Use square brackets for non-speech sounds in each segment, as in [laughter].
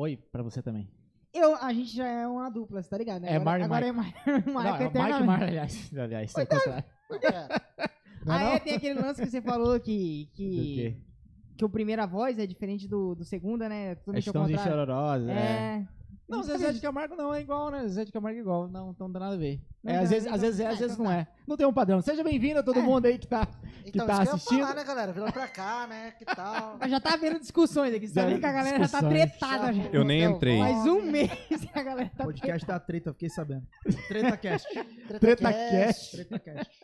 Oi, pra você também. Eu, a gente já é uma dupla, você tá ligado? né? É agora, Mar- agora é [laughs] Não, Marco é o Mike. Mar, aliás. aliás é o contrário. [laughs] Não é Ah, não? é, tem aquele lance que você falou que, que, que o primeira voz é diferente do, do segunda, né? Tudo É Chitãozinho contrário. Chororosa, é. É. Não, Zezé de Camargo não é igual, né? Zezé de Camargo é igual. Não, então não dá nada a ver. Não É, às vezes, então- às vezes é, é, às vezes então não tá. é. Não tem um padrão. Seja bem-vindo a todo É. mundo aí que tá. Então, tá isso que eu assistindo. falar, né, galera? Virando pra cá, né? Que tal? [laughs] Mas já tá havendo discussões aqui. Você tá vendo que a galera já tá tretada já. Eu nem Hotel entrei. Mais um mês [laughs] a galera tá Podcast da treta, fiquei sabendo. [laughs] Treta Cast. Treta Cast. Cast. Treta Cast.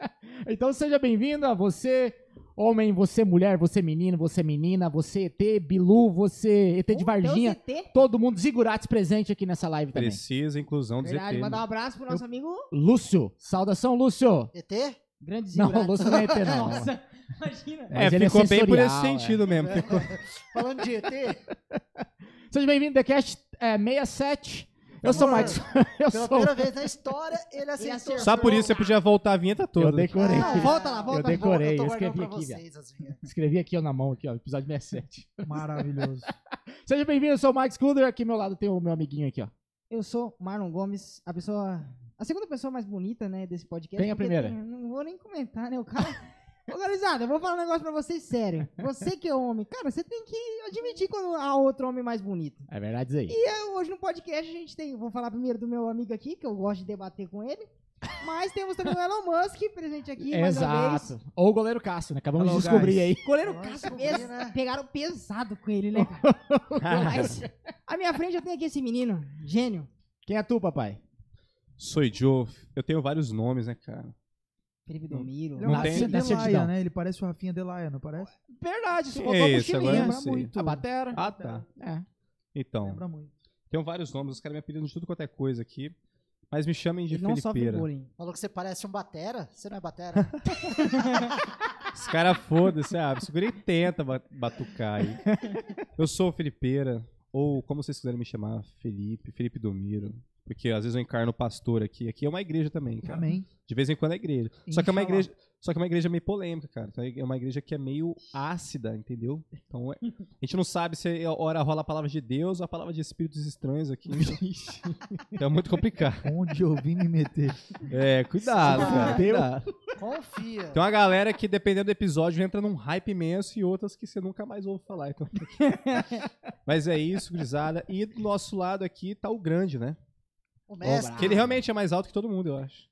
Então seja bem-vindo a você, homem, você mulher, você menino, você menina, você ET, Bilu, você ET de Varginha. Então, CT, Todo mundo Zigurates presente aqui nessa live também. Precisa inclusão do verdade, ZT. mandar um abraço pro nosso amigo Lúcio, saudação, Lúcio. ET? Grande Não, Zigurato. Lúcio não é ET, [laughs] não. Nossa, imagina. É, Mas ele é ficou bem por esse sensorial, é. sentido mesmo. Ficou... [laughs] Falando de ET, Seja bem-vindo, TheCast é, 67. Eu sou o. Eu pela sou. primeira vez na história, ele acertou. Só por isso você podia voltar a vinheta toda. Eu decorei. Não, volta lá, Eu volta lá. decorei, eu eu escrevi aqui, vocês. Escrevi aqui ó, na mão, aqui, ó, episódio 67. Maravilhoso. [laughs] Seja bem-vindo, eu sou o Max Kluder. Aqui ao meu lado tem o meu amiguinho aqui, ó. Eu sou Marlon Gomes, a pessoa. A segunda pessoa mais bonita, né, desse podcast. Quem é a primeira? tem- Não vou nem comentar, né? O cara. [laughs] Ô, Garizada, eu vou falar um negócio pra vocês sério. Você que é homem, cara, você tem que admitir quando há outro homem mais bonito. É verdade isso aí. E é, hoje no podcast a gente tem. Vou falar primeiro do meu amigo aqui, que eu gosto de debater com ele. Mas temos também o Elon Musk presente aqui. mais uma vez. Exato. Ou o goleiro Cássio, né? Acabamos Hello, de descobrir guys. aí. Goleiro Vamos Cássio, pes- né? pegaram pesado com ele, né? [laughs] Mas, à minha frente eu tenho aqui esse menino, gênio. Quem é tu, papai? Sou Joe. Eu tenho vários nomes, né, cara? Felipe Domiro. É Não tem- Rafinha certidão. Delaia, né? Ele parece o Rafinha Delaia, não parece? Verdade, isso botou é? Agora não Lembra muito. A batera. Ah, tá. É. Então, Lembra muito. tenho vários nomes. Os caras me apelidam de tudo quanto é coisa aqui. Mas me chamem de não Felipeira. Falou que você parece um batera. Você não é batera? [laughs] Os caras foda-se, sabe? Segura e tenta ba- batucar aí. [laughs] Eu sou o Felipeira, ou como vocês quiserem me chamar, Felipe, Felipe Domiro. Porque às vezes eu encarno o pastor aqui. Aqui é uma igreja também, cara. Amém. De vez em quando é igreja. Só que é uma igreja, só que é uma igreja meio polêmica, cara. Então é uma igreja que é meio ácida, entendeu? Então é- a gente não sabe se é hora rola a palavra de Deus ou a palavra de espíritos estranhos aqui. Então é muito complicado. Onde eu vim me meter. É, cuidado, cara. Cuidado. Confia. Tem uma galera que, dependendo do episódio, entra num hype imenso e outras que você nunca mais ouve falar. Então... [laughs] Mas é isso, gurizada. E do nosso lado aqui tá o grande, né? O mestre. Ah. Que ele realmente é mais alto que todo mundo, eu acho.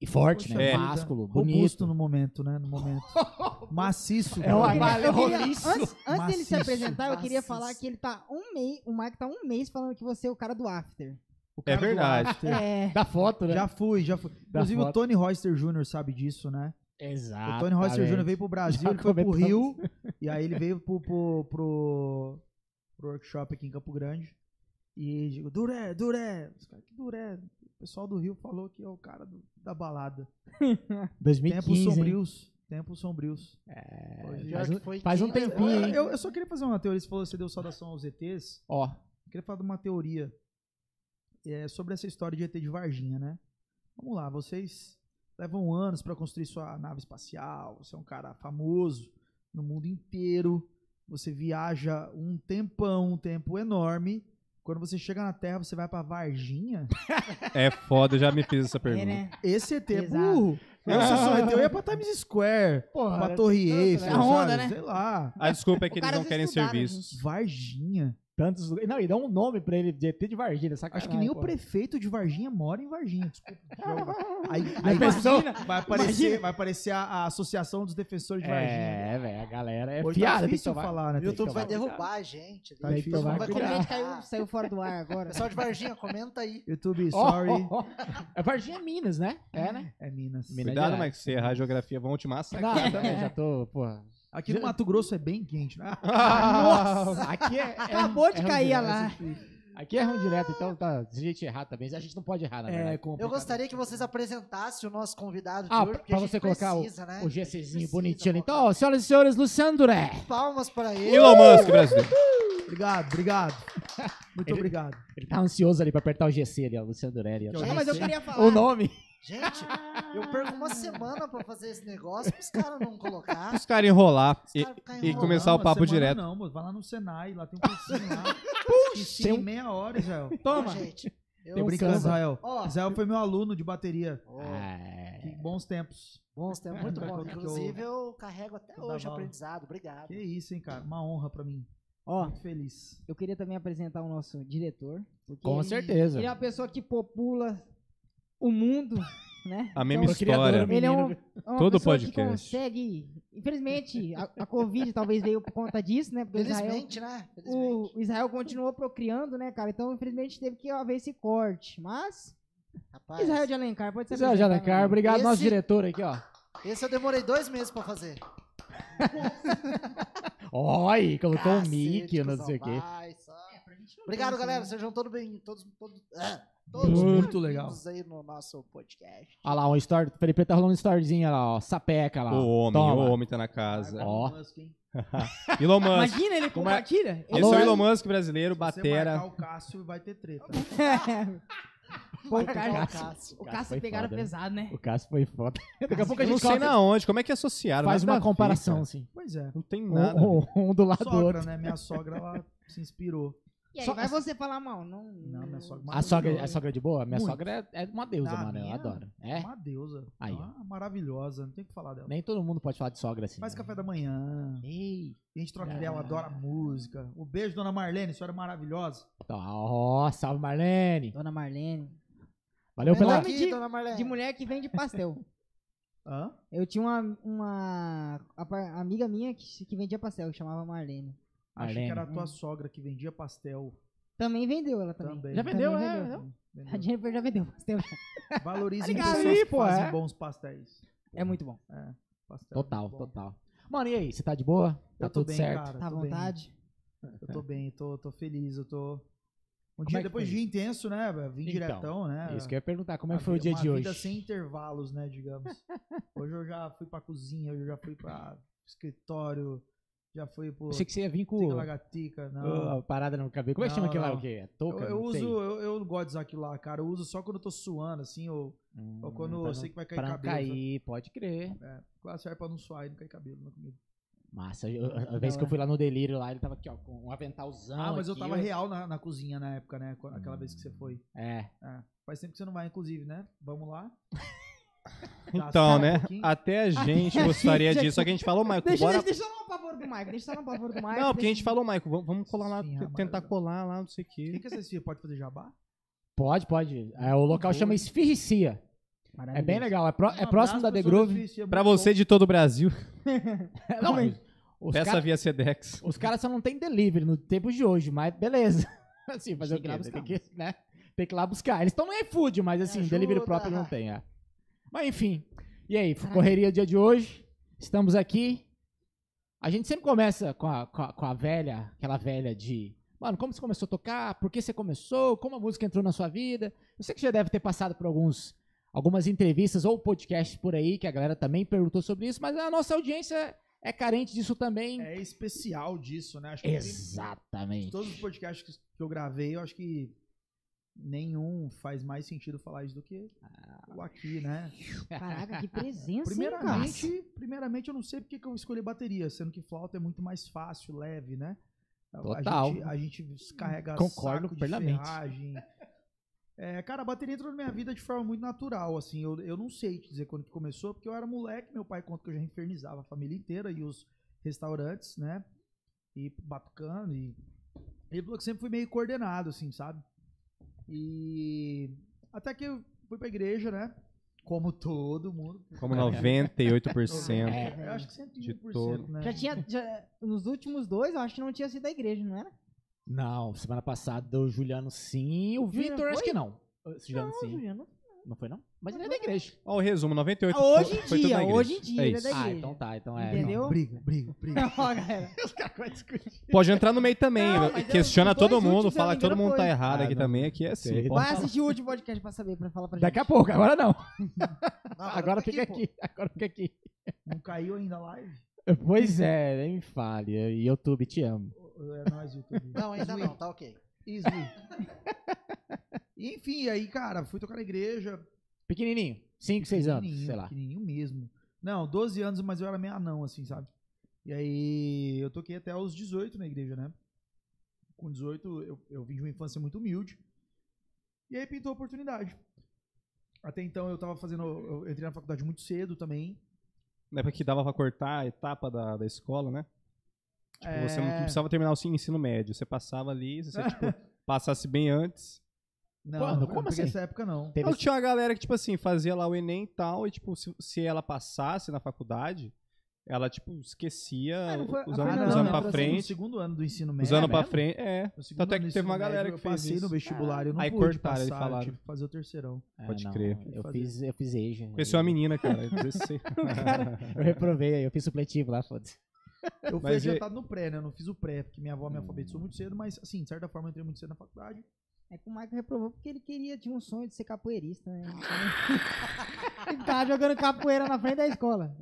E forte, Poxa né? vida. Másculo, Robusto no momento, né? No momento. [laughs] Maciço. É valeu Eu queria- antes, antes dele se apresentar, eu queria maciço. falar que ele tá um mês. O Mike tá um mês falando que você é o cara do After. O cara É do verdade. After. [laughs] É. Da foto, né? Já fui, já fui. Inclusive o foto. Tony Royster Jr. sabe disso, né? Exato. O Tony Royster Jr. veio pro Brasil, Já ele foi pro comentamos. Rio, e aí ele veio pro, pro, pro, pro workshop aqui em Campo Grande. E digo, Duré, Duré. Os caras, que Duré? O pessoal do Rio falou que é o cara do- da balada. 2015, [laughs] Tempos hein? sombrios. Tempos sombrios. É, Hoje- faz, um, faz um quem- tempinho, Eu, hein? eu- eu só queria fazer uma teoria. Você falou que você deu saudação aos ETs. Ó, Eu queria falar de uma teoria é, sobre essa história de ET de Varginha, né? Vamos lá, vocês levam anos para construir sua nave espacial, você é um cara famoso no mundo inteiro, você viaja um tempão, um tempo enorme. Quando você chega na Terra, você vai pra Varginha. [laughs] É foda, eu já me fiz essa É, pergunta. né? Esse ET é Exato. burro. Eu, se eu sou ET, eu ia pra Times Square, porra. pra Torre Eiffel, É né? sei lá. A desculpa é que O eles não querem estudaram, serviços. Varginha. Tantos lugares. Não, e dá um nome pra ele de ET de Varginha, sacanagem. Acho que nem o pô. prefeito de Varginha mora em Varginha. Desculpa. [laughs] Aí, aí pensou? vai aparecer, vai aparecer a, a Associação dos Defensores de Varginha. É, velho, a galera é Hoje piada, tá tem que difícil tomar. falar, né? O YouTube vai tomar cuidado. derrubar a gente. Tá difícil tomar vai Aquele cuidado. gente caiu, saiu fora do ar agora. [laughs] Pessoal de Varginha, comenta aí. YouTube, Ó, sorry. ó, ó. É Varginha é Minas, né? É, né? É Minas. Minas Cuidado. Mike, se errar a geografia, vão te massacrar. Não, eu também já tô, porra. Aqui no Mato Grosso é bem quente, né? [laughs] Nossa! [laughs] Aqui é. é Acabou de é cair a ruim lá. Aqui é ruim direto, então tá. Se a gente errar também, a gente não pode errar, na É verdade. complicado. Eu gostaria que vocês apresentassem o nosso convidado de Ah, hoje. pra, porque pra a gente você colocar precisa, né? o, o GCzinho bonitinho. Então, ó, senhoras e senhores, Luciano Duré. Palmas pra ele. Elon Musk, brasileiro. Obrigado, obrigado. Muito Ele- obrigado. Ele tá ansioso ali pra apertar o GC ali, ó, Luciano Duré ali, ó. Que é o Ah, mas eu queria falar. O nome. Gente, Eu perco uma semana pra fazer esse negócio pros caras não colocar. Os caras enrolar Os e, ficar e enrolando. começar o uma papo direto. Não, moço, vai lá no Senai, lá tem um cursinho lá. [laughs] Puxa, tem em um- meia hora, Israel. Toma. Gente, eu Tô brincando. Israel. Ó. Israel foi meu aluno de bateria. Ó, Que bons tempos. bons tempos, muito bom. eu- Inclusive, eu carrego até eu hoje o aprendizado. Obrigado. Que isso, hein, cara. Uma honra pra mim. Ó, Muito feliz. eu queria também apresentar o nosso diretor. porque Com ele- certeza. Ele é uma pessoa que popula o mundo, né? A mesma Então, história. Ele é, um, é Todo podcast. consegue. Infelizmente, a, a Covid talvez veio por conta disso, né? Porque o Israel, Felizmente, né? Felizmente. o Israel continuou procriando, né, cara? Então, infelizmente, teve que haver esse corte. Mas, Rapaz, Israel de Alencar, pode ser. Israel de Alencar, obrigado, Esse- nosso diretor aqui, ó. esse eu demorei dois meses pra fazer. [laughs] Aí, colocou um Cacete, mic, não sei o quê. vai, só. Obrigado, galera. Sejam todos bem. Todos, todos, ah, Muito todos muito legal. aí no nosso podcast. Olha lá, um story. O Felipe tá rolando um storyzinho lá, ó. Sapeca lá. O homem, Toma. o homem tá na casa. Ó. Elon Musk, hein? [laughs] Elon Musk. Imagina, ele Como é- compartilha. Esse Alô, é o é? Elon Musk brasileiro, Se você batera. marcar o Cássio, vai ter treta. [laughs] Pô, o cara, o Cássio. o Cássio pegaram foda, né? pesado, né? O Cássio foi foda. [laughs] Daqui a pouco a Eu não gente sei coloca- na onde, como é que associaram? faz Nada a uma ver, comparação, cara. assim. Pois é. Não tem nada. Um, um- um do lado do Sogra, outro. né? Minha sogra, ela se inspirou. E aí, Só- vai você falar mal? Não, Não, minha sogra A sogra, a sogra é de boa? Minha Muito. sogra é, é uma deusa, Ah, mano. Eu adoro. É? Uma deusa. Aí, ó. Uma maravilhosa. Não tem o que falar dela. Nem todo mundo pode falar de sogra assim. Faz né? café da manhã. Ei. A gente troca Ah. ideia, ela adora música. O beijo, dona Marlene, senhora maravilhosa. Então, Ó, salve Marlene. Dona Marlene. Valeu pela. Nome aqui, de- dona Marlene. De mulher que vende pastel. [laughs] Hã? Eu tinha uma, uma amiga minha que, que vendia pastel, que chamava Marlene. Achei Marlene. que era a tua Hum. sogra que vendia pastel Também vendeu ela também. também. Já vendeu, Também é? vendeu. é. A Vendeu. Jennifer já vendeu pastel. Valorizem ligado [laughs] pessoas aí, que pô, fazem é. bons pastéis. É muito bom. É, pastel. Total, muito bom. total. Mano, e aí? Você tá de boa? Tá tudo bem, certo? cara. Tá à tô bem. vontade? Eu tô bem, tô, tô feliz, eu tô. Um Como dia é depois de dia intenso, né? velho? Vim Então, diretão, né? Isso que eu ia perguntar, como é que Uma foi o dia uma de hoje? vida sem intervalos, né, digamos. [laughs] Hoje eu já fui pra cozinha, hoje eu já fui pra escritório, já fui pro Achei que você ia vir com Tica Lagatica, não. parada no cabelo. Como é que Não, chama aquilo lá? não. O quê? É Eu, touca? eu Não uso, sei. eu, eu não gosto de usar aquilo lá, cara. Eu uso só quando eu tô suando, assim, ou, Hum, ou quando pra eu não- sei que vai cair Pra não cabelo. cair, pode crer. É, claro, serve pra não suar e não cair cabelo na comida. Massa. eu- a, a vez que eu fui lá no delírio lá, ele tava aqui, ó, com um aventalzão. Ah, mas eu aqui, tava real na, na cozinha na época, né? qu- Aquela vez que você foi. É. É. Faz tempo que você não vai, inclusive, né? Vamos lá. [laughs] Então, um né? pouquinho. Até a [laughs] gente gostaria disso, só que a gente falou, Michael, Deixa, bora. deixa, deixa eu um pavor do Mike. Deixa eu dar um pavor do Mike. Não, porque a gente falou, Michael, vamos- vamos colar lá, Sim, t- rapaz. tentar colar lá, não sei o O quê. que, que esse pode fazer jabá? Pode, pode. É, o local chama Esfirricia. É bem legal. É, pró- é Um próximo abraço da The sua Groove. Pra muito você de todo o Brasil, [laughs] Não, os, os peça cara- via Sedex. os caras só não tem delivery no tempo de hoje, mas beleza. [laughs] Assim, fazer o Chega lá quê? Tem buscar. que, né? tem que ir lá buscar. Eles estão no iFood, mas assim, ajuda. delivery próprio não tem. É. Mas enfim. E aí, correria dia de hoje. Estamos aqui. A gente sempre começa com a, com a, com a velha, aquela velha de. Mano, como você começou a tocar? Por que você começou? Como a música entrou na sua vida? Eu sei que já deve ter passado por alguns, algumas entrevistas ou podcasts por aí, que a galera também perguntou sobre isso, mas a nossa audiência é carente disso também. É especial disso, né? Acho que tem- Exatamente. todos os podcasts que eu gravei, eu acho que nenhum faz mais sentido falar isso do que o aqui, né? Caraca, que [laughs] presença, hein, cara? Primeiramente, primeiramente, eu não sei porque que eu escolhi bateria, sendo que flauta é muito mais fácil, leve, né? A- Total. A gente, a gente carrega Concordo saco de plenamente. ferragem. É, cara, a bateria entrou na minha vida de forma muito natural, assim, eu, eu não sei te dizer quando que começou, porque eu era moleque, meu pai conta que eu já infernizava a família inteira e os restaurantes, né? E batucando, e ele falou que sempre fui meio coordenado, assim, sabe? E até que eu fui pra igreja, né? Como todo mundo. Como 98%. [laughs] É. Eu acho que 101%, De todo. né? Já tinha. já- nos últimos dois, eu acho que não tinha sido da igreja, não era? Não, semana passada o Juliano sim, o Vitor acho que não. O Juliano Não, sim. Juliano. Não foi não? Mas ele é da igreja. Ó, o resumo, 98% Ah, hoje em foi tudo dia, na igreja. hoje em dia, É ele é isso. da Ah, igreja. então tá, então é. Entendeu? Briga, briga, [laughs] briga. Ó, galera. [laughs] Os caras vão discutir. Pode entrar no meio também, Não, mas eu- questiona os dois todo mundo, últimos, se eu fala não que todo engano, mundo tá foi. errado Ah, aqui não. também, aqui é assim. Sei. pode Vai falar. assistir o último podcast pra saber, pra falar pra gente. Daqui a pouco, agora não. [laughs] Não, Agora fica pô. aqui, agora fica aqui. Não caiu ainda a live? Pois é, nem me fale. YouTube, te amo. É nóis, YouTube. Não, ainda não, tá ok. Isui. Enfim, aí, cara, fui tocar na igreja. Pequenininho. 5, 6 anos, sei lá. Pequenininho mesmo. Não, 12 anos, mas eu era meio anão, assim, sabe? E aí eu toquei até os 18 na igreja, né? Com 18 eu, eu vim de uma infância muito humilde. E aí pintou a oportunidade. Até então eu tava fazendo. Eu entrei na faculdade muito cedo também. Na época que dava pra cortar a etapa da, da escola, né? Tipo, você não É. precisava terminar o seu ensino médio. Você passava ali, se você, tipo, [laughs] passasse bem antes. Não, Quando? não Como assim? essa época não. Teve Não, tinha uma galera que, tipo assim, fazia lá o Enem e tal, e, tipo, se, se ela passasse na faculdade, ela, tipo, esquecia Ah, não foi- os anos, os pra frente. segundo ano do ensino médio. Os anos pra mesmo? frente, é. Tanto é ano que teve uma galera médio, que eu fez passei isso. no vestibular, eu não Aí pude cortaram, eles passar, eu falaram. tive que fazer o terceirão. É, Pode não, crer. Eu Fazer. fiz, eu fiz EJA. Conheci uma menina, cara. 16. [laughs] Eu reprovei, eu fiz supletivo lá, foda-se. Eu fui Mas e- adiantado no pré, né? Eu não fiz o pré, porque minha avó me alfabetizou Hum. muito cedo, mas, assim, de certa forma eu entrei muito cedo na faculdade. É que o Michael reprovou porque ele queria, tinha um sonho de ser capoeirista, né? [laughs] Então, [laughs] ele tava jogando capoeira na frente da escola.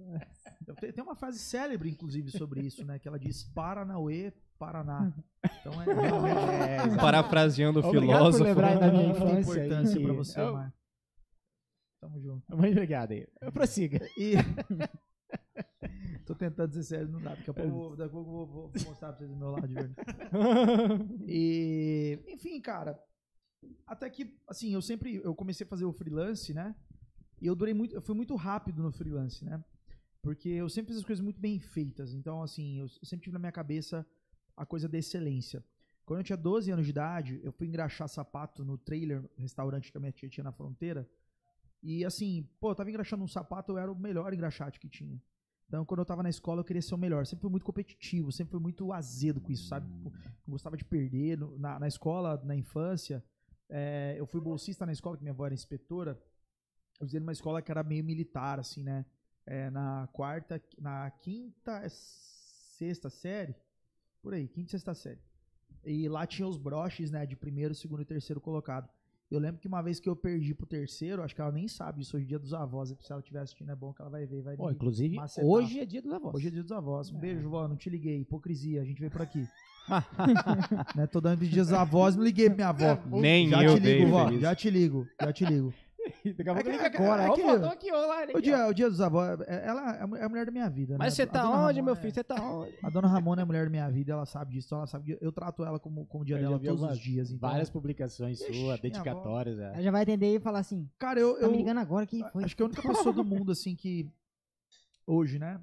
Te- Tem uma frase célebre, inclusive, sobre isso, né? Que ela diz Paranauê, Paraná. Então é realmente Parafraseando o filósofo. por lembrar da minha tem infância. importância aí. pra você, Eu- Marco. Tamo junto. Muito obrigado aí. Eu prossiga. E. [laughs] Tô tentando ser sério, não dá. Daqui a pouco, eu vou- daqui a pouco eu vou, vou mostrar pra vocês o meu lado de verdade. E, enfim, cara, até que, assim, eu sempre, eu comecei a fazer o freelance, né? E eu durei muito, eu fui muito rápido no freelance, né? Porque eu sempre fiz as coisas muito bem feitas. Então, assim, eu sempre tive na minha cabeça a coisa da excelência. Quando eu tinha 12 anos de idade, eu fui engraxar sapato no trailer, restaurante que a minha tia tinha na fronteira. E assim, pô, eu tava engraxando um sapato, eu era o melhor engraxate que tinha. Então, quando eu tava na escola, eu queria ser o melhor. Sempre fui muito competitivo, sempre fui muito azedo com isso, sabe? Tipo, não gostava de perder. Na, na escola, na infância, é, eu fui bolsista na escola, que minha avó era inspetora. Eu estudei numa escola que era meio militar, assim, né? É, na quarta, na quinta, sexta série, por aí, quinta e sexta série. E lá tinha os broches, né, de primeiro, segundo e terceiro colocado. Eu lembro que uma vez que eu perdi pro terceiro, acho que ela nem sabe isso, hoje é dia dos avós, se ela estiver assistindo é bom que ela vai ver, vai Pô, me- inclusive, macetar. hoje é dia dos avós. Hoje é dia dos avós. Um É. beijo, vó. Não te liguei. Hipocrisia. A gente veio por aqui. [laughs] né? Tô dando dia dos avós, não liguei pra minha avó. Nem já eu te dei ligo, vó. feliz. Já te ligo. Já te ligo. [laughs] Daqui a pouco É liga agora. é Ó, aqui, ó, lá, O dia, o dia dos avós, ela é a é a mulher da minha vida. Mas né? você A tá onde, Ramona meu filho? Você tá onde? A dona Ramona é a mulher da minha vida, ela sabe disso. Ela sabe que eu trato ela como, como o dia Eu dela todos os dias. Então, Várias publicações suas, dedicatórias. É. Ela já vai atender e falar assim, Cara, eu, tá eu me ligando agora que foi. acho que a única pessoa do [laughs] mundo, assim, que hoje, né?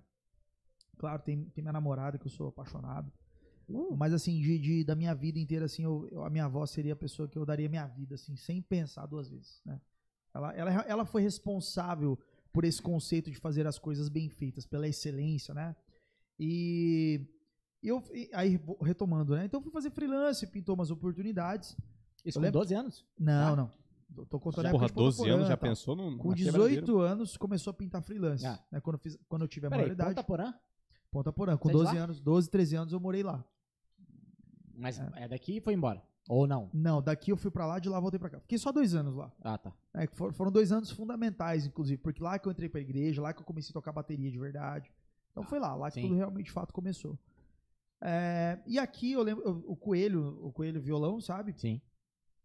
Claro, tem, tem minha namorada, que eu sou apaixonado. Mas assim, de, de- da minha vida inteira, assim, eu, eu- a minha avó seria a pessoa que eu daria minha vida, assim, sem pensar duas vezes, né? Ela, ela, ela foi responsável por esse conceito de fazer as coisas bem feitas, pela excelência, né? E eu, e aí, retomando, né? Então eu fui fazer freelance, pintou umas oportunidades. Isso Eu com lembro- 12 anos? Não, não. Eu Tô contando a Porra, época de 12 Ponta anos já tal. pensou no Com na 18 anos começou a pintar freelance, Ah. né? Quando eu, fiz, quando eu tive a Peraí, maioridade. Ponta Porã? Ponta Porã. Com Você é de 12 lá? anos, 12, 13 anos eu morei lá. Mas é daqui e foi embora. Ou não? Não, daqui eu fui pra lá, de lá voltei pra cá. Fiquei só dois anos lá. Ah, tá. É, que for- foram dois anos fundamentais, inclusive, porque lá que eu entrei pra igreja, lá que eu comecei a tocar bateria de verdade. Então foi lá, lá que sim. tudo realmente de fato começou. É, e aqui eu lembro, eu- o Coelho, o Coelho violão, sabe? Sim.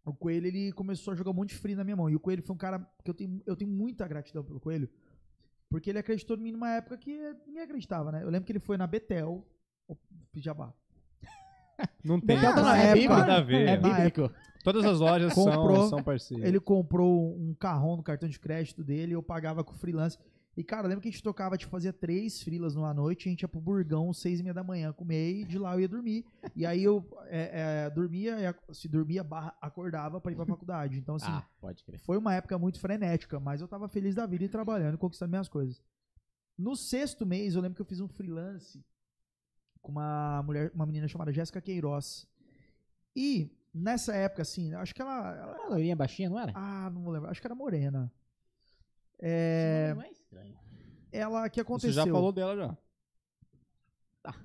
O Coelho, ele começou a jogar um monte de free na minha mão. E o Coelho foi um cara que eu tenho, eu tenho muita gratidão pelo Coelho, porque ele acreditou em mim numa época que ninguém acreditava, né? Eu lembro que ele foi na Betel, o Pijabá. Não tem na nada a ver. É bíblico. Todas as lojas Comprou. são, são parceiras. Ele comprou um carrão no cartão de crédito dele, eu pagava com freelance. E, cara, eu lembro que a gente tocava, tipo, fazia três frilas numa noite, a gente ia pro Burgão, seis e meia da manhã, comer, e de lá eu ia dormir. E aí eu é, é, dormia, e se dormia, barra, acordava pra ir pra faculdade. Então, assim, Ah, pode crer. foi uma época muito frenética, mas eu tava feliz da vida e trabalhando e conquistando minhas coisas. No sexto mês, eu lembro que eu fiz um freelance com uma mulher, uma menina chamada Jéssica Queiroz. E nessa época, assim, acho que ela. ela- Uma loirinha baixinha, não era? ah, não vou lembrar, acho que era morena. É, Não é estranho. ela que Você aconteceu. já falou dela já.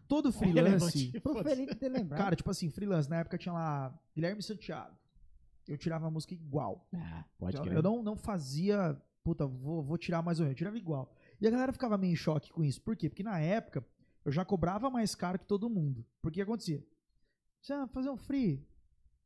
todo freelance. Relevante. Pro Felipe ter lembrado. Cara, tipo assim, freelance, na época tinha lá Guilherme Santiago. Eu tirava a música igual. Ah, pode Eu, crer. eu não, não fazia, puta, vou, vou tirar mais ou menos, eu tirava igual. E a galera ficava meio em choque com isso. Por quê? Porque na época eu já cobrava mais caro que todo mundo. Porque o que acontecia? Você ia fazer um free.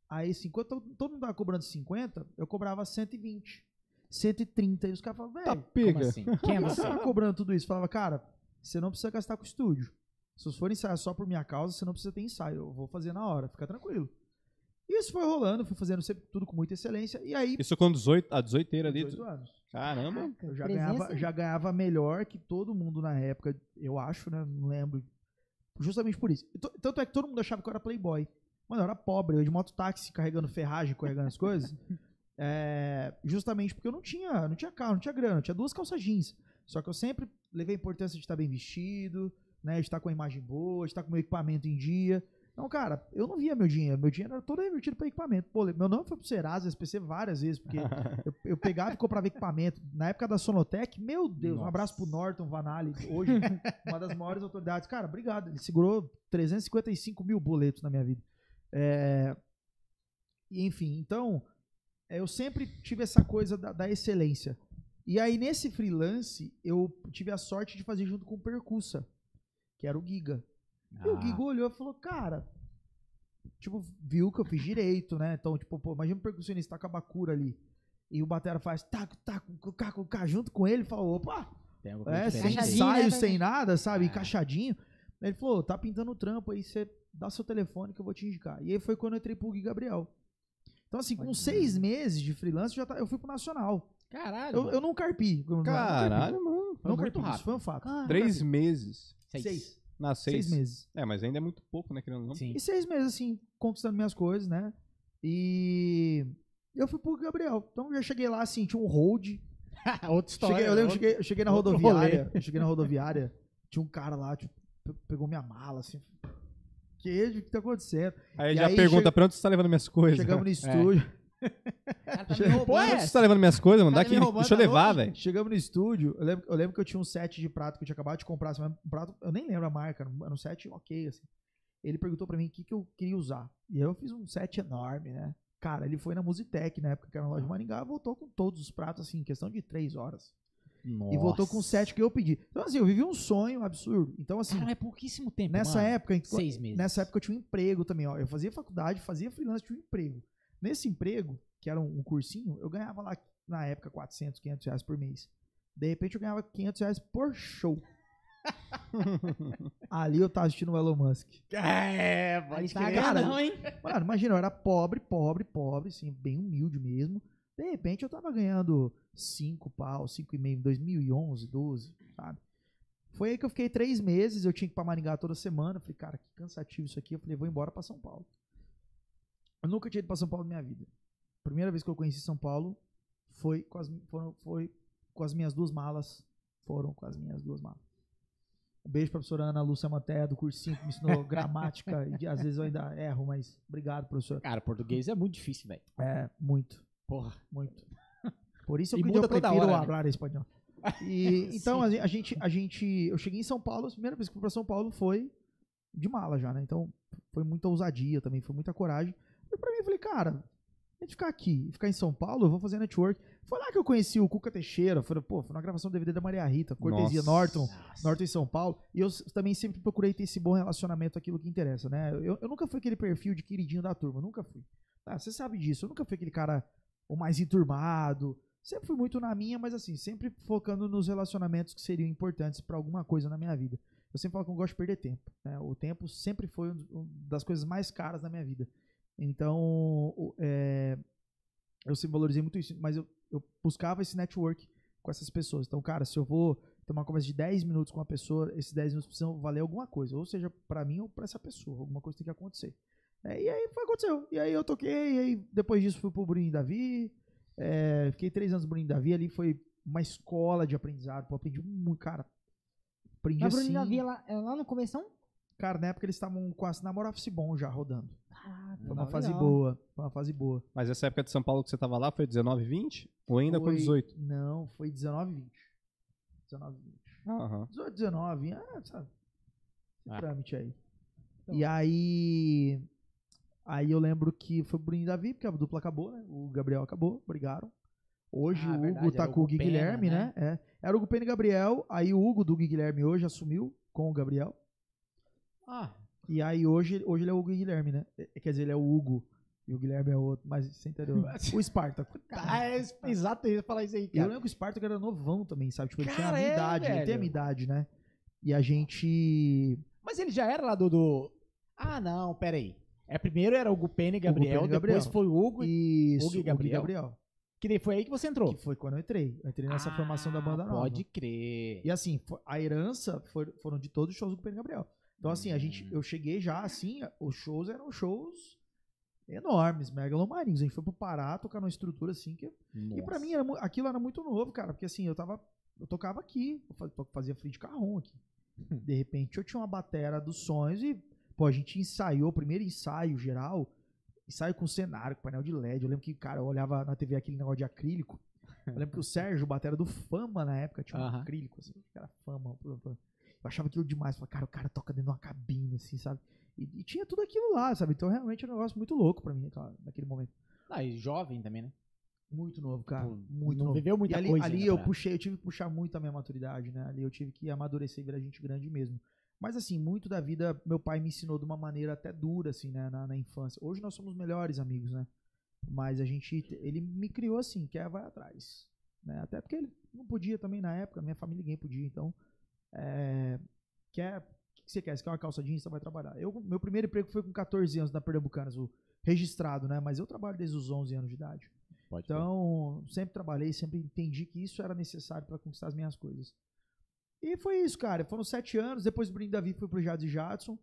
Aí, 50, todo mundo tava cobrando 50, eu cobrava 120. 130. E os caras falavam, Tá velho, pega. Como assim? Quem é você? tá cobrando tudo isso? Falava, cara, você não precisa gastar com estúdio. Se você for ensaiar só por minha causa, você não precisa ter ensaio. Eu vou fazer na hora, fica tranquilo. E isso foi rolando, fui fazendo sempre tudo com muita excelência. E aí, Isso com 18, a 18 ali. 18 anos. Caramba. Caraca, Eu já ganhava, já ganhava melhor que todo mundo na época, eu acho, né? Não lembro. Justamente por isso. Tanto é que todo mundo achava que eu era playboy. Mano, eu era pobre, eu ia de mototáxi carregando ferragem, carregando as coisas. [laughs] É, justamente porque eu não tinha, não tinha carro, não tinha grana, eu tinha duas calças jeans. Só que eu sempre levei a importância de estar bem vestido, né? De estar com a imagem boa, de estar com o meu equipamento em dia. Então, cara, eu não via meu dinheiro. Meu dinheiro era todo revertido para equipamento. Pô, meu nome foi pro Serasa, SPC várias vezes, porque [laughs] eu, eu pegava e comprava equipamento. Na época da Sonotec, meu Deus, um Nossa. abraço pro Norton Vanali, hoje [laughs] uma das maiores autoridades. Cara, obrigado. Ele segurou 355 mil boletos na minha vida. É, e, enfim, então, é, eu sempre tive essa coisa da, da excelência. E aí, nesse freelance, eu tive a sorte de fazer junto com o Percussa, que era o Giga. E o Ah, Giga olhou e falou, cara, tipo, viu que eu fiz direito, né? Então, tipo, pô, imagina um percussionista com a bacura ali. E o batera faz taco, taco, taco, junto com ele, falou, opa, é, sem ensaio, né, sem nada, sabe? É. Encaixadinho. Aí ele falou, tá pintando o trampo aí, você dá seu telefone que eu vou te indicar. E aí foi quando eu entrei pro Gui Gabriel. Então, assim, com seis meses de freelance, eu já tá- eu fui pro Nacional. Caralho. Eu, eu não carpi. eu não carpi. Caralho, mano. Eu Foi não muito carpi, rápido. Isso foi um fato. Caraca. Três meses. Seis. Seis. Na seis. Seis meses. É, mas ainda é muito pouco, né, querendo não? Sim. E seis meses, assim, conquistando minhas coisas, né? E eu fui pro Gabriel. Então eu já cheguei lá, assim, tinha um hold. [laughs] Outra história. Cheguei, eu lembro, outro- cheguei, eu cheguei na rodoviária. Eu cheguei na rodoviária, tinha um cara lá, tipo, pe- pegou minha mala, assim. Que, o que tá acontecendo? Aí E já aí pergunta chega- pra onde você tá levando minhas coisas. Chegamos no [laughs] estúdio. Cara, tá me Pô, é Onde você tá levando minhas coisas, mano? Tá Dá aqui, deixa eu levar, velho. Chegamos no estúdio, eu lembro, eu lembro que eu tinha um set de prato que eu tinha acabado de comprar, assim, um prato, eu nem lembro a marca, era um set ok, assim. Ele perguntou pra mim o que, que eu queria usar. E aí eu fiz um set enorme, né? Cara, ele foi na Musitec, na época que era na loja de Maringá, voltou com todos os pratos, assim, em questão de três horas. E voltou com o set que eu pedi. Então, assim, eu vivi um sonho absurdo. Então, assim, Cara, é pouquíssimo tempo, nessa mano. época, em- Seis meses. nessa época eu tinha um emprego também, ó. Eu fazia faculdade, fazia freelance, tinha um emprego. Nesse emprego, que era um, um cursinho, eu ganhava lá, na época, 400, 500 reais por mês. De repente eu ganhava 500 reais por show. [laughs] Ali eu tava assistindo o Elon Musk. É, pode tá crer. ganhando, hein? Mano, imagina, eu era pobre, pobre, pobre, assim, bem humilde mesmo. De repente eu tava ganhando 5 pau, 5,5 em 2011, 12, sabe? Foi aí que eu fiquei três meses, eu tinha que ir pra Maringá toda semana. Eu falei, cara, que cansativo isso aqui. Eu falei, vou embora pra São Paulo. Eu nunca tinha ido pra São Paulo na minha vida. Primeira vez que eu conheci São Paulo foi com as, foram, foi com as minhas duas malas. Foram com as minhas duas malas. Um beijo pra professora Ana Lúcia Manté, do cursinho, que me ensinou [laughs] gramática. e às vezes eu ainda erro, mas obrigado, professor. Cara, português é muito difícil, velho. É, muito, Porra. muito. Por isso eu, que eu prefiro hora, né? falar espanhol. [laughs] E, então, a, a gente, a gente, eu cheguei em São Paulo, a primeira vez que fui pra São Paulo foi de mala já, né? Então, foi muita ousadia também, foi muita coragem. E pra mim, eu falei, cara, a gente ficar aqui e ficar em São Paulo, eu vou fazer network. Foi lá que eu conheci o Cuca Teixeira, foi, pô, foi na gravação do DVD da Maria Rita, Cortesia Nossa. Norton, Norton em São Paulo. E eu também sempre procurei ter esse bom relacionamento, aquilo que interessa, né? Eu, eu nunca fui aquele perfil de queridinho da turma, nunca fui. Tá, você sabe disso, eu nunca fui aquele cara o mais enturmado. Sempre fui muito na minha, mas assim, sempre focando nos relacionamentos que seriam importantes pra alguma coisa na minha vida. Eu sempre falo que eu não gosto de perder tempo. né? O tempo sempre foi um um das coisas mais caras na minha vida. Então, é, eu sempre valorizei muito isso, mas eu, eu buscava esse network com essas pessoas. Então, cara, se eu vou ter uma conversa de 10 minutos com uma pessoa, esses 10 minutos precisam valer alguma coisa, ou seja, pra mim ou pra essa pessoa, alguma coisa tem que acontecer. É, e aí foi aconteceu. E aí eu toquei, e aí depois disso fui pro Bruninho Davi, é, fiquei três anos no Bruninho Davi, ali foi uma escola de aprendizado, pô, aprendi muito, cara. Aprendi Na assim. Bruninho Davi, lá, é lá no começo, Cara, na época eles estavam com a Namora Office bom já rodando. Ah, Foi uma legal. fase boa, foi uma fase boa. Mas essa época de São Paulo que você tava lá foi 19, 20? Ou ainda com Foi- 18? Não, foi 19 e 20. 19 e 20. Aham. 18, 19, ah, sabe? Esse Ah. trâmite aí. Então. E aí. Aí eu lembro que foi o Bruninho e Davi, porque a dupla acabou, né? O Gabriel acabou, brigaram. Hoje Ah, o Hugo verdade, tá com o Gui Pena, Guilherme, né? né? É. Era o Hugo Pena e Gabriel. Aí o Hugo do Gui Guilherme hoje assumiu com o Gabriel. Ah, E aí hoje, hoje ele é o Hugo Guilherme, né? É, Quer dizer, ele é o Hugo E o Guilherme é outro, mas você entendeu? o Espartaco. Ah, [laughs] é, exato, eu ia falar isso aí, Eu cara. lembro que o Spartak era novão também, sabe? Tipo, ele tinha a Cara, minha é, idade, ele tem a velho. minha idade, né? E a gente. Mas ele já era lá do. do... Ah, não, pera aí. É, primeiro era o Hugo Pena e Gabriel, Pena e depois Gabriel. foi o Hugo, e... Isso, Hugo e Gabriel. Gabriel. que daí foi aí que você entrou. Que foi quando eu entrei. Eu entrei nessa Ah, formação da banda nova. Pode crer. E assim, a herança foi- foram de todos os shows do Pedro Gabriel. Então, assim, a gente, Hum. eu cheguei já, assim, os shows eram shows enormes, megalomaníacos. A gente foi pro Pará tocar numa estrutura assim que. E pra mim era aquilo era muito novo, cara, porque assim, eu tava. Eu tocava aqui, eu fazia free de carrom aqui. [laughs] De repente eu tinha uma batera dos sonhos e, pô, a gente ensaiou, o primeiro ensaio geral, ensaio com cenário, com painel de LED. Eu lembro que, cara, eu olhava na TV aquele negócio de acrílico. Eu lembro que o [laughs] Sérgio, batera do Fama na época, tinha um Aham. acrílico, assim, que era Fama. Eu achava aquilo demais. Falei, cara, o cara toca dentro de uma cabine, assim, sabe? E, e tinha tudo aquilo lá, sabe? Então realmente é um negócio muito louco pra mim naquela- naquele momento. Ah, e jovem também, né? Muito novo, cara. Pô, muito não novo. viveu muita e ali, coisa ali ainda eu pra- puxei, eu tive que puxar muito a minha maturidade, né? Ali eu tive que amadurecer e virar gente grande mesmo. Mas assim, muito da vida meu pai me ensinou de uma maneira até dura, assim, né? Na, na infância. Hoje nós somos melhores amigos, né? Mas a gente, ele me criou assim, quer vai atrás, né? Até porque ele não podia também na época, minha família ninguém podia, então é, quer, o que você quer? Você quer uma calça jeans, você vai trabalhar. Eu, meu primeiro emprego foi com 14 anos na Pernambucanas, o registrado, né? Mas eu trabalho desde os 11 anos de idade. Pode. Então, sempre trabalhei, sempre entendi que isso era necessário para conquistar as minhas coisas. E foi isso, cara. Foram sete anos. Depois do Brinde Davi fui pro Jades e Jadson.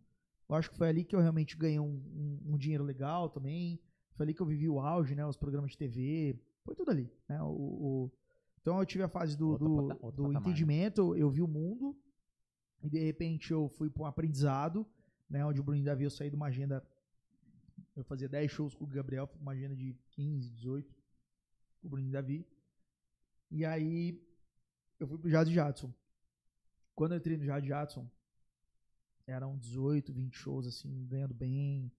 Eu acho que foi ali que eu realmente ganhei um, um- um dinheiro legal também. Foi ali que eu vivi o auge, né? Os programas de TV. Foi tudo ali, né? O, o- Então eu tive a fase do, Outro do, pata- do né? entendimento, eu vi o mundo. E de repente eu fui para um aprendizado, né? Onde o Bruno Davi eu saí de uma agenda. Eu fazia 10 shows com o Gabriel, uma agenda de 15, 18 com o Bruno Davi. E aí eu fui pro Jade Jadson. Quando eu entrei no Jade Jadson, eram 18, 20 shows, assim, ganhando bem.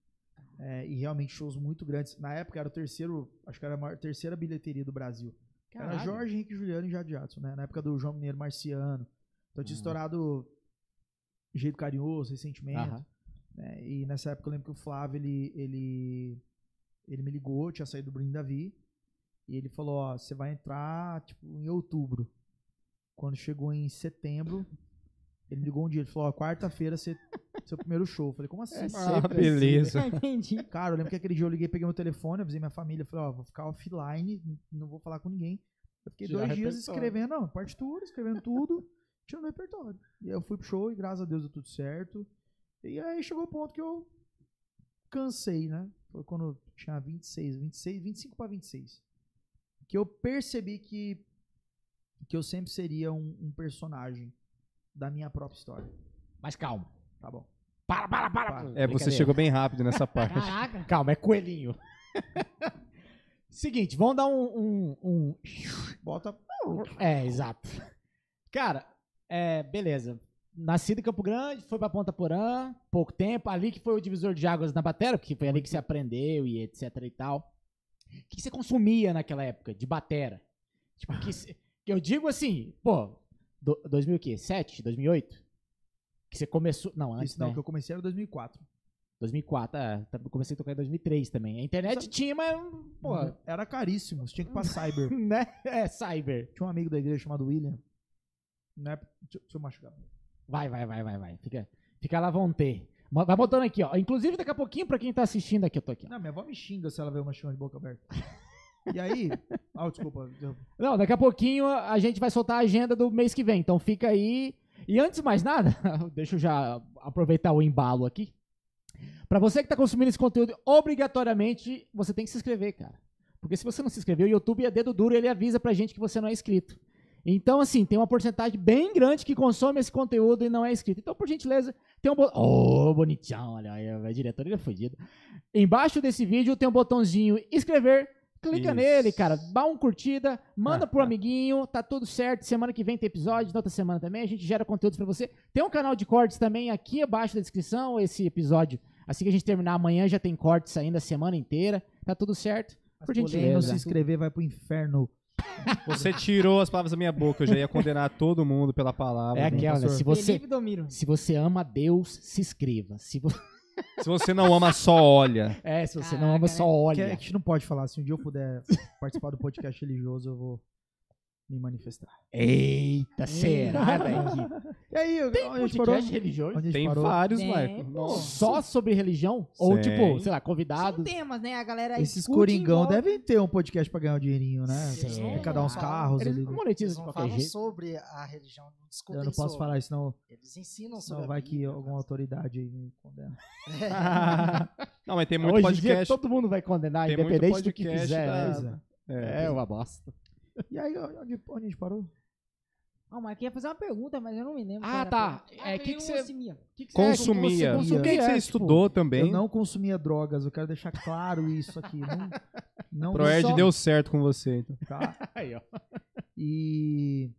é, e realmente shows muito grandes. Na época era o terceiro, acho que era a maior, terceira bilheteria do Brasil. Era Caralho. Jorge Henrique Juliano e Jade Jadson, né? Na época do João Mineiro Marciano. Então tinha Uhum. estourado Jeito Carinhoso, Ressentimento. Né? E nessa época eu lembro que o Flávio, ele, ele, ele me ligou, tinha saído do Bruno Davi, e ele falou, ó, você vai entrar, tipo, em outubro. Quando chegou em setembro, ele me ligou um dia, ele falou, ó, quarta-feira você, seu primeiro show. Eu falei, como assim? É Ah, beleza. Entendi. Cara, eu lembro que aquele dia eu liguei, peguei meu telefone, avisei minha família, falei, ó, vou ficar offline, não vou falar com ninguém. Eu fiquei dois dias escrevendo, não, partitura, escrevendo tudo, [laughs] tirando repertório. E aí eu fui pro show e graças a Deus deu tudo certo. E aí chegou o ponto que eu cansei, né? Foi quando eu tinha 26, 26, 25 pra 26. Que eu percebi que, que eu sempre seria um, um personagem da minha própria história. Mas calma. Tá bom. Para, para, para. Para. É, você chegou bem rápido nessa [laughs] parte. Caraca. Calma, é coelhinho. [laughs] Seguinte, vamos dar um, um, um- [laughs] Bota. É, exato. Cara, é, beleza. Nascido em Campo Grande, foi pra Ponta Porã, pouco tempo, ali que foi o divisor de águas na batera, porque foi ali que você aprendeu e etc e tal. O que você consumia naquela época de batera? Tipo, que, eu digo assim, pô, do, 2000 o quê? 7, 2008? Que você começou, não, antes, Isso não, né? que eu comecei era 2004. 2004, é, comecei a tocar em 2003 também. A internet Sabe- tinha, mas, pô, Era caríssimo, você tinha que ir pra Cyber. [laughs] né? É, cyber. Tinha um amigo da igreja chamado William. Né? Deixa, deixa eu machucar. Vai, vai, vai, vai, vai. Fica, fica lá, vão ter. Vai botando aqui, ó. Inclusive, daqui a pouquinho, pra quem tá assistindo aqui, eu tô aqui. ó. Não, minha avó me xinga se ela vê uma chama de boca aberta. E aí. [laughs] Ah, desculpa. eu- Não, daqui a pouquinho a gente vai soltar a agenda do mês que vem. Então fica aí. E antes de mais nada, [laughs] deixa eu já aproveitar o embalo aqui. Pra você que tá consumindo esse conteúdo, obrigatoriamente você tem que se inscrever, cara. Porque se você não se inscreveu, o YouTube é dedo duro ele avisa pra gente que você não é inscrito. Então, assim, tem uma porcentagem bem grande que consome esse conteúdo e não é inscrito. Então, por gentileza, tem um botão. Oh, bonitão, olha aí, a diretoria é fodida. Embaixo desse vídeo tem um botãozinho inscrever. Clica Isso. nele, cara. Dá um curtida, manda Ah, pro ah. amiguinho, tá tudo certo. Semana que vem tem episódio, na outra semana também. A gente gera conteúdos pra você. Tem um canal de cortes também aqui abaixo da descrição. Esse episódio, assim que a gente terminar amanhã, já tem cortes saindo a semana inteira. Tá tudo certo. Mas Por polêmico, gentileza. se inscrever vai pro inferno. [laughs] Você tirou as palavras da minha boca, eu já ia condenar todo mundo pela palavra. É né? aquela, né? Se você, se você ama Deus, se inscreva. Se vo- [laughs] Se você não ama, só olha. É, se você não ama, só né? Olha. é que a gente não pode falar. Se um dia eu puder participar do podcast religioso, eu vou me manifestar. Eita, será, velho? E aí, Tem onde a gente parou? podcast religioso? Onde a gente Tem parou? vários, Tem, Marco. pô. Nossa. Só sobre religião? Ou, Sim. tipo, sei lá, São convidados? temas, né? A galera Esses discute coringão devem ter um podcast pra ganhar um dinheirinho, né? Eles não Cada uns carros Eles ali. não né? monetizam Eles de não qualquer falam jeito. sobre a religião, não discutem Eu não posso sobre. falar isso, senão, Eles ensinam sobre senão a vai que Bíblia, alguma autoridade aí me condena. [laughs] Não, mas tem muito Hoje em dia podcast. todo mundo vai condenar, Tem muito independente do que podcast quiser. da- né? É. É, uma bosta. E aí, onde, onde a gente parou? Ah, mas aqui ia fazer uma pergunta, mas eu não me lembro. Ah, tá. pergunta. É, Ah, que eu que você- consumia. Que que Consumia. É, O consumia, que que você é, estudou Eu também? não consumia drogas, eu quero deixar claro isso aqui. Não, não [laughs] Proerd só- deu certo com você. Então. tá? Tipo, [laughs] aí, ó. E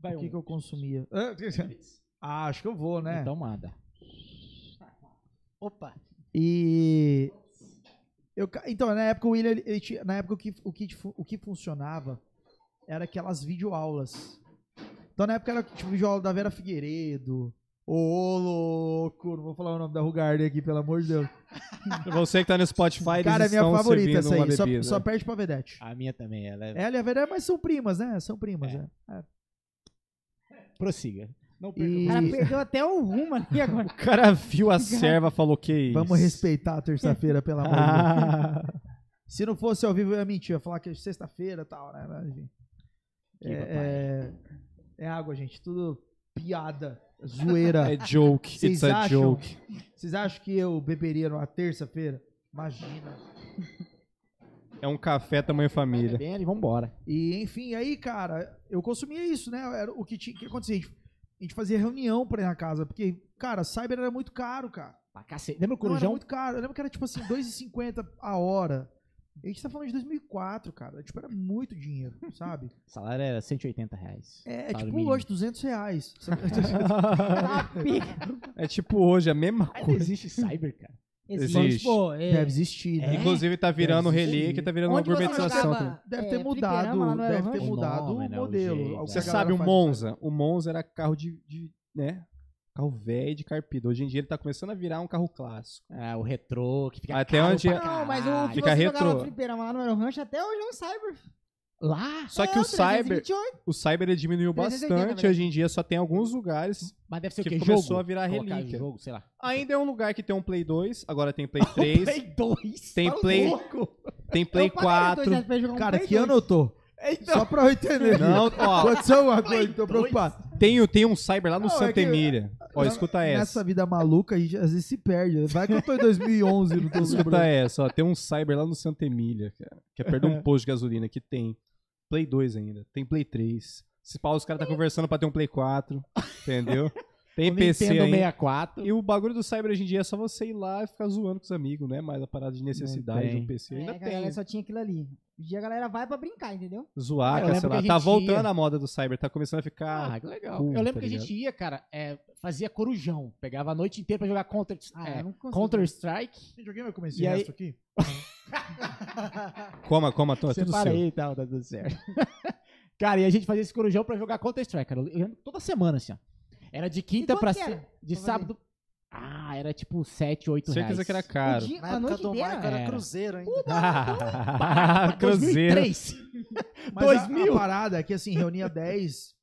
Vai o que, um. que eu consumia? [laughs] Ah, acho que eu vou, né? Então manda. Opa, E eu, então, na época o William, ele, ele na época o que, o, que, fu- o que funcionava era aquelas videoaulas. Então na época era tipo videoaula da Vera Figueiredo. Ô, louco, não vou falar o nome da Rugarden aqui, pelo amor de Deus. [laughs] Você que tá no Spotify, Cara, é minha estão favorita essa aí, só, só perde pra Vedete. A minha também, ela é... Ela e a Vera, mas são primas, né? São primas, É. né? É. Prossiga. Não E- O cara perdeu até o rumo ali [laughs] agora. O cara viu a [laughs] serva falou que isso. Vamos respeitar a terça-feira, pelo amor de Deus. Ah, [laughs] Se não fosse ao vivo, eu ia mentir. Eu ia falar que é sexta-feira e tal, né? É, é, é água, gente. Tudo piada, zoeira. é joke. Vocês It's a acham? joke. Vocês acham que eu beberia numa terça-feira? Imagina. É um café tamanho família. Bem ali, vambora. E, enfim, aí, cara, eu consumia isso, né? Era o que tinha que acontecia. A gente, fazia reunião pra ir na casa, porque, cara, cyber era muito caro, cara. Pra cacete. Lembra o Não, era Corujão? muito caro. Eu lembro que era tipo assim, 2,50 a hora. A gente tá falando de 2004, cara. Tipo, era muito dinheiro, sabe? O [laughs] salário era 180 reais. É, é tipo mínimo. hoje, 200 reais. [laughs] [laughs] É tipo hoje, a mesma Ainda coisa. existe cyber, cara. Existe. Pô, é, Deve existir, né? É? Inclusive tá virando Deve relíquia, tá virando uma Onde você gourmetização. jogava? também. Deve É, ter mudado, deve ter mudado O o, nome, né, o modelo. O que Você sabe, o faz- Monza. O Monza era carro de, de, né? Carro velho de carpida. Hoje em dia ele tá começando a virar um carro clássico. É, o retrô, que fica Até onde- pra Não, mas o que Fica você jogava retrô. no fliperama lá no Aero Ranch até hoje é um Cyber. Lá? Só que É, o Cyber, 328. o Cyber ele diminuiu 380, na bastante. verdade. Hoje em dia só tem alguns lugares. Mas deve ser Que o quê? começou jogo? a virar relíquia. jogo, sei lá. Ainda é um lugar que tem um Play 2, agora tem Play 3, [laughs] Play 2. Tem tá Play- louco? tem Play Eu pagaria 4. dois reais pra jogar um Cara, Play que ano eu tô? Então, Só pra eu entender. Não, ó, Aconteceu uma coisa, tô preocupado. tem, tem um Cyber lá no Não, é Santa que- Emília. Ó, escuta essa. Nessa vida maluca, a gente às vezes se perde. Vai que eu tô em 2011 e não tô Escuta lembrando. essa, ó. Tem um Cyber lá no Santa Emília, cara. Que é perto de um [laughs] posto de gasolina que tem Play 2 ainda. Tem Play 3. Se pau, os caras tá conversando pra ter um Play 4. Entendeu? Tem [laughs] o PC Nintendo ainda. 64. E o bagulho do Cyber hoje em dia é só você ir lá e ficar zoando com os amigos, né? Mas a parada de necessidade de tem. um PC ainda É, a tem. galera só tinha aquilo ali. Hoje em dia a galera vai pra brincar, entendeu? Zoar, Ah, eu lembro cancelar. Tá voltando ia. a moda do Cyber, tá começando a ficar. Ah, que legal. cool, eu lembro tá que a gente ia, cara, é, fazia corujão. Pegava a noite inteira pra jogar Counter, Ah, é, eu. Counter Strike. Gente, alguém vai comer esse E aí- resto aqui? [laughs] Coma, coma, tô, é tudo seu. aí e tal, tá tudo certo. [laughs] cara, e a gente fazia esse corujão pra jogar Counter Strike, cara. Eu lembro toda semana, assim, ó. Era de quinta pra era de pra sábado. Ah, era tipo 7, 8 reais. Certeza que era caro. O dia- Na a época noite do inteira. Marco era Era. Cruzeiro ainda. [laughs] Cruzeiro. 2003. Mas 2000. A, a parada é que, assim, reunia 10...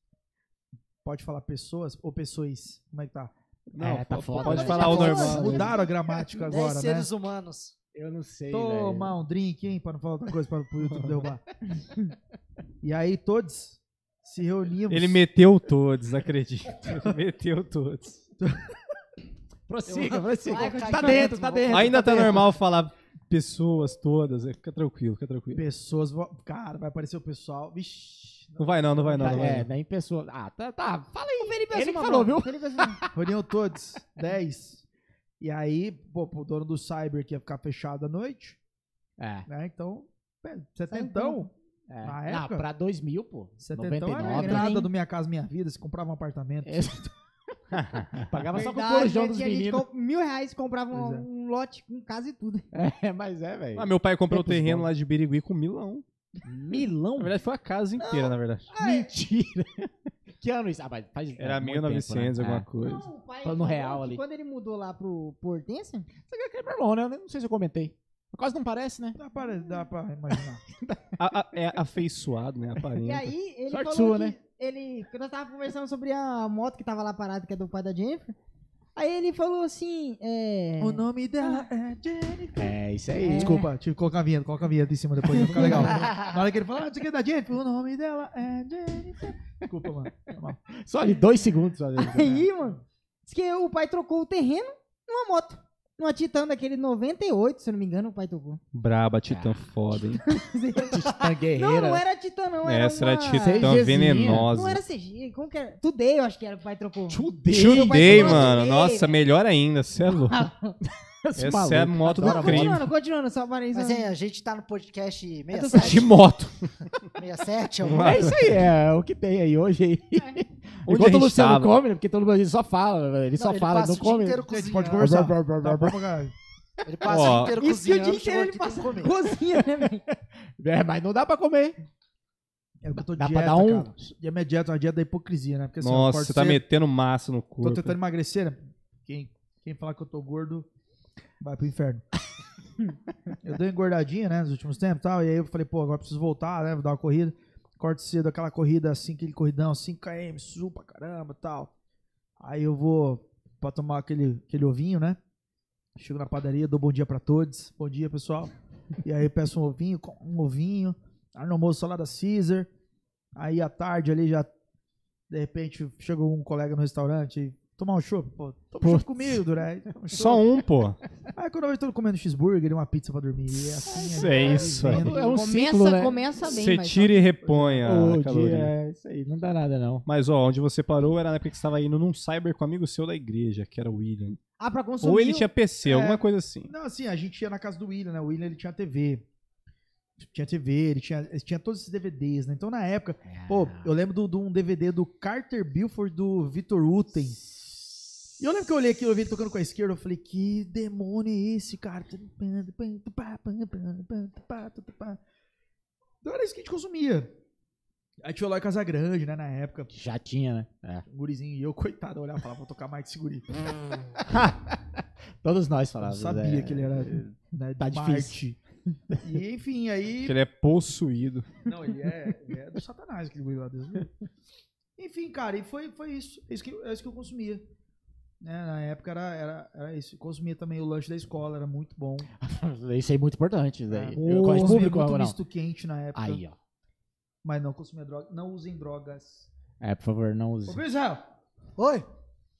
Pode falar pessoas ou pessoas? Como é que tá? Não, É, tá foda, pode né? falar o Tá normal. foda. Mudaram a gramática Dez agora, né? seres humanos. Eu não sei, Tomar um drink, hein? Pra não falar outra coisa pra, pro YouTube derrubar. e aí todos se reunimos. Ele meteu todos, acredito. Ele meteu todos. [laughs] Prossiga, prossiga. Vai, Tá dentro, tá dentro. Ainda tá dentro. normal falar pessoas todas. Fica tranquilo, fica tranquilo. Pessoas. Cara, vai aparecer o pessoal. Vixe. Não vai não, não vai não. Tá, Não vai é, não. nem pessoa. Ah, tá, tá. Fala aí. O Felipe Ele que falou, viu? [laughs] Reuniam todos. 10. E aí, pô, o dono do Cyber que ia ficar fechado à noite, É. né? Então, um setentão. é. Na Não, época? pra 2000, pô. Setentão era a 99. entrada hein? do Minha Casa Minha Vida. Você comprava um apartamento. É. [laughs] [laughs] Pagava só com o corujão né? dos meninos. mil reais comprava um, é. um lote com casa e tudo. É, mas é, velho. Ah, meu pai comprou o terreno bons. lá de Birigui com milão. Milão? Na verdade, foi a casa inteira, na verdade. Mentira. [laughs] Que ano isso? Ah, mas faz Era é, muito 1900, tempo, né? alguma É. coisa. Não, o pai Falando real ali. Quando ele mudou lá pro, Hortência, Você quer que é meu irmão, né? Eu Não sei se eu comentei. Quase não parece, né? Dá pra, dá pra imaginar. [laughs] A- a- é afeiçoado, né? E Aparenta. aí, ele Sorte falou sua, que né? Ele, que nós tava conversando sobre a moto que tava lá parada, que é do pai da Jennifer. Aí ele falou assim, é... o nome dela é Jennifer. É, isso aí. Desculpa, tive que colocar a vinheta, coloca a vinheta em cima depois, vai ficar legal. [laughs] Na hora que ele fala, ah, isso aqui é da Jennifer, o nome dela é Jennifer. Desculpa, mano. Só ali dois segundos. Só ali. [laughs] Aí, mano, diz que o pai trocou o terreno numa moto. Numa Titan daquele 98, se eu não me engano, o pai trocou. Braba, titã foda, hein? [laughs] Titã Não, guerreira. não era Titan, não. Era Essa era uma... titã CGzinha. venenosa. Não era CG, como que era? Today, eu acho que era o pai trocou. Meu pai mano. Nossa, melhor ainda. Você é [laughs] louco. [laughs] [laughs] Esse Essa é a maluco. moto do Não, crime. continuando, continuando, só para isso. Mas é, a gente tá no podcast tô 67, De moto. [laughs] 67 é lá. É isso aí, é o que tem aí hoje aí. [laughs] Onde Enquanto a o Luciano tava? come, né? Porque todo mundo ele só fala, ele só ele fala, ele passa não o come. Gente, cozinhando. pode conversar. Tá bom pra caralho. Ele passa Ó, o dia inteiro Isso que o cozinhando, dia inteiro ele passa comer. cozinha, né, velho? É, mas não dá pra comer. É o que eu tô Dá dieta, pra dar um- cara. E a minha dieta é uma dieta da hipocrisia, né? Porque assim, Nossa, você tá cedo, metendo massa no Tô corpo. tentando emagrecer, né? Quem, quem falar que eu tô gordo, vai pro inferno. eu dei uma engordadinha, né, nos últimos tempos e tal. E aí eu falei, pô, agora preciso voltar, né? Vou dar uma corrida. Corto cedo, aquela corrida assim, aquele corridão, 5km, subo pra caramba e tal. Aí eu vou pra tomar aquele, aquele ovinho, né? Chego na padaria, dou bom dia pra todos. Bom dia, pessoal. E aí peço um ovinho, um ovinho. Aí no almoço, salada Caesar. Aí à tarde ali já, de repente, chega um colega no restaurante tomar um chopp. Pô, toma um chopp comigo, Duré. Toma um Só um, pô. [laughs] Aí quando eu tô comendo cheeseburger e uma pizza pra dormir. É assim, Isso aí, é vai isso, vivendo. É um começa, ciclo, né? começa bem, Você mas tira e repõe a O caloria. é isso aí, não dá nada não. Mas, ó, onde você parou era na época que você tava indo num cyber com um amigo seu da igreja, que era o William. Ah, pra consumir. Ou ele tinha PC, É. alguma coisa assim. Não, assim, a gente ia na casa do William, né? O William ele tinha TV. Tinha TV, ele tinha, ele tinha todos esses DVDs, né? Então na época, pô, eu lembro de um DVD do Carter Buford do Victor Uten. E eu lembro que eu olhei aquilo, eu vi ele tocando com a esquerda, eu falei, que demônio é esse, cara? Então era isso que a gente consumia. Aí tinha o Eloy Casagrande, né, na época. Já tinha, né? É. Um gurizinho, e eu, coitado, eu olhava e falava, vou tocar mais que esse guri. Todos nós Eu falávamos. sabia é. que ele era né, Tá de difícil. Marte. E enfim, aí... Que ele é possuído. Não, ele é, ele é do satanás, aquele guri lá. Deus. Enfim, cara, e foi, foi isso. É isso, que, é isso que eu consumia. Né, na época era, era, era isso. Consumia também o lanche da escola, era muito bom. [laughs] Isso aí é muito importante. Isso aí. Eu Eu público muito não? misto quente na época. Aí, ó. Mas não consumia droga. Não usem drogas. É, por favor, não Ô, use. Israel, Oi?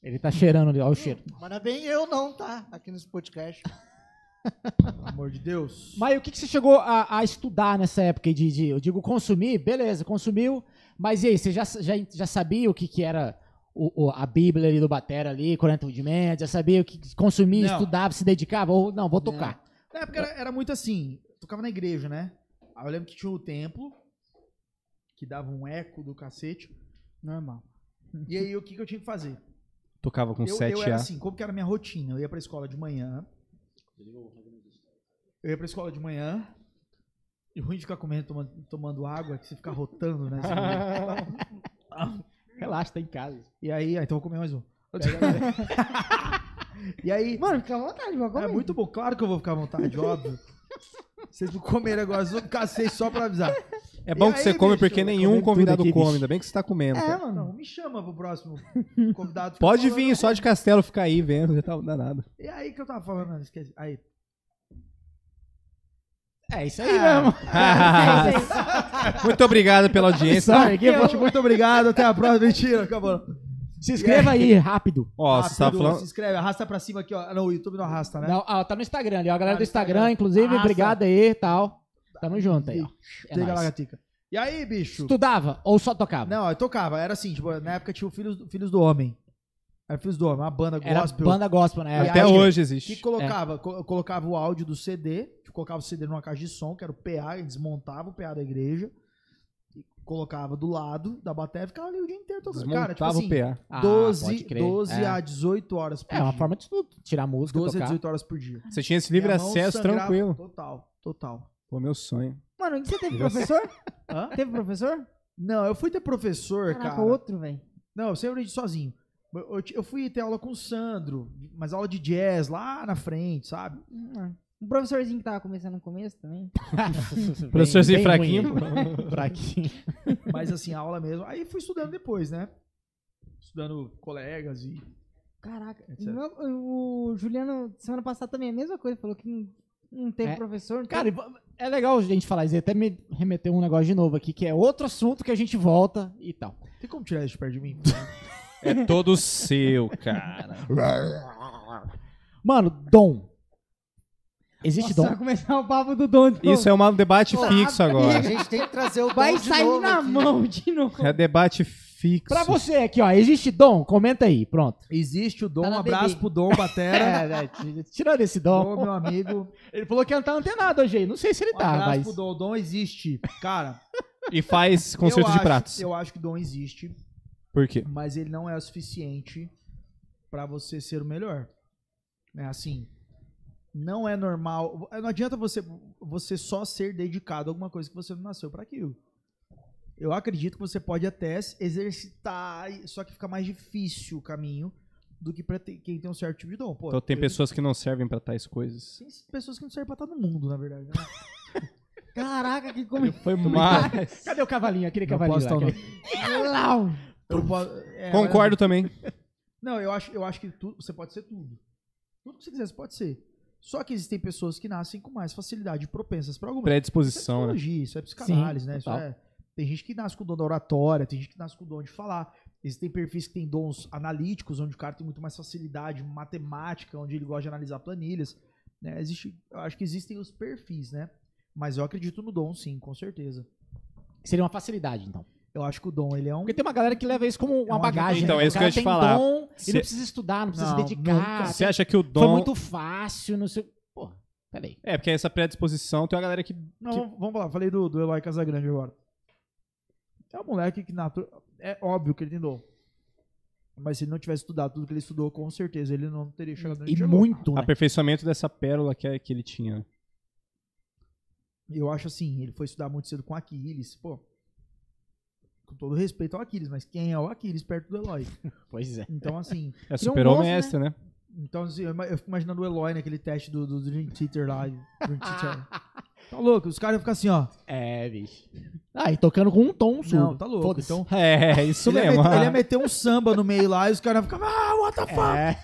Ele tá cheirando ali, ó o cheiro. Mas não é bem eu não, tá? Aqui nesse podcast. [laughs] pelo amor de Deus. Mas o que, que você chegou a, a estudar nessa época de, de- eu digo, consumir? Beleza, consumiu. Mas e aí, você já, já, já sabia o que, que era o, o- a Bíblia ali do Batera ali, 40 rudimentos? Já sabia o que consumia, Não. estudava, se dedicava? Ou não, vou tocar. Na época era, era muito assim. Tocava na igreja, né? Aí eu lembro que tinha o templo, que dava um eco do cacete. Normal. E aí o que, que eu tinha que fazer? Tocava com eu, 7A. eu era assim, como que era a minha rotina? Eu ia pra escola de manhã. Eu ia pra escola de manhã. E ruim de ficar comendo, tomando, tomando água, que você fica rotando, né? [laughs] [laughs] Relaxa, tá em casa. e aí, ah, então vou comer mais um. [laughs] e aí, Mano, fica à vontade, vou comer. é muito bom, claro que eu vou ficar à vontade, óbvio. Vocês não comerem agora, eu cacei só pra avisar. É bom E que você aí, come bicho, porque nenhum convidado aqui, come. bicho. Ainda bem que você tá comendo. É, cara. mano. Não, me chama pro próximo [laughs] convidado. Pode vir só de castelo ficar aí vendo, já tá não dá nada. E aí que eu tava falando, esqueci. Aí. É isso aí mesmo. [laughs] Muito obrigado pela audiência. Sorry, que Gente, muito obrigado, até a próxima. Mentira, acabou. Se inscreva aí, rápido. Ó, Rápido, falando. Se inscreve, arrasta pra cima aqui, ó. Ah, Não, o YouTube não arrasta, né? Não, ó, tá no Instagram ali, ó. A galera Ah, do no Instagram, Instagram. inclusive, Arrasta. obrigado aí e tal. Tamo junto aí, ó. É Liga nóis. lá, Gatica. E aí, bicho? Estudava ou só tocava? Não, eu tocava. Era assim, tipo, na época tinha o Filhos, Filhos do Homem. Era Filhos do Homem, uma banda Era gospel. banda gospel, né? Até aí, hoje que existe. colocava, co- eu colocava o áudio do CD, colocava o CD numa caixa de som, que era o PA, e desmontava o PA da igreja, e colocava do lado da bateria e ficava ali o dia inteiro tocando. Cara, tipo Desmontava assim, o PA. Ah, 12, pode crer. 12 é. a 18 horas por É dia. uma forma de estudo. Tirar música, 12 a tocar. 18 horas por dia. Você tinha esse livre acesso tranquilo. Total, total. Pô, meu sonho. Mano, você teve professor? [laughs] Hã? Teve professor? Não, eu fui ter professor, Caraca, cara. outro, velho. Não, eu sempre aprendi sozinho. Eu, eu eu fui ter aula com o Sandro, mas aula de jazz lá na frente, sabe? Hum, Um professorzinho que tava começando no começo também. [laughs] Professorzinho Bem- bem fraquinho. ruim. [laughs] fraquinho. Mas assim, a aula mesmo. Aí fui estudando depois, né? Estudando colegas e. Caraca. Meu- o Juliano, semana passada também, a mesma coisa. Falou que não, não teve É. professor. Não Cara, é legal a gente falar isso. Até me remeteu um negócio de novo aqui, que é outro assunto que a gente volta e tal. Tem como tirar isso de perto de mim? É todo seu, cara. Mano, dom. Existe Nossa, vai dom? começar o papo do Dom de novo. Isso é um debate Pô, fixo A agora. gente tem que trazer o Vai dom de sair novo na aqui. mão de novo. É debate fixo. Pra você aqui, ó, existe dom? Comenta aí, pronto. Existe o Dom, Tá um abraço BB. pro Dom Batera. [laughs] É, é, t- tirando esse Ô, dom. meu amigo. Ele falou que não tá antenado hoje aí. Não sei se ele Um tá, abraço mas. pro Dom. O Dom existe. Cara, E faz concerto de acho- pratos. Eu acho que o Dom existe, Por quê? mas ele não é o suficiente pra você ser o melhor. É assim. Não é normal. Não adianta você, você só ser dedicado a alguma coisa que você não nasceu pra aquilo. Eu acredito que você pode até exercitar, só que fica mais difícil o caminho do que pra ter- quem tem um certo tipo de dom. Pô, Então tem eu- pessoas que não servem pra tais coisas. Tem pessoas que não servem pra estar no mundo, na verdade. Né? [laughs] Caraca, que como... Foi mais. Cadê o cavalinho? Aquele Não cavalinho lá. aquele- Lau. Eu posso- é, Concordo também. mas- Não, eu acho, eu acho que tu- você pode ser tudo. Tudo que você quiser, você pode ser. Só que existem pessoas que nascem com mais facilidade, propensas para alguma Isso é Predisposição, né? isso é psicanálise, Sim, né? Isso é- Tem gente que nasce com o dom da oratória, tem gente que nasce com o dom de falar. Existem perfis que têm dons analíticos, onde o cara tem muito mais facilidade, matemática, onde ele gosta de analisar planilhas. Né? Existe, eu acho que existem os perfis, né? Mas eu acredito no dom, sim, com certeza. Seria uma facilidade, então. Eu acho que o dom, ele é um... Porque tem uma galera que leva isso como uma uma bagagem. Então, né? é O isso que eu ia te falar. Dom, e Cê- não precisa estudar, não precisa Não, se dedicar. nunca. Você acha que o Foi dom. muito fácil, não sei. Porra, peraí. É, porque essa predisposição tem uma galera que. Não, que- vamos- vamos lá, falei do, do Eloy Casagrande agora. É um moleque que natu... é óbvio que ele tem dom. Mas se ele não tivesse estudado tudo que ele estudou, com certeza ele não teria chegado onde E chegou. muito, né? Aperfeiçoamento dessa pérola que, é- que ele tinha. Eu acho assim, ele foi estudar muito cedo com Aquiles, pô. Com todo respeito ao Aquiles, mas quem é o Aquiles perto do Eloy? [laughs] Pois é. Então, assim, É super-homem extra, né? então, assim eu, fico imaginando o Eloy naquele teste do, do Dream Theater lá. Dream [laughs] Theater. tá louco, os caras ficam assim, ó. É, bicho. Ah, e tocando com um tom surdo. Não, tá louco. Então, [laughs] É, isso ele, ia mesmo. met- ele ia meter um samba no meio lá e os caras ficavam, ah, what the fuck? É,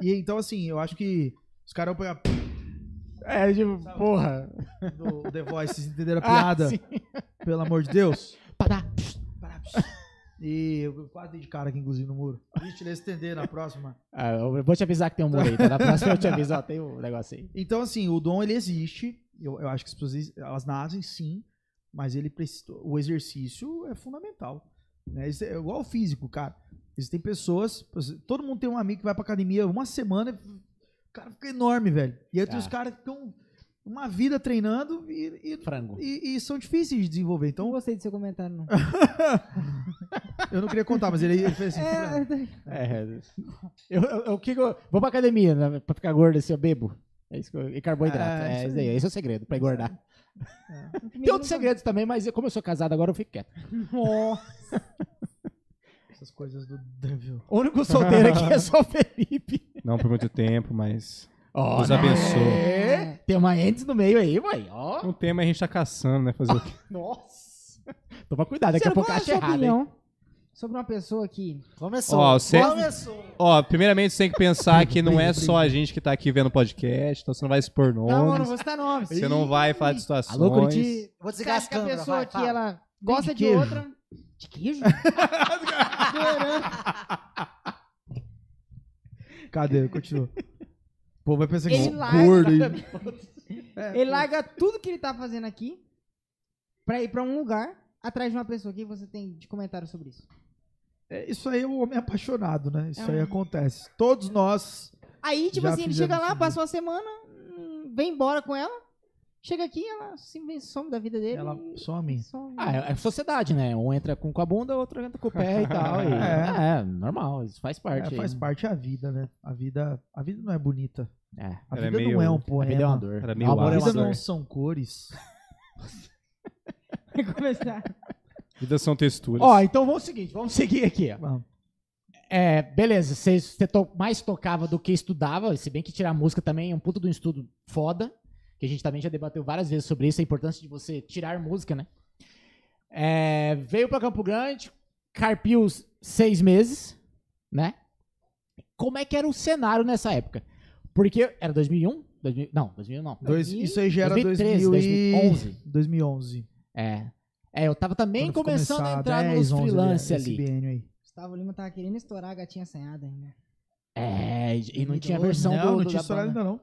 E então, assim, eu acho que os caras vão pegar é, tipo, porra. do The Voice, vocês entenderam a Ah, piada? sim. Pelo amor de Deus. Padá. E eu quase dei de cara aqui, inclusive, no muro. Vixe, ele estender na próxima. Ah, eu vou te avisar que tem um muro aí, tá? Na próxima eu te aviso, ó, tem um negócio aí. Então, assim, o dom, ele existe. Eu, eu acho que as pessoas, elas nascem, sim. Mas ele precisa, o exercício é fundamental. Né? Isso é igual ao físico, cara. Existem pessoas, todo mundo tem um amigo que vai pra academia uma semana, o cara fica enorme, velho. E aí tem Ah. os caras que ficam uma vida treinando e, e- Frango. e- e são difíceis de desenvolver. Não Então, gostei do seu comentário, não. [laughs] eu não queria contar, mas ele, ele fez assim. É, É. Eu, eu, eu, que eu- vou pra academia, né? Pra ficar gordo assim, eu bebo. É isso que eu, e carboidrato. É, É, isso aí. Esse é o segredo, pra engordar. comigo Tem outros não- segredos também, mas como eu sou casado agora, eu fico quieto. Nossa. [laughs] Essas coisas do Devil. O único solteiro aqui é só o Felipe. Não por muito tempo, mas. Ó, Deus né? abençoe. É, tem uma entes no meio aí, mãe. Ó. Não tem, mas a gente tá caçando, né? Fazer o quê? [laughs] Nossa. Toma cuidado, daqui a Ciro, pouco a acha errado, hein? sobre uma pessoa que... Começou. Ó, você- Começou. Ó, primeiramente você tem que pensar que não é só a gente que tá aqui vendo o podcast, então você não vai expor Não, não nomes. vou citar nomes. Você não vai falar de situações. Alô, Curiti. Vou Você desligar as que a câmeras. pessoa vai, que fala. ela gosta de, queijo. outra... De queijo? [laughs] Cadê? Continua. [laughs] Povo vai pensar que Ele é larga- gordo. [laughs] É, Ele larga tudo que ele tá fazendo aqui pra ir pra um lugar atrás de uma pessoa. O que você tem de comentário sobre isso? é, isso aí é o homem apaixonado, né? Isso aí Ah. acontece. Todos nós. Aí, tipo assim, ele chega lá, isso. passa uma semana, vem embora com ela, chega aqui, ela simplesmente some da vida dele. Ela some. some. Ah, é, é sociedade, né? Um entra com, com a bunda, outro entra com o pé e tal. e- [laughs] É. é. normal, isso faz parte. É, aí. faz parte a vida, né? A vida, a vida não é bonita. É. A vida meio- não é um A poema. vida é uma dor. Era meio A vida dor. não são cores. [laughs] Vai começar. Vida são texturas. Ó, então vamos seguinte, vamos seguir aqui, ó. Vamos. É, beleza, você você to- mais tocava do que estudava, se bem que tirar música também é um puto de um estudo foda, que a gente também já debateu várias vezes sobre isso, a importância de você tirar música, né? É, veio pra Campo Grande, carpiu seis meses, né? Como é que era o cenário nessa época? Porque era 2001? 2000, não, 2001 não. Dois, isso aí já era 2013, 2000 e- 2011. 2011. É. É, eu tava também Quando começando a entrar 10, nos 11 freelance ali. aí. Gustavo Lima tava querendo estourar a gatinha assanhada ainda. É, e e não tinha 2012. versão não, do, não do- tinha estourado ainda não.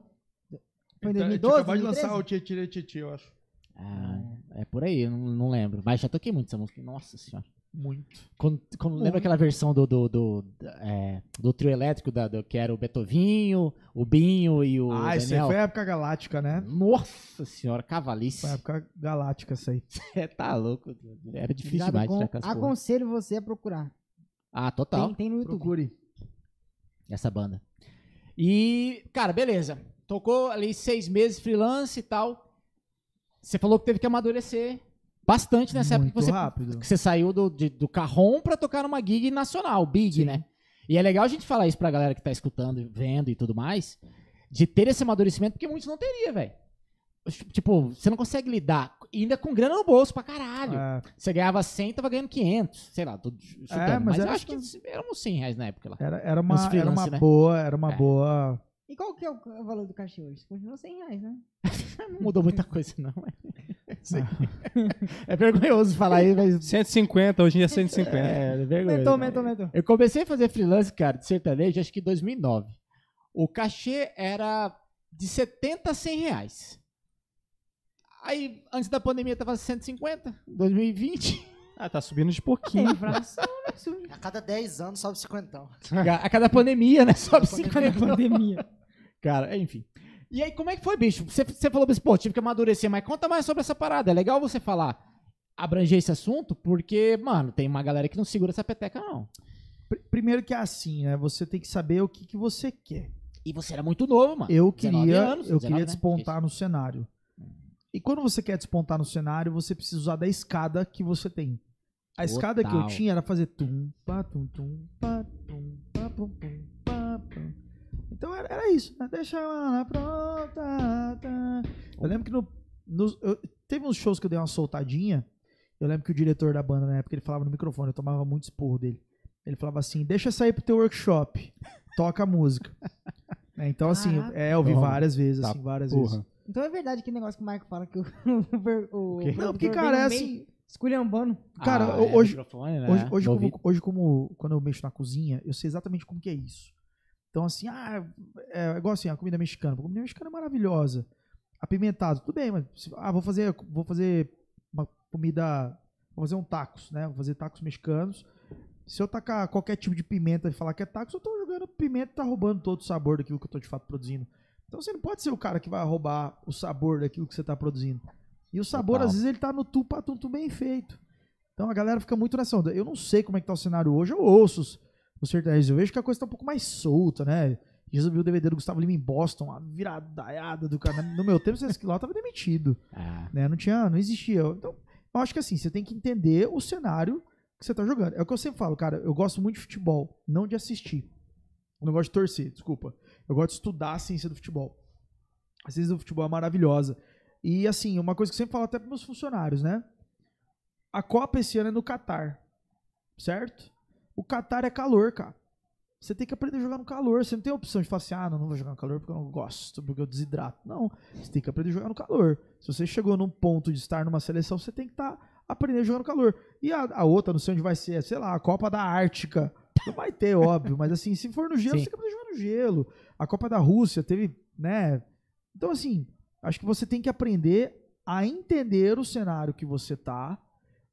Foi em Ele tá- ele 2012, acabou de lançar 2013? o Tchê Tchê, eu acho. Ah, é por aí, eu não, não lembro. Mas já toquei muito essa música. Nossa senhora. Muito. Quando, quando lembra Muito. aquela versão do, do, do, é, do trio elétrico, da, do, que era o Betovinho, o Binho e o ah, isso aí foi a época galáctica, né? Nossa senhora, cavalice. Foi a época galáctica isso aí. [laughs] Você tá louco. Era difícil Obrigado, demais com- tirar aquelas porra. Aconselho você a procurar. Ah, total. Tem, tem no YouTube. Procure. essa banda. E, cara, beleza. Tocou ali seis meses freelance e tal. Você falou que teve que amadurecer bastante nessa época Muito que você, rápido. que você saiu do, de- do carrom pra tocar numa gig nacional, big, Sim. né? E é legal a gente falar isso pra galera que tá escutando, vendo e tudo mais, de ter esse amadurecimento, porque muitos não teria, velho. Tipo, você não consegue lidar, ainda com grana no bolso pra caralho. É, Você ganhava 100, tava ganhando 500, sei lá, tô chutando. É, mas mas eu acho que só- eram uns 100 reais na época lá. era, era uma, era uma né? boa, era uma É. boa. E qual que é o valor do cachê hoje? Continua 100 reais, né? [laughs] Não mudou muita coisa, não. Sei. É vergonhoso falar isso, mas. 150, hoje em dia é 150. É, é vergonhoso. Aumentou, aumentou, aumentou. Eu comecei a fazer freelance, cara, de sertanejo, acho que em 2009. O cachê era de 70 a 100 reais. Aí, antes da pandemia, tava 150, 2020. Ah, tá subindo de pouquinho. inflação, né? A cada 10 anos sobe 50. A cada pandemia, né? Sobe Cada 50. pandemia. Cara, enfim. E aí, como é que foi, bicho? Você, você falou assim, pô, tive que amadurecer, mas conta mais sobre essa parada. É legal você falar, abranger esse assunto, porque, mano, tem uma galera que não segura essa peteca, não. Pr- Primeiro que é assim, né? Você tem que saber o que, que você quer. E você era muito novo, mano. Eu 19 queria, anos, eu 19, queria né? despontar no cenário. E quando você quer despontar no cenário, você precisa usar da escada que você tem. A escada que eu tinha era fazer tum, pá, tum, tum, pá, tum, pá, pum, pum, pá, pum. Então era, era isso, né? Deixa ela pronta. Tá. Eu lembro que no, nos- eu- teve uns shows que eu dei uma soltadinha. Eu lembro que o diretor da banda na época ele falava no microfone, eu tomava muito esporro dele. Ele falava assim: deixa sair pro teu workshop, toca a música. [laughs] Né, Então, assim, eu- Caraca. é, eu vi várias vezes, Tá assim, várias porra. vezes. Então é verdade aquele negócio que o Marco fala que o, [laughs] o, o? Não, porque, cara, vem é no meio assim. Esculhambando. Cara, Ah, ho- é, hoje- microfone, né? Hoje, hoje, como, hoje, como quando eu mexo na cozinha, eu sei exatamente como que é isso. Então, assim, ah, é igual assim, a comida mexicana. A comida mexicana é maravilhosa. Apimentado, tudo bem, mas ah, vou fazer, vou fazer uma comida, vou fazer um tacos, né? Vou fazer tacos mexicanos. Se eu tacar qualquer tipo de pimenta e falar que é tacos, eu tô jogando pimenta e tá roubando todo o sabor daquilo que eu tô de fato produzindo. Então você não pode ser o cara que vai roubar o sabor daquilo que você tá produzindo. E o sabor, Total. às vezes, ele tá no tu patum bem feito. Então a galera fica muito nessa onda. Eu não sei como é que tá o cenário hoje, eu ouço os, os sertanejos. Eu vejo que a coisa tá um pouco mais solta, né? Já vi o DVD do Gustavo Lima em Boston, uma viradaiada do cara. No meu tempo, esse lá eu tava demitido. [laughs] Ah, Né? Não tinha, não existia. Então, eu acho que assim, você tem que entender o cenário que você tá jogando. É o que eu sempre falo, cara. Eu gosto muito de futebol, não de assistir. Eu não gosto de torcer, desculpa. Eu gosto de estudar a ciência do futebol. A ciência do futebol é maravilhosa. E assim, uma coisa que eu sempre falo até para meus funcionários, né? A Copa esse ano é no Catar. Certo? O Catar é calor, cara. Você tem que aprender a jogar no calor. Você não tem a opção de falar assim, ah, não, não vou jogar no calor porque eu não gosto, porque eu desidrato. Não. Você tem que aprender a jogar no calor. Se você chegou num ponto de estar numa seleção, você tem que estar aprendendo a jogar no calor. E a, a outra, não sei onde vai ser, sei lá, a Copa da Ártica. Não vai ter, [laughs] óbvio, mas assim, se for no gelo, Sim. você tem que aprender a jogar no gelo. A Copa da Rússia teve, né? Então, assim, acho que você tem que aprender a entender o cenário que você tá,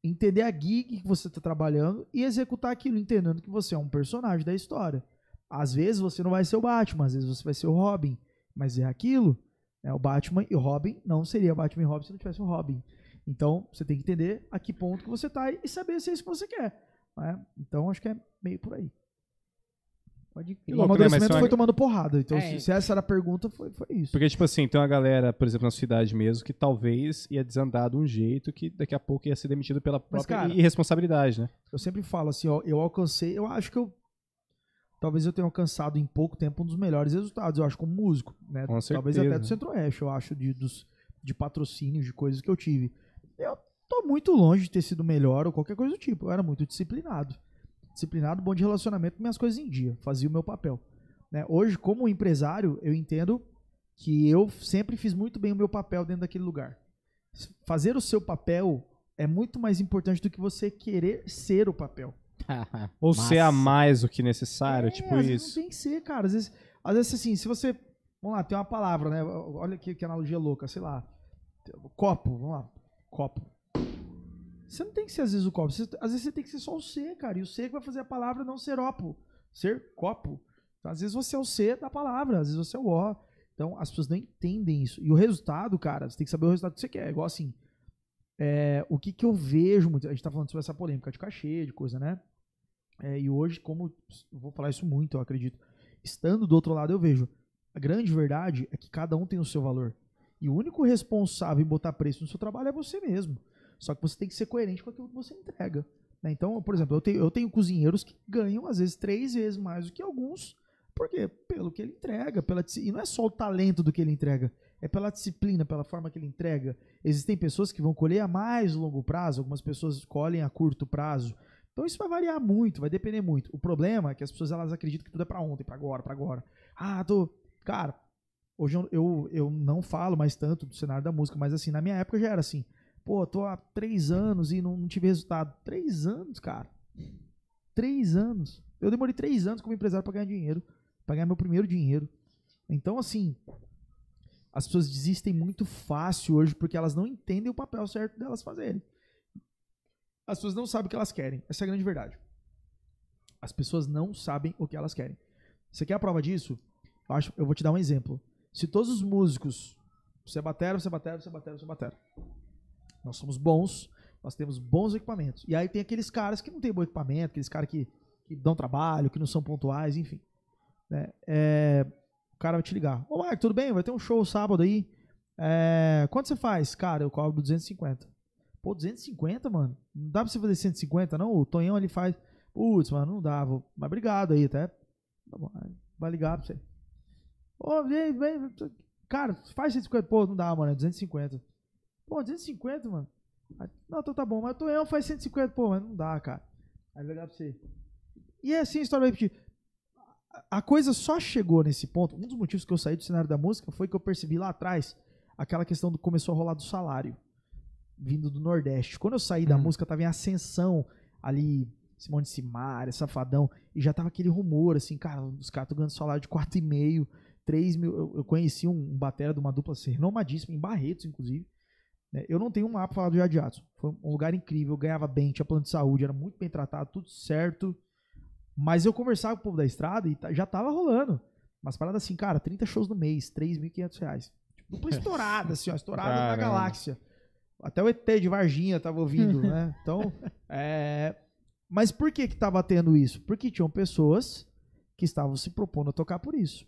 entender a gig que você tá trabalhando e executar aquilo, entendendo que você é um personagem da história. Às vezes você não vai ser o Batman, às vezes você vai ser o Robin, mas é aquilo. Né? O Batman e o Robin não seria Batman e Robin se não tivesse o Robin. Então, você tem que entender a que ponto que você tá e saber se é isso que você quer. né? Então, acho que é meio por aí. Pode crer. O né? Mas amadurecimento são- foi tomando porrada. Então, É. se, se essa era a pergunta, foi, foi isso. Porque, tipo assim, tem uma galera, por exemplo, na cidade mesmo, que talvez ia desandar de um jeito que daqui a pouco ia ser demitido pela própria cara- irresponsabilidade, né? Eu sempre falo assim, ó, eu alcancei, eu acho que eu talvez eu tenha alcançado em pouco tempo um dos melhores resultados, eu acho como músico, né? Com Talvez certeza. até do Centro-Oeste, eu acho de dos de patrocínios, de coisas que eu tive. Eu tô muito longe de ter sido melhor ou qualquer coisa do tipo. Eu era muito disciplinado. Disciplinado, bom de relacionamento, com minhas coisas em dia, fazia o meu papel. né? Hoje, como empresário, eu entendo que eu sempre fiz muito bem o meu papel dentro daquele lugar. Fazer o seu papel é muito mais importante do que você querer ser o papel. [laughs] Ou Massa. ser a mais do que necessário, É, tipo às vezes isso. Não tem que ser, cara. Às vezes, às vezes assim, se você. Vamos lá, tem uma palavra, né? Olha que, que analogia louca, sei lá. Copo, vamos lá. Copo. Você não tem que ser, às vezes, o copo. Você- às vezes você tem que ser só o C, cara. E o C que vai fazer a palavra não ser opo. Ser copo. Então, às vezes você é o C da palavra, às vezes você é o O. Então, as pessoas não entendem isso. E o resultado, cara, você tem que saber o resultado que você quer. É igual assim. é, o que, que eu vejo muito. A gente tá falando sobre essa polêmica de cachê, de coisa, né? É, e hoje, como eu vou falar isso muito, eu acredito, estando do outro lado, eu vejo. A grande verdade é que cada um tem o seu valor. E o único responsável em botar preço no seu trabalho é você mesmo. Só que você tem que ser coerente com aquilo que você entrega. né? Então, por exemplo, eu tenho, eu tenho cozinheiros que ganham, às vezes, três vezes mais do que alguns. Por quê? Pelo que ele entrega. Pela, e não é só o talento do que ele entrega, é pela disciplina, pela forma que ele entrega. Existem pessoas que vão colher a mais longo prazo, algumas pessoas colhem a curto prazo. Então isso vai variar muito, vai depender muito. O problema é que as pessoas elas acreditam que tudo é pra ontem, pra agora, pra agora. Ah, tô. Cara, hoje eu, eu, eu não falo mais tanto do cenário da música, mas assim, na minha época já era assim. Pô, tô há três anos e não, não tive resultado. Três anos, cara. Três anos. Eu demorei três anos como empresário pra ganhar dinheiro, pra ganhar meu primeiro dinheiro. Então, assim, as pessoas desistem muito fácil hoje porque elas não entendem o papel certo delas fazerem. As pessoas não sabem o que elas querem. Essa é a grande verdade. As pessoas não sabem o que elas querem. Você quer a prova disso? Eu, acho, eu vou te dar um exemplo. Se todos os músicos, você batera, você batera, você batera, você batera. Nós somos bons, nós temos bons equipamentos. E aí tem aqueles caras que não têm bom equipamento, aqueles caras que, que dão trabalho, que não são pontuais, enfim. né? É, o cara vai te ligar. Ô, Marco, tudo bem? Vai ter um show sábado aí. É, quanto você faz? Cara, eu cobro 250. Pô, 250, mano? Não dá pra você fazer 150, não? O Tonhão ali faz. Putz, mano, não dá. Vou... Mas obrigado aí, até. Tá bom, aí vai ligar pra você. Ô, vem, vem. Cara, faz 150. Pô, não dá, mano. É 250. Pô, 250, mano. Aí, não, então tá bom. Mas o Tonhão faz 150. Pô, mas não dá, cara. Aí vai ligar pra você. E é assim a história vai repetir. A- coisa só chegou nesse ponto. Um dos motivos que eu saí do cenário da música foi que eu percebi lá atrás aquela questão do começou a rolar do salário vindo do Nordeste. Quando eu saí da Hum. música, tava em ascensão ali, Simone Simaria, Safadão, e já tava aquele rumor, assim, cara, os caras estão ganhando salário de 4,5, 3 mil. Eu, eu conheci um, um batera de uma dupla renomadíssima, em Barretos, inclusive. Né? Eu não tenho um mapa falar do Jardim Adson. Foi um lugar incrível, ganhava bem, tinha plano de saúde, era muito bem tratado, tudo certo. Mas eu conversava com o povo da estrada e ta- já tava rolando. Umas paradas assim, cara, 30 shows no mês, 3.500 reais. Tipo, dupla [laughs] estourada, assim, ó, estourada na Caramba. galáxia. Até o ET de Varginha tava ouvindo, né? [laughs] Então, é... Mas por que que tava tendo isso? Porque tinham pessoas que estavam se propondo a tocar por isso.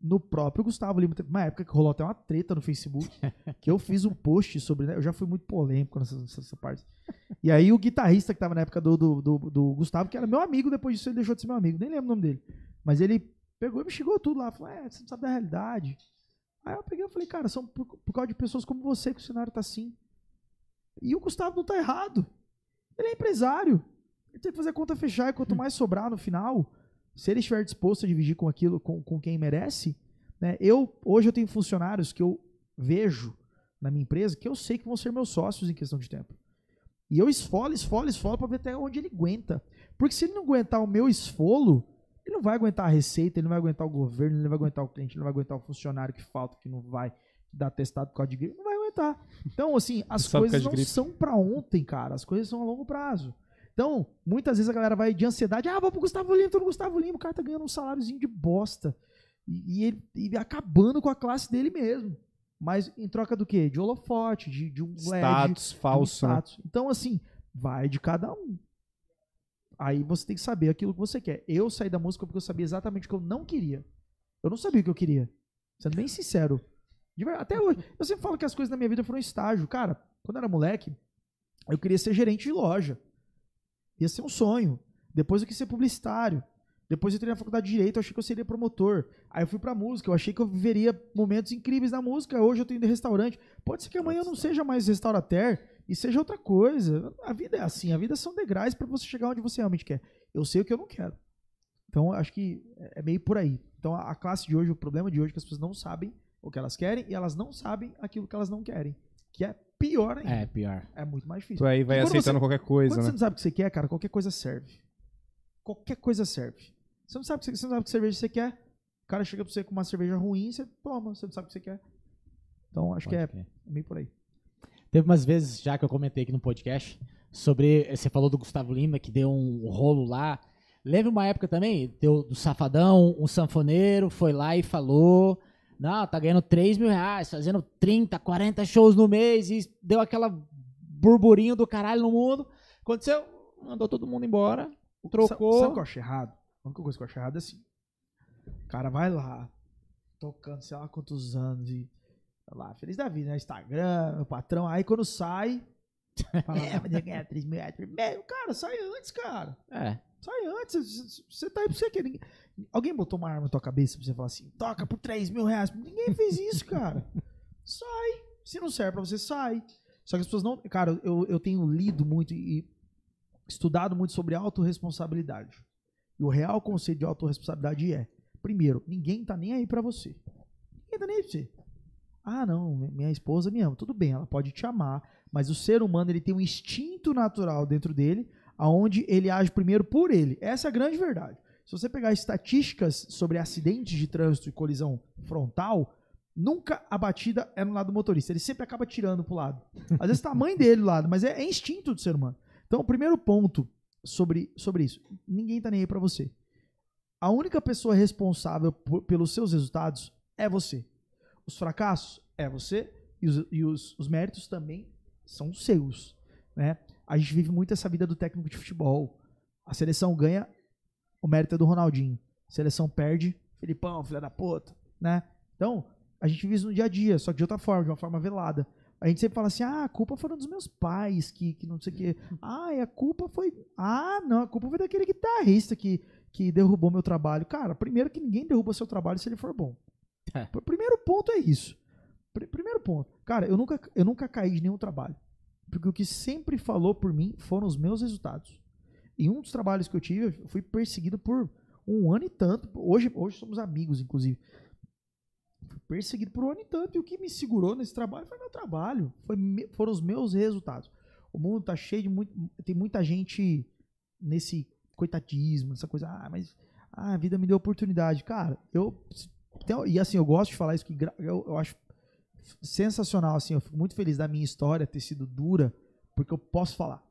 No próprio Gustavo Lima, teve uma época que rolou até uma treta no Facebook, [laughs] que eu fiz um post sobre, né? Eu já fui muito polêmico nessa, nessa, nessa parte. E aí o guitarrista que tava na época do, do, do, do Gustavo, que era meu amigo, depois disso ele deixou de ser meu amigo, nem lembro o nome dele. Mas ele pegou e me chegou tudo lá, falou, é, você não sabe da realidade. Aí eu peguei e falei, cara, são por, por causa de pessoas como você que o cenário tá assim. E o Gustavo não tá errado. Ele é empresário. Ele tem que fazer a conta fechar e quanto [laughs] mais sobrar no final, se ele estiver disposto a dividir com aquilo, com, com quem merece, né? Eu, hoje eu tenho funcionários que eu vejo na minha empresa que eu sei que vão ser meus sócios em questão de tempo. E eu esfolo, esfolo, esfolo pra ver até onde ele aguenta. Porque se ele não aguentar o meu esfolo, ele não vai aguentar a receita, ele não vai aguentar o governo, ele não vai aguentar o cliente, ele não vai aguentar o funcionário que falta, que não vai dar testado por causa de gripe, não vai aguentar. Então, assim, [laughs] as coisas não são pra ontem, cara. As coisas são a longo prazo. Então, muitas vezes a galera vai de ansiedade, ah, vou pro Gustavo Lima, tô no Gustavo Lima, o cara tá ganhando um saláriozinho de bosta. E, e ele e acabando com a classe dele mesmo. Mas em troca do quê? De holofote, de, de um LED, Status um falso. né? status. Então, assim, vai de cada um. Aí você tem que saber aquilo que você quer. Eu saí da música porque eu sabia exatamente o que eu não queria. Eu não sabia o que eu queria. Sendo bem sincero. Até hoje. Eu sempre falo que as coisas na minha vida foram estágio. Cara, quando eu era moleque, eu queria ser gerente de loja. Ia ser um sonho. Depois eu quis ser publicitário. Depois eu entrei na faculdade de Direito, eu achei que eu seria promotor. Aí eu fui pra música, eu achei que eu viveria momentos incríveis na música. Hoje eu indo em restaurante. Pode ser que amanhã eu não seja mais restaurateur e seja outra coisa. A vida é assim, a vida são degraus pra você chegar onde você realmente quer. Eu sei o que eu não quero. Então acho que é meio por aí. Então a a classe de hoje, o problema de hoje é que as pessoas não sabem o que elas querem e elas não sabem aquilo que elas não querem. Que é pior ainda. É, pior. É, muito mais Tu difícil. aí vai aceitando você- qualquer coisa, Quando né? você não sabe o que você quer, cara, qualquer coisa serve. Qualquer coisa serve. Você não sabe, o que você, você não sabe que cerveja você quer. O cara chega pra você com uma cerveja ruim, você toma, você não sabe o que você quer. Então acho que é meio por aí. Teve umas vezes já que eu comentei aqui no podcast sobre. Você falou do Gustavo Lima, que deu um rolo lá. Lembra uma época também? Deu do Safadão, um sanfoneiro foi lá e falou. Não, tá ganhando 3 mil reais, fazendo 30, 40 shows no mês e deu aquela burburinho do caralho no mundo. Aconteceu, mandou todo mundo embora, trocou. Sabe, sabe o que eu acho errado? A única coisa que eu acho errado é assim. O cara vai lá, tocando sei lá quantos anos e. sei lá, feliz da vida, né? Instagram, meu patrão. Aí quando sai. [laughs] Fala, é, mas ganhar 3 mil reais por mês. Cara, sai antes, cara. É. Sai antes. Você tá aí pra você querer. Ninguém- Alguém botou uma arma na tua cabeça pra você falar assim: toca por 3 mil reais. Ninguém fez isso, [laughs] cara. sai. Se não serve pra você, sai. Só que as pessoas não. Cara, eu, eu tenho lido muito e estudado muito sobre autorresponsabilidade. E o real conceito de autorresponsabilidade é: primeiro, ninguém tá nem aí pra você. Ninguém tá nem aí pra você. Ah, não, minha esposa me ama. Tudo bem, ela pode te amar, mas o ser humano ele tem um instinto natural dentro dele, aonde ele age primeiro por ele. Essa é a grande verdade. Se você pegar estatísticas sobre acidentes de trânsito e colisão frontal, nunca a batida é no lado do motorista. Ele sempre acaba tirando pro lado. Às vezes tá a mãe [laughs] dele do lado, mas é, é instinto do ser humano. Então, o primeiro ponto sobre, sobre isso, ninguém tá nem aí pra você. A única pessoa responsável por- pelos seus resultados é você. Os fracassos é você e os, e os, os méritos também são seus, né? A gente vive muito essa vida do técnico de futebol. A seleção ganha, o mérito é do Ronaldinho. Seleção perde, Filipão, filha da puta, né? Então, a gente vive isso no dia a dia, só que de outra forma, de uma forma velada. A gente sempre fala assim, ah, a culpa foram dos meus pais, que, que não sei o quê. Ah, e a culpa foi... Ah, não, a culpa foi daquele guitarrista que, que derrubou meu trabalho. Cara, primeiro que ninguém derruba seu trabalho se ele for bom. É. Pr- Primeiro ponto é isso. Pr- Primeiro ponto. Cara, eu nunca, eu nunca caí de nenhum trabalho. Porque o que sempre falou por mim foram os meus resultados. Em um dos trabalhos que eu tive, eu fui perseguido por um ano e tanto. Hoje, hoje somos amigos, inclusive. Fui perseguido por um ano e tanto. E o que me segurou nesse trabalho foi meu trabalho. Foi foram os meus resultados. O mundo tá cheio de muito. Tem muita gente nesse coitadismo, essa coisa. Ah, mas ah, a vida me deu oportunidade. Cara, eu. tem- E assim, eu gosto de falar isso, que eu, eu acho sensacional. Assim, eu fico muito feliz da minha história ter sido dura, porque eu posso falar.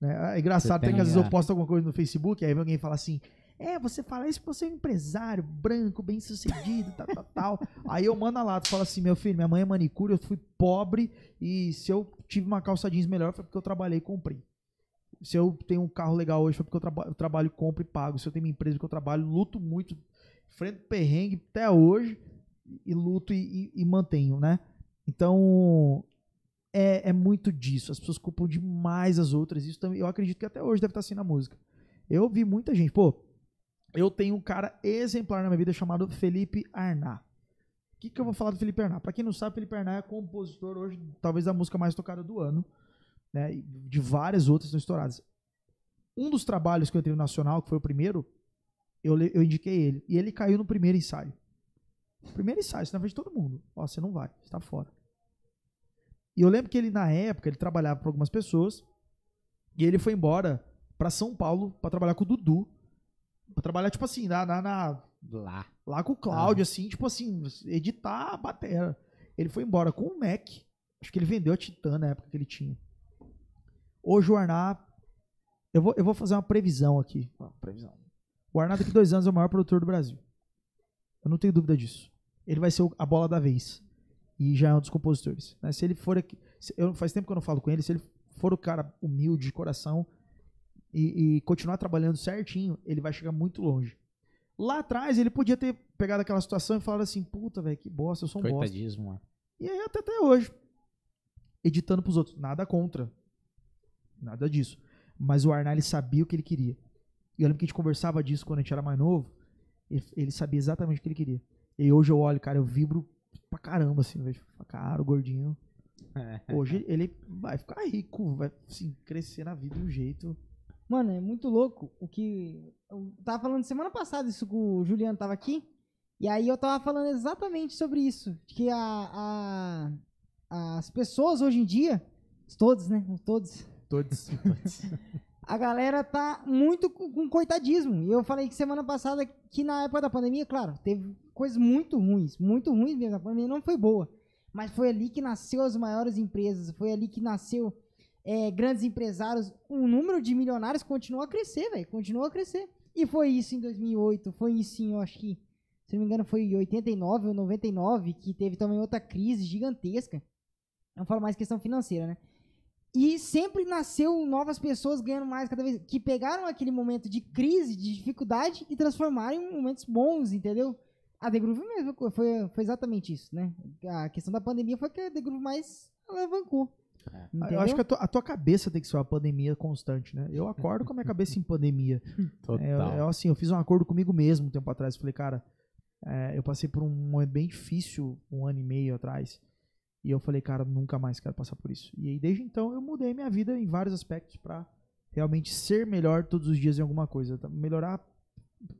Né? É engraçado, tem que às vezes eu posto alguma coisa no Facebook, aí vem alguém fala assim: É, você fala isso porque você é um empresário, branco, bem sucedido, tal, tal, tal. [laughs] Aí eu mando a lata, falo assim: Meu filho, minha mãe é manicure, eu fui pobre e se eu tive uma calça jeans melhor foi porque eu trabalhei e comprei. Se eu tenho um carro legal hoje foi porque eu, traba- eu trabalho, compro e pago. Se eu tenho uma empresa que eu trabalho, luto muito, enfrento perrengue até hoje e luto e, e- e mantenho, né? Então, é, é muito disso. As pessoas culpam demais as outras. Isso também, eu acredito que até hoje deve estar assim na música. Eu vi muita gente. Pô, eu tenho um cara exemplar na minha vida chamado Felipe Arná. O que, que eu vou falar do Felipe Arná? Pra quem não sabe, Felipe Arná é compositor hoje, talvez da música mais tocada do ano. Né? De várias outras estão estouradas. Um dos trabalhos que eu entrei no Nacional, que foi o primeiro, eu, eu indiquei ele. E ele caiu no primeiro ensaio. Primeiro ensaio, isso na frente de todo mundo. Ó, você não vai, você tá fora. E eu lembro que ele, na época, ele trabalhava para algumas pessoas. E ele foi embora para São Paulo para trabalhar com o Dudu. Pra trabalhar, tipo assim, na, na- na- Lá. lá com o Cláudio, assim, tipo assim, editar a bateria. Ele foi embora com o Mac. Acho que ele vendeu a Titan na época que ele tinha. Hoje o Arná. Eu vou, eu vou fazer uma previsão aqui. Ó, previsão. O Arná daqui dois anos é o maior produtor do Brasil. Eu não tenho dúvida disso. Ele vai ser a bola da vez. E já é um dos compositores. né? Se ele for aqui. eu, faz tempo que eu não falo com ele. Se ele for o cara humilde de coração, e, e continuar trabalhando certinho, ele vai chegar muito longe. Lá atrás, ele podia ter pegado aquela situação e falado assim, puta, velho, que bosta, eu sou um bosta. Coitadismo, mano. E aí até, até hoje. Editando pros outros. Nada contra. Nada disso. Mas o Arnalho sabia o que ele queria. E eu lembro que a gente conversava disso quando a gente era mais novo. Ele, ele sabia exatamente o que ele queria. E hoje eu olho, cara, eu vibro pra caramba, assim. Eu vejo, cara, o gordinho. Hoje ele vai ficar rico, vai assim, crescer na vida de um jeito. Mano, é muito louco o que. Eu tava falando semana passada isso com o Juliano tava aqui. E aí eu tava falando exatamente sobre isso. Que a, a- as pessoas hoje em dia, todos, né? Todos. Todos. [laughs] A galera tá muito com, com coitadismo. E eu falei que semana passada que na época da pandemia, claro, teve coisas muito ruins, muito ruins mesmo. A pandemia não foi boa. Mas foi ali que nasceu as maiores empresas, foi ali que nasceu é, grandes empresários. O número de milionários continuou a crescer, velho. Continuou a crescer. E foi isso em 2008, foi isso em, eu acho que, se não me engano, foi em 89 ou 99, que teve também outra crise gigantesca. Eu falo mais questão financeira, né? E sempre nasceu novas pessoas ganhando mais cada vez. Que pegaram aquele momento de crise, de dificuldade e transformaram em momentos bons, entendeu? A The Groove mesmo foi, foi exatamente isso, né? A questão da pandemia foi que a The Groove mais alavancou. Entendeu? Eu acho que a tua, a tua cabeça tem que ser uma pandemia constante, né? Eu acordo com a minha cabeça em pandemia. [laughs] Total. É, eu, assim, eu fiz um acordo comigo mesmo um tempo atrás. Falei, cara, é, eu passei por um momento bem difícil um ano e meio atrás. E eu falei, cara, nunca mais quero passar por isso. E aí, desde então, eu mudei minha vida em vários aspectos pra realmente ser melhor todos os dias em alguma coisa. Tá? Melhorar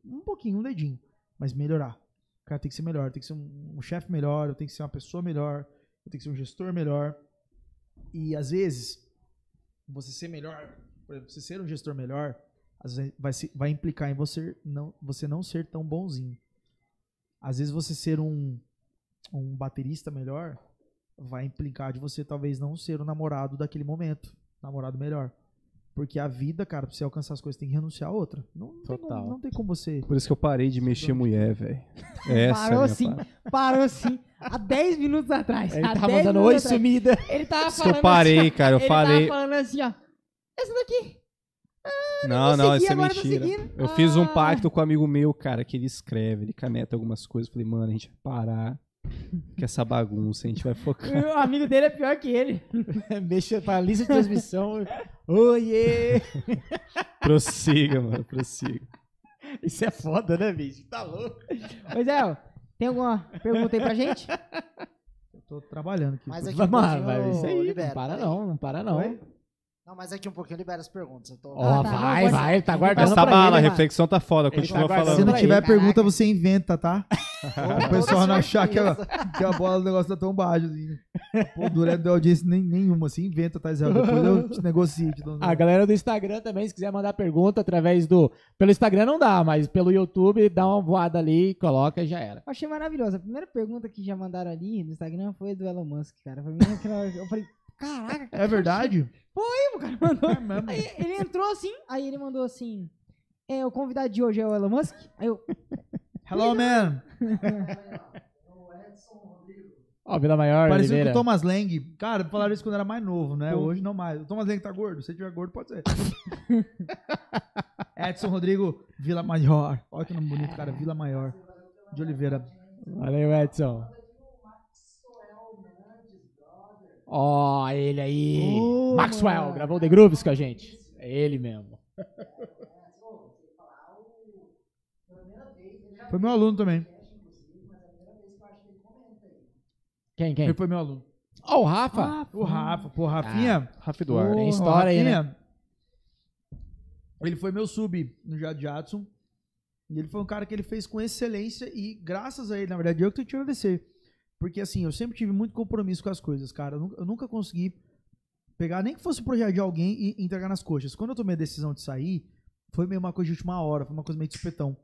um pouquinho, um dedinho, mas melhorar. Cara, tem que ser melhor, tem que ser um, um chefe melhor, eu tenho que ser uma pessoa melhor, eu tenho que ser um gestor melhor. E às vezes, você ser melhor, por exemplo, você ser um gestor melhor, às vezes vai, vai implicar em você não, você não ser tão bonzinho. Às vezes você ser um, um baterista melhor vai implicar de você talvez não ser o namorado daquele momento, namorado melhor. Porque a vida, cara, pra você alcançar as coisas, tem que renunciar a outra. Não, não tem, Total. como, não tem como você. Por isso que eu parei de mexer mulher, velho. [laughs] É Parou minha sim, parou sim. Há 10 minutos atrás. Ele tá 10 mandando oi atrás. sumida. Ele tava Isso que falando eu parei, assim, ó, cara. Eu ele falei. tava falando assim, ó. Essa daqui. Não, vou não, seguir, isso é mentira. Eu fiz um Ah. pacto com um amigo meu, cara, que ele escreve, ele caneta algumas coisas. Eu falei, mano, a gente vai parar com essa bagunça, a gente vai focar. O amigo dele é pior que ele. [laughs] Mexa pra lista de transmissão. Oiê! [laughs] Prossiga, mano, prossiga. Isso é foda, né, bicho? Tá louco. Pois é, ó. Tem alguma pergunta aí pra gente? Eu tô trabalhando aqui. Mas aqui um pouquinho vai. Isso aí, libero, não para não, não para não. Oi? Não, mas aqui um pouquinho eu libero as perguntas. Eu tô... Ó, Ah, tá, não, vai, pode- vai, ele tá guardando tá pra bala, a ele, reflexão tá foda, Ele continua tá guardando Se falando. não tiver ele, pergunta, você inventa, tá? O pessoal não achar que a, que a bola do negócio tá tão baixo assim. Pô, durante da audiência nem, nenhuma, assim, inventa, tá, Zé? Depois eu te negocio. Te dou A galera do Instagram também, se quiser mandar pergunta através do. Pelo Instagram não dá, mas pelo YouTube dá uma voada ali, coloca e já era. Eu achei maravilhosa. A primeira pergunta que já mandaram ali no Instagram foi do Elon Musk, cara. Pra mim, aquela- eu falei, caraca, É verdade? o cara mandou. É mesmo. Aí ele entrou assim, aí ele mandou assim: é, o convidado de hoje é o Elon Musk? Aí eu, Hello, man. Ó, Vila Maior, Parecia com Oliveira. o Thomas Lang. Cara, falaram isso quando era mais novo, né? Pô. Hoje não mais. O Thomas Lang tá gordo. Se tiver gordo, pode ser. [laughs] Edson Rodrigo Vila Maior. Olha que nome bonito, cara. Vila Maior. De Oliveira. Valeu, Edson. Ó, ele aí. Ô, Maxwell, mano. gravou The Grooves com a gente. É ele mesmo. Foi meu aluno também. Quem, quem? Ele foi meu aluno. Ó, o Rafa. O Rafa. Pô, Rafinha. Rafa Eduardo. Tem história aí, né? Rafinha, Ele foi meu sub no Jade Jadson. E ele foi um cara que ele fez com excelência e graças a ele, na verdade, eu que tenho que te agradecer. Porque assim, eu sempre tive muito compromisso com as coisas, cara. Eu nunca, eu nunca consegui pegar, nem que fosse o projeto de alguém e entregar nas coxas. Quando eu tomei a decisão de sair, foi meio uma coisa de última hora, foi uma coisa meio de supetão.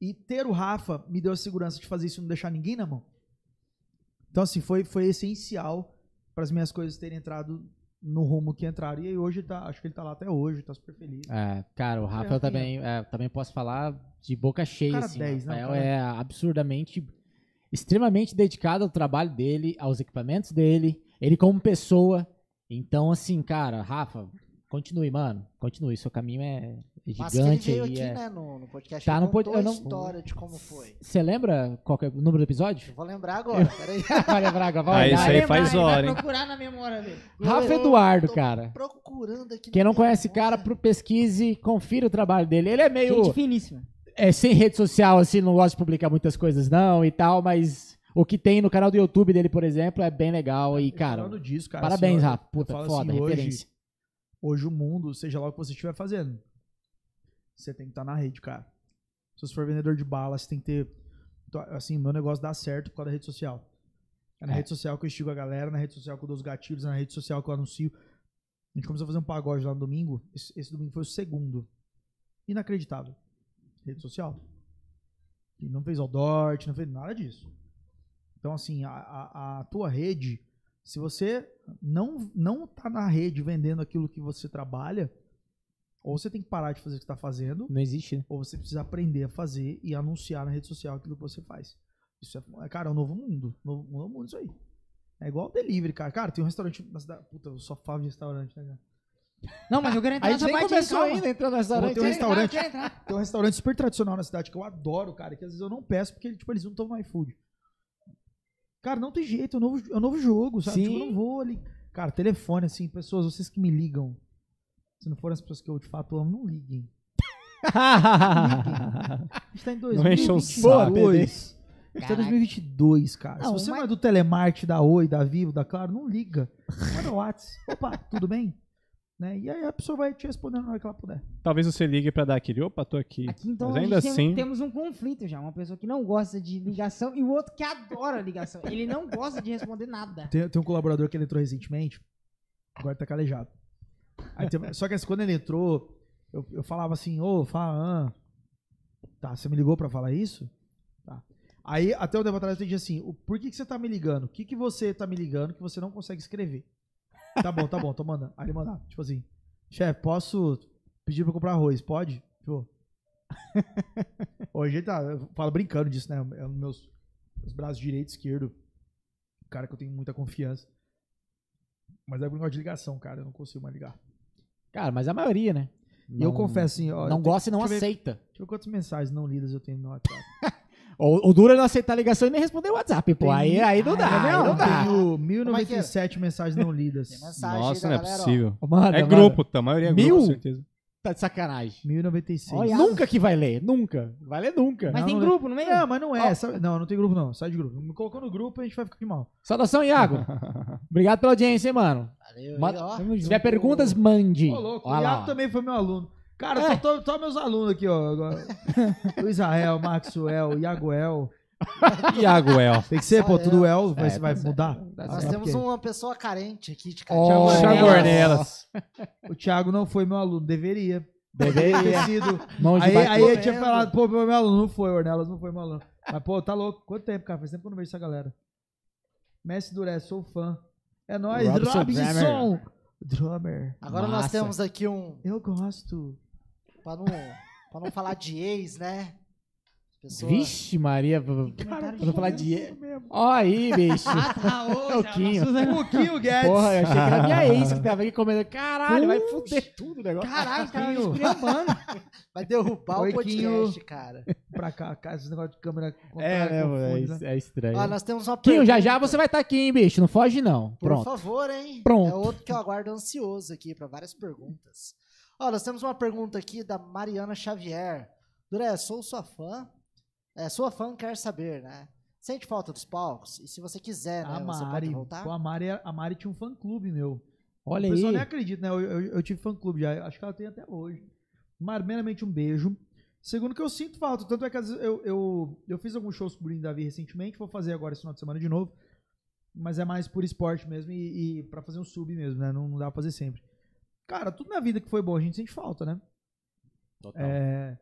E ter o Rafa me deu a segurança de fazer isso e não deixar ninguém na mão. Então, assim, foi, foi essencial para as minhas coisas terem entrado no rumo que entraram. E aí hoje tá, acho que ele tá lá até hoje, tá super feliz. É, cara, o Rafa eu Rafinha. também, é, também posso falar de boca cheia, Cara assim. 10, o né, Rafael cara? é absurdamente, extremamente dedicado ao trabalho dele, aos equipamentos dele, ele como pessoa. Então, assim, cara, Rafa, Continue, mano. Continue. Seu caminho é Mas que ele gigante veio aí. aqui, é- né, no, no podcast. Tá ele no pod- contou eu não- história de como foi. Você lembra qual que é o número do episódio? Eu vou lembrar agora, peraí. [laughs] Vai lembrar agora, Ah, vai isso olhar. aí Vai faz lembrar, ele hora, hein? procurar na memória dele. Rafa Eu Eduardo, tô cara. Procurando aqui. Quem não conhece o memória. cara, pro pesquise, confira o trabalho dele. Ele é meio Gente finíssima. é, sem rede social, assim, não gosta de publicar muitas coisas não e tal, mas o que tem no canal do YouTube dele, por exemplo, é bem legal e, cara, Falando disso, cara, parabéns, ó, Rafa. Puta, foda, assim, hoje- referência. hoje o mundo, seja lá o que você estiver fazendo, você tem que estar na rede, cara. Se você for vendedor de bala, você tem que ter. Assim, meu negócio dá certo por causa da rede social. É na É. rede social que eu instigo a galera, na rede social que eu dou os gatilhos, é na rede social que eu anuncio. A gente começou a fazer um pagode lá no domingo. Esse, esse domingo foi o segundo. Inacreditável. Rede social. E não fez outdoor, não fez nada disso. Então, assim, a, a, a tua rede, se você não, não tá na rede vendendo aquilo que você trabalha, ou você tem que parar de fazer o que está fazendo, Não existe, né? ou você precisa aprender a fazer e anunciar na rede social aquilo que você faz. Isso é, cara, é um novo mundo. Novo, novo mundo isso aí. É igual o delivery, cara. Cara, tem um restaurante na cidade. Puta, eu só falo de restaurante, né, cara? Não, mas eu quero [laughs] entrar A gente nessa nem parte aí, começou calma. ainda entrando no Tem restaurante. um Quero entrar, restaurante. quero entrar. Tem um restaurante super tradicional na cidade que eu adoro, cara, que às vezes eu não peço porque tipo, eles não no iFood. Cara, não tem jeito, é um novo, é um novo jogo, sabe? Tipo, eu Sim. não vou ali. Cara, telefone, assim, pessoas, vocês que me ligam. Se não forem as pessoas que eu de fato amo, não liguem. [laughs] A gente tá em Não encham o 2022. saco. A gente tá em Caraca. 2022, cara. Se Não, você não mas- é do Telemarte, da Oi, da Vivo, da Claro, não liga. Manda o WhatsApp. [laughs] Opa, tudo bem? Né? E aí a pessoa vai te responder na hora que ela puder. Talvez você ligue pra dar aquele, opa, tô aqui. Aqui então Mas ainda gente assim, tem, temos um conflito já. Uma pessoa que não gosta de ligação e o outro que adora ligação. Ele não gosta de responder nada. Tem, tem um colaborador que ele entrou recentemente, agora tá calejado. Só que assim, quando ele entrou, eu, eu falava assim, ô, fala, ah, tá, você me ligou pra falar isso? Tá. Aí, até um tempo atrás, eu entendi assim, o, por que, que você tá me ligando? O que, que você tá me ligando que você não consegue escrever? Tá bom, tá bom, tô mandando. Aí ele mandava, tipo assim, chefe, posso pedir pra comprar arroz? Pode? Tipo, Hoje tá, eu falo brincando disso, né? É dos meus, meus braços direito e esquerdo. Um cara que eu tenho muita confiança. Mas é por negócio de ligação, cara. Eu não consigo mais ligar. Cara, mas a maioria, né? E eu confesso assim, ó. Não gosta e não deixa eu ver- aceita. Deixa eu ver quantas mensagens não lidas eu tenho no WhatsApp. [laughs] O, o duro é não aceitar a ligação e nem responder o WhatsApp, pô. Tem Aí, aí não dá, Ah, aí não, não Eu dá. tenho Como é que é? 1097 mensagens não lidas. Mensagem Nossa, não é galera, ó. possível. Manda, É manda. grupo, tá? A maioria é grupo, Mil? com certeza. Tá de sacanagem. 1096. Olha, Nunca que vai ler, nunca. Vai ler nunca. Mas Não, tem não grupo no meio? Não, mas não é. sabe- Não, não tem grupo não. Sai de grupo. Me colocou no grupo a gente vai ficar de mal. Saudação, Iago. [laughs] Obrigado pela audiência, hein, mano. Valeu, aí, Manda- ó. Se tiver perguntas, mande. Ô, louco. Olha o lá, Iago ó. também foi meu aluno. Cara, É. tô, tô, tô meus alunos aqui, ó. agora. o Israel, Maxwell, Iagoel. Iago El. Tem que ser, pô, tudo El, vai, É, vai tá mudar. Nós certo. temos Ok. uma pessoa carente aqui de Ó. Thiago Thiago Ornelas. O Thiago não foi meu aluno, deveria. Deveria. ter sido. De Aí, aí eu tinha falado, pô, meu aluno não foi, Ornelas não foi meu aluno. Mas, pô, tá louco. Quanto tempo, cara? Faz tempo que eu não vejo essa galera. Messi Duré, sou fã. É nóis, Robson Robinson. Drummer. Agora nós Massa. temos aqui um. Eu gosto. Pra não, pra não falar de ex, né? Pessoa, Vixe, Maria. Pra não falar de... Ó aí, bicho. Ah, tá, ô, É Quinho. Quinho Guedes. Porra, eu achei que era minha ex que tava aqui comendo. Caralho, vai fuder tudo o negócio. Caralho, Quinho. esculhambando. [laughs] Vai derrubar Oi, o podcast, Quinho. cara. Pra cá, cara, esse negócio de câmera É, né, É, né? é estranho. Ó, nós temos uma Quinho, já já você vai estar aqui, hein, bicho? Não foge, não. Por Pronto. favor, hein? Pronto. É outro que eu aguardo ansioso aqui para várias perguntas. Ó, nós temos uma pergunta aqui da Mariana Xavier. Duré, sou sua fã. É, sua fã quer saber, né? Sente falta dos palcos? E se você quiser, né? A Você pode Mari, voltar? pô, a Mari, a Mari tinha um fã clube, meu. Olha o pessoal aí. nem acredita, né? Eu, eu, eu tive fã clube já, acho que ela tem até hoje. Mari, meramente um beijo. Segundo que eu sinto falta, tanto é que às vezes eu, eu, eu fiz alguns shows com o Bruno Davi recentemente, vou fazer agora esse final de semana de novo. Mas é mais por esporte mesmo e, e para fazer um sub mesmo, né? Não, não dá pra fazer sempre. Cara, tudo na vida que foi bom a gente sente falta, né? Total. É,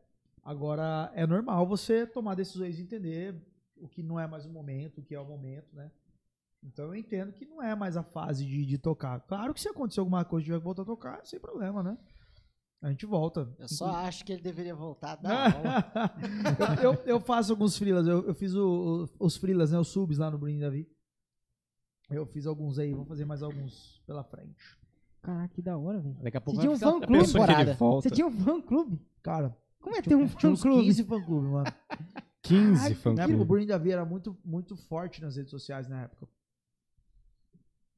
agora, é normal você tomar decisões e entender o que não é mais o momento, o que é o momento, né? Então eu entendo que não é mais a fase de, de tocar. Claro que se acontecer alguma coisa e tiver que voltar a tocar, sem problema, né? A gente volta. Eu só acho que ele deveria voltar. Não, [laughs] eu, eu, eu faço alguns freelas, eu, eu fiz o- o- os freelas, né? Os subs lá no Bruno Davi. Eu fiz alguns aí, vou fazer mais alguns pela frente. Caraca, que da hora, velho. Daqui a Você pouco tinha um fã da clube. Você tinha um fã clube? Cara, Como é ter um tinha fã uns clube? 15 fã clube, mano. [laughs] 15 fã Na época, o. Bruno Davi era muito, muito forte nas redes sociais na época.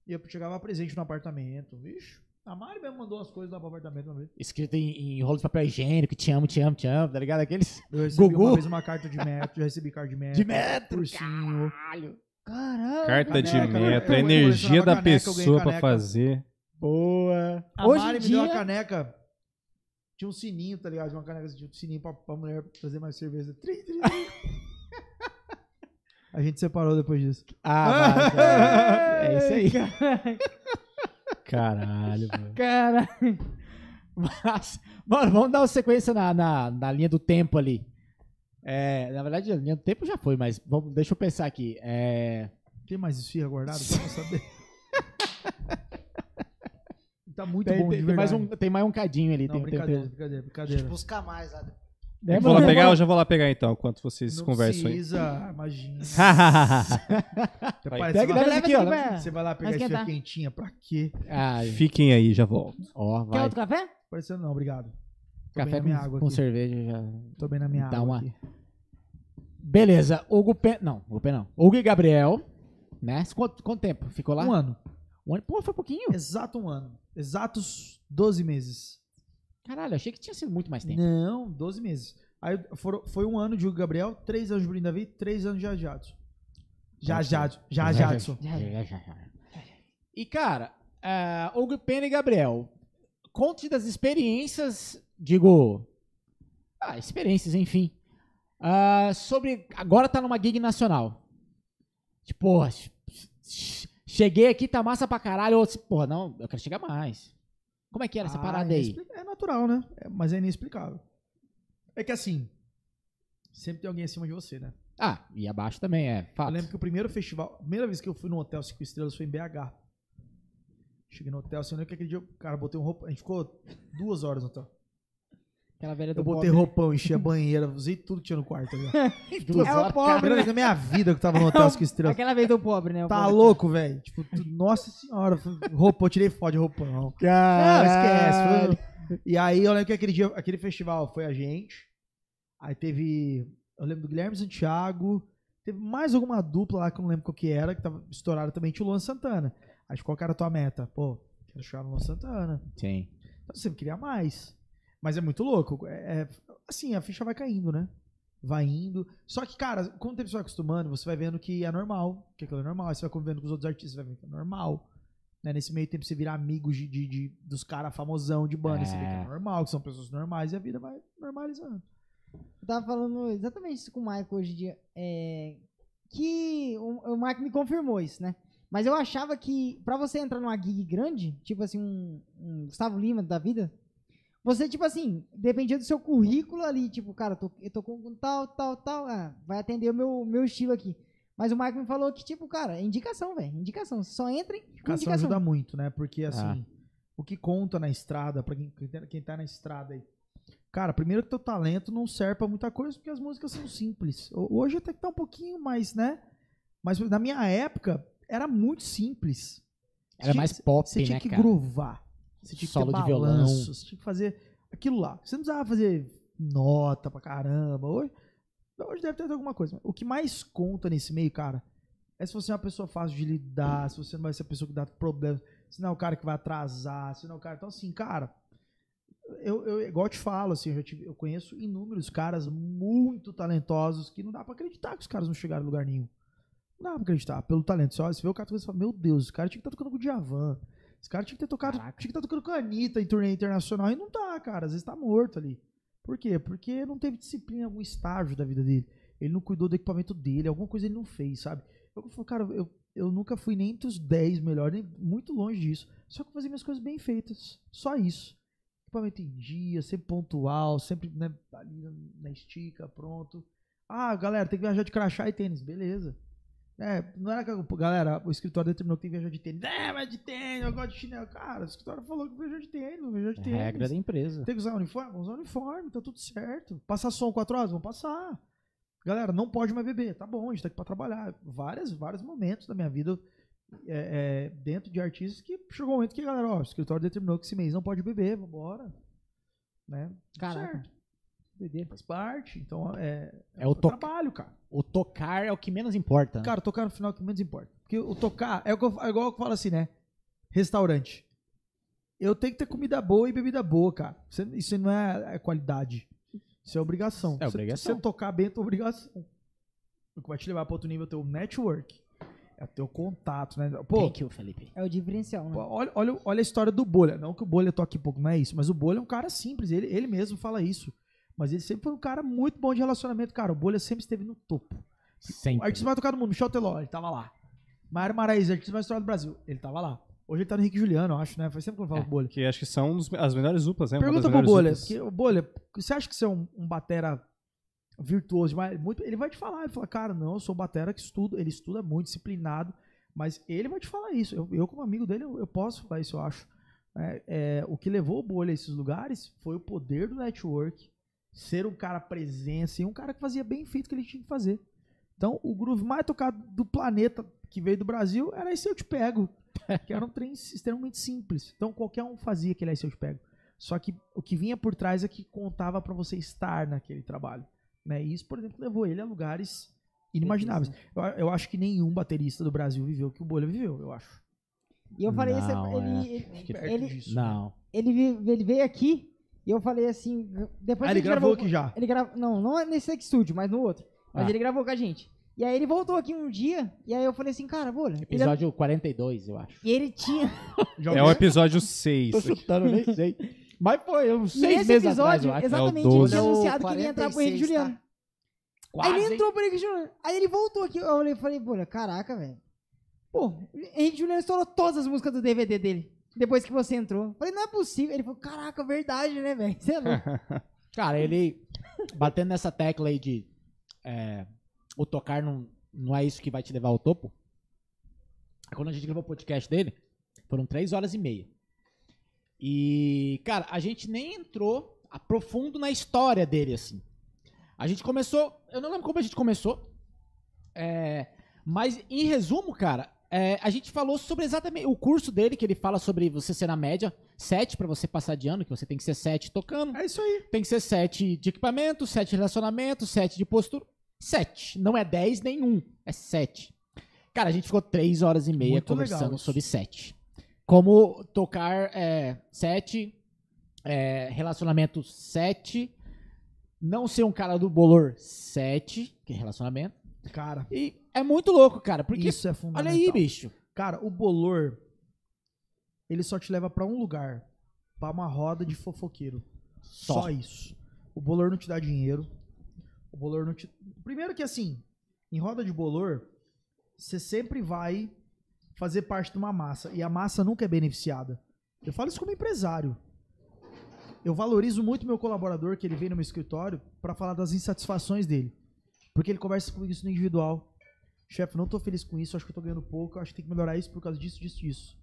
E eu chegava presente no apartamento. Vixe, a Mari mesmo mandou as coisas lá pro apartamento uma vez. Escrito em, em rolo de papel higiênico, te amo, te amo, te amo, tá ligado? Aqueles Eu recebi Gugu. uma vez uma carta de metro, já recebi carta de metro. de metro, Ursinho. caralho. Caralho. Carta de Caneca, né? metro, a energia da caneca, pessoa pra fazer. Boa. A Hoje Mari em me deu uma dia- caneca. Tinha um sininho, tá ligado? Tinha uma caneca, tinha um sininho pra, pra mulher trazer mais cerveja. Trim, trim, trim. [laughs] A gente separou depois disso. Ah, [laughs] mas, é, é isso aí. Caralho, mano. Cara, Mas, mano, vamos dar uma sequência na, na, na linha do tempo ali. É, na verdade, a linha do tempo já foi, mas vamos, deixa eu pensar aqui. É, Tem mais esfirra guardado pra saber? [laughs] tá muito tem, bom tem- de tem mais um, tem mais um cadinho ali. Não, tem, brincadeira, tem- brincadeira, Deixa eu brincadeira. buscar mais. É, Vou lá pegar, eu já vou lá pegar então, enquanto vocês Não conversam aí. precisa, imagina. Até [laughs] Vai. parece Pega leva aqui, ó. pra- Você vai lá pegar esquentar. quentinha, pra quê? Ah, Fiquem aí, já volto. ó, Quer vai. outro café? Parecendo não, obrigado. Tô Café bem na minha com, água com aqui. cerveja já. Tô bem na minha Dá água uma- aqui. Beleza, Hugo Pen... Não, Hugo Pen não. Hugo e Gabriel, né? Quanto, quanto tempo ficou lá? Um ano. Um ano. Pô, foi pouquinho. Exato um ano. Exatos 12 meses. Caralho, achei que tinha sido muito mais tempo. Não, 12 meses. Aí foram, foi um ano de Hugo Gabriel, três anos de Bruno Davi, três anos de Jadson. Já Jadson. Já Jadson. Já, já, já, já. E, cara, é, Hugo Pena e Gabriel, conte das experiências, digo, ah, experiências, enfim, ah, sobre, agora tá numa gig nacional. Tipo, cheguei aqui, tá massa pra caralho, ou, porra, não, eu quero chegar mais. Como é que era essa Ah, parada é aí? É natural, né? É- mas é inexplicável. É que assim, sempre tem alguém acima de você, né? Ah, e abaixo também, é, Eu fato. lembro que o primeiro festival, a primeira vez que eu fui no hotel cinco estrelas foi em BH. Cheguei no hotel, assim, eu lembro que aquele dia, eu- cara, botei um roupão. A gente ficou duas horas no hotel. Aquela velha do Eu botei pobre. roupão, enchi a [laughs] banheira, usei tudo que tinha no quarto. [laughs] Duas É o pobre, Primeira vez na minha vida que eu tava no hotel cinco estrelas. Aquela vez do pobre, né? o Tá pobre. louco, velho? Tipo, tu- nossa senhora, roupão, eu tirei foto de roupão. Não, Caralho. esquece. foi- E aí eu lembro que aquele dia, aquele festival foi a gente. Aí teve. Eu lembro do Guilherme Santiago. Teve mais alguma dupla lá que eu não lembro qual que era, que tava estourada também, tinha o Luan Santana. Aí qual que era a tua meta? Pô, quero chegar no Luan Santana. Sim. Então você queria mais. Mas é muito louco. É, é- assim, a ficha vai caindo, né? Vai indo. Só que, cara, com o tempo você vai acostumando, você vai vendo que é normal. Que aquilo é normal. Aí você vai convivendo com os outros artistas, você vai vendo que é normal. Né? Nesse meio tempo você vira amigo de, de- de- dos caras famosão de banda. Você vê que é É. normal, que são pessoas normais e a vida vai normalizando. Eu tava falando exatamente isso com o Michael hoje em dia. É, que o, o Michael me confirmou isso, né? Mas eu achava que pra você entrar numa gig grande, tipo assim, um, um Gustavo Lima da vida, você, tipo assim, dependia do seu currículo ali, tipo, cara, eu tô, eu tô com tal, tal, tal, ah, vai atender o meu, meu estilo aqui. Mas o Michael me falou que, tipo, cara, é indicação, velho. Indicação. Você só entra em com Indicação indicação. ajuda muito, né? Porque, assim, Ah. o que conta na estrada, pra quem, quem tá- quem tá na estrada aí. Cara, primeiro que teu talento não serve pra muita coisa, porque as músicas são simples. Ho- Hoje até que tá um pouquinho mais, né? Mas na minha época, era muito simples. Era Tinha- mais pop, Você tinha né, que cara? groovar. Você tinha que Solo ter de violão. balanço, Você tinha que fazer aquilo lá. Você não precisava fazer nota pra caramba. Hoje, hoje deve ter alguma coisa. O que mais conta nesse meio, cara, é se você é uma pessoa fácil de lidar, se você não vai ser a pessoa que dá problemas, se não é o cara que vai atrasar, se não é o cara. Então, assim, cara, eu, eu igual eu te falo, assim, eu, tive- eu conheço inúmeros caras muito talentosos que não dá pra acreditar que os caras não chegaram em lugar nenhum. Não dá pra acreditar, pelo talento. Você, olha, você vê o cara e fala, meu Deus, esse cara tinha que estar tocando com o Djavan. Esse cara tinha que ter tocado, Caraca. tinha que estar tocando com a Anitta em turnê internacional. E não tá, cara. Às vezes tá morto ali. Por quê? Porque não teve disciplina em algum estágio da vida dele. Ele não cuidou do equipamento dele, alguma coisa ele não fez, sabe? Eu falo, cara, eu, eu nunca fui nem entre os 10 melhores, nem muito longe disso. Só que eu fazia minhas coisas bem feitas. Só isso. Equipamento em dia, sempre pontual, sempre né, ali na- na estica, pronto. Ah, galera, tem que viajar de crachá e tênis. Beleza. É, não era que, galera, o escritório determinou que tem que viajar de tênis. É, mas de tênis, eu gosto de chinelo. Cara, o escritório falou que viajar de tênis, não viajar de tênis. Regra da empresa. Tem que usar uniforme? Vamos usar uniforme, tá tudo certo. Passar som 4 horas? Vamos passar. Galera, não pode mais beber. Tá bom, a gente tá aqui pra trabalhar. Várias, vários momentos da minha vida é, é, dentro de artistas que chegou um momento que a galera, ó, o escritório determinou que esse mês não pode beber, vambora. Né? Caraca. Certo. Doideira. Faz parte. Então é, É o to- trabalho, cara. O tocar é o que menos importa. né? Cara, tocar no final é o que menos importa. Porque o tocar é, o que eu- é igual eu falo assim, né? Restaurante. Eu tenho que ter comida boa e bebida boa, cara. Isso, não é, é qualidade. Isso é obrigação. É Se- obrigação. Se você não tocar bem, é tua obrigação. O que vai te levar para outro nível é o teu network. É o teu contato, né? Pô, Thank you, Felipe. É o diferencial, né? Pô, Olha, olha, olha a história do Bolha. Não que o Bolha toque pouco, não é isso. Mas o Bolha é um cara simples. Ele, ele mesmo fala isso. Mas ele sempre foi um cara muito bom de relacionamento. Cara, o Bolha sempre esteve no topo. O Sempre. artista mais tocado do mundo, Michel Teló, ele tava lá. Mário Maraíza, artista mais tocado do Brasil, ele tava lá. Hoje ele tá no Henrique Juliano, eu acho, né? Faz sempre que eu falo É. Bolha. Que acho que são dos- as melhores duplas, né? Pergunta pro Bolha, o Bolha, você acha que você é um, um batera virtuoso demais? Muito, ele vai te falar, ele fala, cara, não, eu sou um batera que estudo, ele estuda muito, disciplinado, mas ele vai te falar isso. Eu, eu como amigo dele, eu, eu posso falar isso, eu acho. É, é, o que levou o Bolha a esses lugares foi o poder do network, ser um cara presença e um cara que fazia bem feito o que ele tinha que fazer. Então, o groove mais tocado do planeta que veio do Brasil era esse Eu Te Pego, [laughs] que era um trem extremamente simples. Então, qualquer um fazia aquele Esse Eu Te Pego. Só que o que vinha por trás é que contava pra você estar naquele trabalho. Né? E isso, por exemplo, levou ele a lugares inimagináveis. Eu, eu acho que nenhum baterista do Brasil viveu o que o Bolha viveu, eu acho. E eu falei, esse- Não, ele, é. ele, ele, disso. Não. ele, ele veio aqui e eu falei assim. Depois Ah, que ele gente gravou aqui já. Ele gravou. Não, não é nesse estúdio, mas no outro. Mas Ah. ele gravou com a gente. E aí ele voltou aqui um dia, e aí eu falei assim, cara, bolha. Ele, Episódio 42, eu acho. e ele tinha. [laughs] É o episódio 6. Tô chutando, nem sei. Mas foi uns E seis meses atrás, episódio, eu acho. exatamente, É ele 12. tinha É anunciado que ele ia entrar pro Henrique 46, Juliano. tá? Quase, aí ele hein? entrou pro Henrique Juliano. Aí ele voltou aqui. Eu olhei e falei, bolha, caraca, velho. Pô, Henrique Juliano estourou todas as músicas do DVD dele. Depois que você entrou. Falei, não é possível. Ele falou, caraca, verdade, né, velho? Você é louco. [laughs] Cara, ele batendo nessa tecla aí de é, o tocar não, não é isso que vai te levar ao topo. Quando a gente gravou o podcast dele, foram três horas e meia. E, cara, a gente nem entrou a profundo na história dele, assim. A gente começou. Eu não lembro como a gente começou. é, mas, em resumo, cara, é, a gente falou sobre exatamente o curso dele, que ele fala sobre você ser na média 7 pra você passar de ano, que você tem que ser 7 tocando. É isso aí. Tem que ser 7 de equipamento, 7 de relacionamento, 7 de postura. 7. Não é 10 nenhum. É 7. Cara, a gente ficou 3 horas e meia Muito conversando sobre 7. Como tocar 7, relacionamento 7, não ser um cara do bolor 7, que é relacionamento. Cara, E é muito louco, cara, porque isso é olha fundamental. aí, bicho. Cara, o bolor, ele só te leva pra um lugar, pra uma roda de fofoqueiro. Só. Só. isso. O bolor não te dá dinheiro. O bolor não te. Primeiro que assim, em roda de bolor, você sempre vai fazer parte de uma massa. E a massa nunca é beneficiada. Eu falo isso como empresário. Eu valorizo muito meu colaborador que ele vem no meu escritório pra falar das insatisfações dele. Porque ele conversa comigo isso no individual. Chefe, não tô feliz com isso, acho que eu tô ganhando pouco, acho que tem que melhorar isso por causa disso, disso, disso.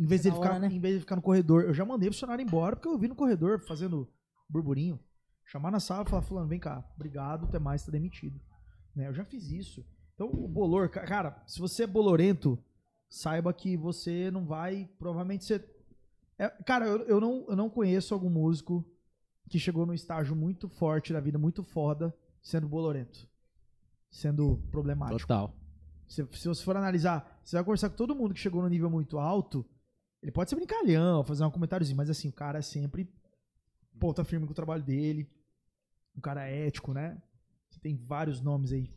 Em vez, é de ficar, hora, né? em vez de ficar no corredor, eu já mandei o funcionário embora porque eu vi no corredor fazendo burburinho. Chamar na sala e falar, fulano, vem cá, obrigado, até mais, tá demitido. Né, eu já fiz isso. Então, o bolor, ca- cara, se você é bolorento, saiba que você não vai, provavelmente você... É, cara, eu, eu, não, eu não conheço algum músico que chegou num estágio muito forte da vida, muito foda, sendo bolorento. Sendo problemático. Total. Se, se você for analisar, você vai conversar com todo mundo que chegou no nível muito alto, ele pode ser brincalhão, fazer um comentáriozinho, mas assim, o cara é sempre ponta firme com o trabalho dele, um cara ético, né? Você tem vários nomes aí,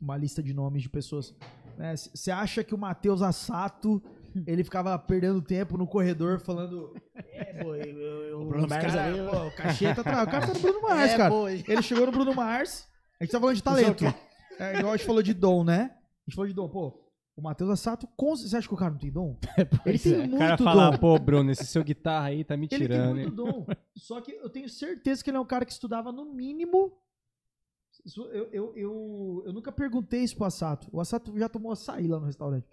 uma lista de nomes de pessoas. né? Você acha que o Matheus Assato, ele ficava perdendo tempo no corredor falando. É, pô, eu, eu, eu, O Bruno Mars cara, ali, pô, o cacheta tá, o cara tá no Bruno [laughs] Mars, É, cara. Ele chegou no Bruno Mars. A gente tá falando de talento. É, igual a gente falou de dom, né? A gente falou de dom. Pô, o Matheus Assato, com- você acha que o cara não tem dom? [laughs] Ele tem é. muito O cara dom. fala, pô, Bruno, esse seu guitarra aí tá me Ele tem tirando. muito hein?" dom. [laughs] Só que eu tenho certeza que ele é um cara que estudava no mínimo. Isso- Eu, eu, eu, eu nunca perguntei isso pro Assato. O Assato já tomou açaí lá no restaurante.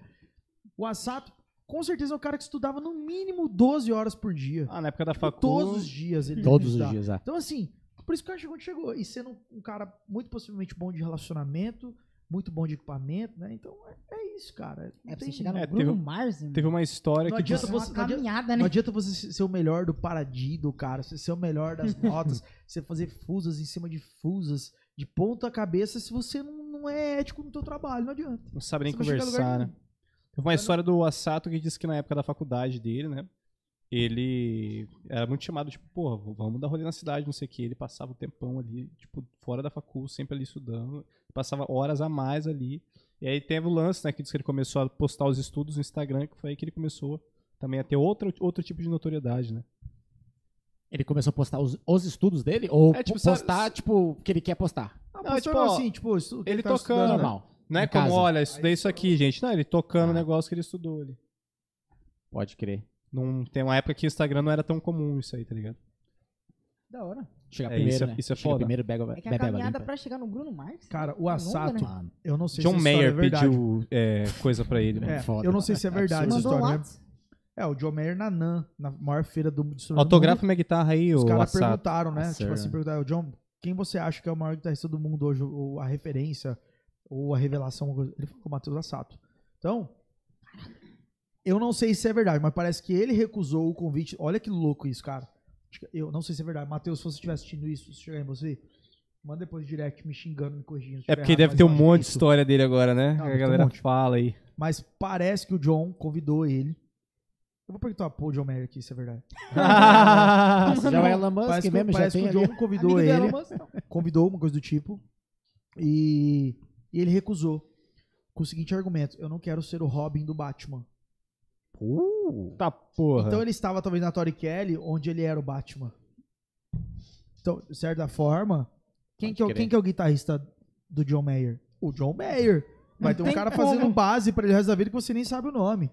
O Assato, com certeza, é um cara que estudava no mínimo 12 horas por dia. Ah, na época da Tipo, facu... todos os dias ele Todos os estudava. dias, é. Então, assim, por isso que o cara chegou onde chegou. E sendo um cara muito possivelmente bom de relacionamento, muito bom de equipamento, né? Então é, é isso, cara. Não É pra você chegar no É, Bruno teve- Mars, irmão. Teve uma história Não que adianta uma você- não adianta- caminhada, Não né? adianta você ser o melhor do paradido, cara. Você ser o melhor das [laughs] notas, você fazer fusas em cima de fusas, de ponta cabeça, se você não, não é ético no teu trabalho, não adianta. não sabe nem Você não a conversar, né? Teve uma história do Asato que disse que na época da faculdade dele, né? Ele era muito chamado, tipo, porra, vamos dar rolê na cidade, não sei o que. Ele passava o tempão ali, tipo, fora da facul, sempre ali estudando. Passava horas a mais ali. E aí teve o lance, né? Que disse que ele começou a postar os estudos no Instagram, que foi aí que ele começou também a ter outro, outro tipo de notoriedade, né? Ele começou a postar os, os estudos dele? Ou É, tipo, postar, sabe- tipo, que ele quer postar? Não, Não, mas tipo, assim, tipo, ele tá tocando, né? Normal. Não é Em como, casa. olha, estudei isso aqui, gente. Não, ele tocando o Ah. negócio que ele estudou ali. Pode crer. Não, tem uma época que o Instagram não era tão comum isso aí, tá ligado? Da hora. Chegar É, primeiro, isso é- né? isso é Chega foda. primeiro, bebe, É que a bebe água caminhada limpa. pra chegar no Bruno Mars. Cara, o é longa, Assato, né? Eu não sei John se história Mayer é verdade. pediu é, coisa pra ele, né? É, Foda. eu não sei se é verdade essa Mandou um história, né? WhatsApp. É, o John Mayer na NAN, na maior feira do de instrumento do Autografa minha guitarra aí, mundo, Os ô caras Assato. perguntaram, né? Tipo assim, é. perguntaram, John, quem você acha que é o maior guitarrista do mundo hoje, ou a referência, ou a revelação? alguma coisa? Ele falou, Matheus Assato. Então, eu não sei se é verdade, mas parece que ele recusou o convite. Olha que louco isso, cara. Eu não sei se é verdade. Matheus, se você estiver assistindo isso, se chegar em você, manda depois direct me xingando, me corrigindo. É porque errado, deve ter um é monte de história dele agora, né? Não, a um galera monte. fala aí. Mas parece que o John convidou ele. Eu vou perguntar pro John Mayer aqui se é verdade. [laughs] Já é Elon Musk parece que, mesmo, já parece tem que o ali. John convidou Amigo ele. Elon Musk, não. Convidou, uma coisa do tipo. E, e ele recusou. Com o seguinte argumento: Eu não quero ser o Robin do Batman. Uh, Tá porra. Então ele estava talvez na Tori Kelly, onde ele era o Batman. Então, de certa forma, quem que, é, quem que é o guitarrista do John Mayer? O John Mayer. Vai ter um cara como. fazendo base pra ele o resto da vida que você nem sabe o nome.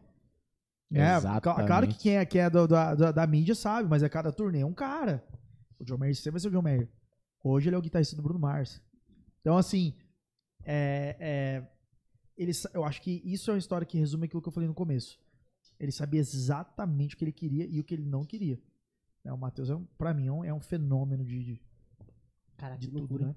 É, Exatamente. cla- claro que quem é, quem é do- da, da, da mídia sabe, mas é cada turnê é um cara. O John Mayer sempre vai ser o John Mayer. Hoje ele é o guitarrista do Bruno Mars. Então, assim, é, é, ele, eu acho que isso é uma história que resume aquilo que eu falei no começo. Ele sabia exatamente o que ele queria e o que ele não queria. É, o Matheus, é um, pra mim, é um, é um fenômeno de, de, Cara, de tudo, loucura. né?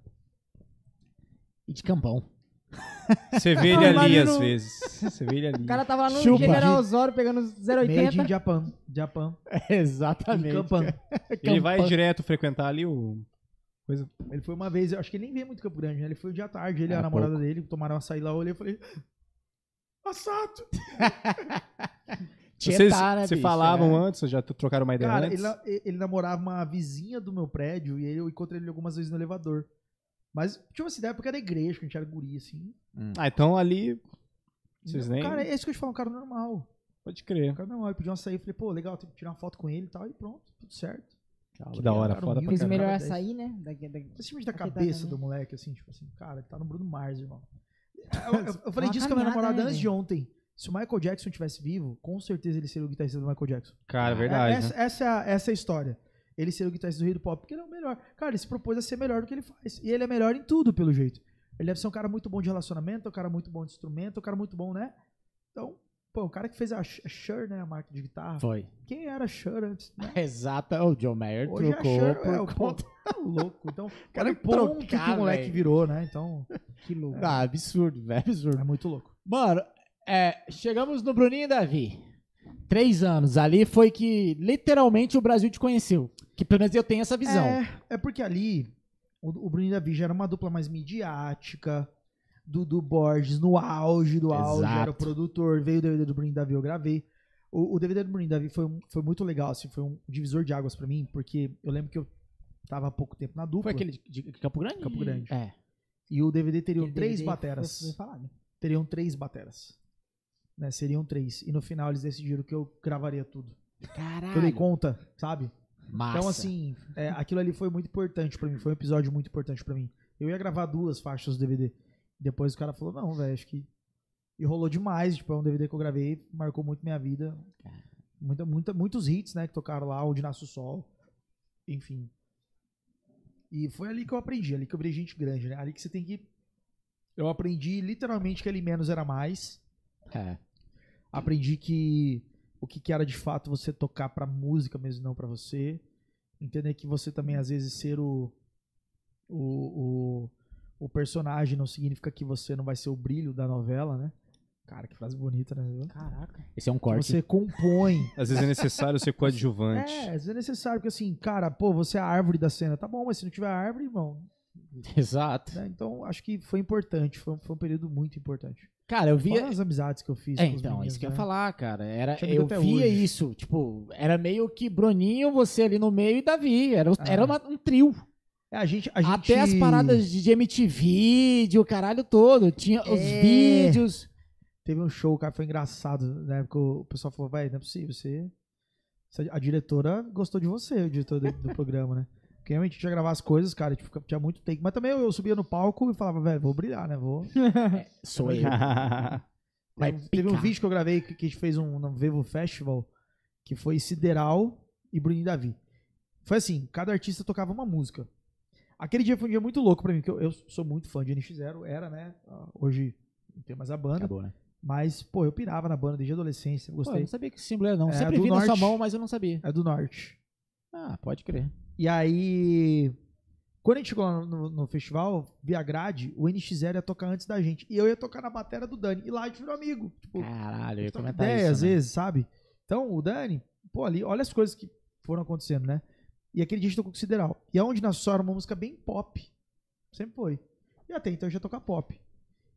E de campão. [laughs] Você vê ele ali às vezes. Você vê ele ali. O cara tava lá no Chupa. General Osório pegando Made in 080. Japan. Japan. [laughs] Em Exatamente. Campan. Ele vai direto frequentar ali o. Coisa. Ele foi uma vez, eu acho que ele nem veio muito Campo Grande, né? Ele foi o dia à tarde, ele e É, a namorada dele tomaram uma saída lá, eu olhei e falei. Assato! [laughs] Tietá, Vocês né, se bicho? falavam É. antes, ou já trocaram uma ideia Cara, antes? ele, ele namorava uma vizinha do meu prédio e eu encontrei ele algumas vezes no elevador. Mas tinha essa ideia porque era igreja, que a gente era guri, assim. Ah, então ali. Vocês nem. Cara, é isso que eu te falo, um cara normal. Pode crer. Um cara normal. Ele pediu uma saída, eu falei, pô, legal, tem que tirar uma foto com ele e tal, e pronto, tudo certo. Que da hora, Cara, foda pra Fez o melhor açaí, né? Da, da, Simplesmente da cabeça do moleque, assim, tipo assim, cara, ele tá no Bruno Mars, irmão. [laughs] Eu, eu- eu falei disso com a minha namorada né, antes de ontem. Se o Michael Jackson tivesse vivo, com certeza ele seria o guitarrista do Michael Jackson. Cara, é É, verdade. essa, né? essa, é a, essa é a história. Ele seria o guitarrista do Rei do Pop, porque ele é o melhor. Cara, ele se propôs a ser melhor do que ele faz. E ele é melhor em tudo, pelo jeito. Ele deve ser um cara muito bom de relacionamento, um cara muito bom de instrumento, um cara muito bom, né? Então, pô, o cara que fez a, Sh- a Shure, né, a marca de guitarra. Foi. Quem era a Shure antes? Né? [laughs] Exato. O John Mayer Hoje a trocou Shure por é o conta... tá louco. Então, [laughs] cara cara, ponto que trocar, o moleque velho. virou, né? Então, [laughs] que louco. Ah, absurdo, velho. Absurdo. é muito louco. Mano, é, chegamos no Bruninho e Davi. Três anos. Ali foi que literalmente o Brasil te conheceu. Que pelo menos eu tenho essa visão. É, é porque ali o, o Bruninho e Davi já era uma dupla mais midiática. Dudu Borges no auge do auge, Exato. era o produtor. Veio o DVD do Bruninho e Davi, eu gravei. O, o DVD do Bruninho Davi foi, um- foi muito legal, assim, foi um divisor de águas pra mim, porque eu lembro que eu tava há pouco tempo na dupla. Foi aquele de, de Campo Grande? Campo Grande. É. E o DVD teriam Aquele três DVD bateras. foi falado. Teriam três bateras. Né, seriam três. E no final eles decidiram que eu gravaria tudo. Caralho. Eu dei conta, sabe? Massa. Então, assim, é, aquilo ali foi muito importante pra mim. Foi um episódio muito importante pra mim. Eu ia gravar duas faixas do DVD. Depois o cara falou, não, velho, acho que. E rolou demais. Tipo, é um DVD que eu gravei, marcou muito minha vida. Muita, muita, muitos hits, né, que tocaram lá, Onde Nasce o Sol. Enfim. E foi ali que eu aprendi, ali que eu virei gente grande, né? Ali que você tem que. Eu aprendi literalmente que ali menos era mais. É. Aprendi que o que, que era de fato você tocar pra música mesmo, não pra você. Entender que você também, às vezes, ser o, o, o, o personagem não significa que você não vai ser o brilho da novela, né? Cara, que frase bonita, né? Caraca. Esse é um corte. Você compõe. [laughs] Às vezes é necessário ser coadjuvante. é, às vezes é necessário, porque assim, cara, pô, você é a árvore da cena. Tá bom, mas se não tiver árvore, irmão. Exato. né? Então, acho que foi importante. Foi, um- foi um período muito importante. Cara, eu via. Fora as amizades que eu fiz É, com os então, meninos, isso que eu ia né? falar, cara. Era, eu via hoje. isso, tipo, era meio que Bruninho, você ali no meio e Davi. Era, Ah. era uma- um trio. É, a gente, a gente... Até as paradas de MTV, de o caralho todo. Tinha os É. vídeos. Teve um show, cara, foi engraçado, né? Porque o pessoal falou, vai, não é possível, você... A diretora gostou de você, o diretor do, do programa, né? Porque realmente a gente ia gravar as coisas, cara, tipo, tinha muito take. Mas também eu, eu subia no palco e falava, velho, vou brilhar, né? Vou... [laughs] Sou eu. [laughs] Vai Teve, teve um vídeo que eu gravei que, que a gente fez um no Vevo Festival, que foi Sideral e Bruninho Davi. Foi assim, cada artista tocava uma música. Aquele dia foi um dia muito louco pra mim, porque eu, eu sou muito fã de NX0, era, né? Hoje não tem mais a banda. Acabou, né? Mas, pô, eu pirava na banda desde a adolescência, Pô, eu gostei. não sabia que símbolo era, não. É, Sempre vi na sua norte. mão, mas eu não sabia. É do norte. Ah, pode crer. E aí, quando a gente chegou lá no, no- no festival, via grade, o NX0 ia tocar antes da gente. E eu ia tocar na bateria do Dani. E lá a gente virou amigo. Tipo, Caralho, eu ia comentar ideia, isso. às né? vezes, sabe? Então, o Dani, pô, ali, olha as coisas que foram acontecendo, né? E aquele dia a gente tocou com o Sideral. E aonde nasceu era uma música bem pop. Sempre foi. E até então eu já tocar pop.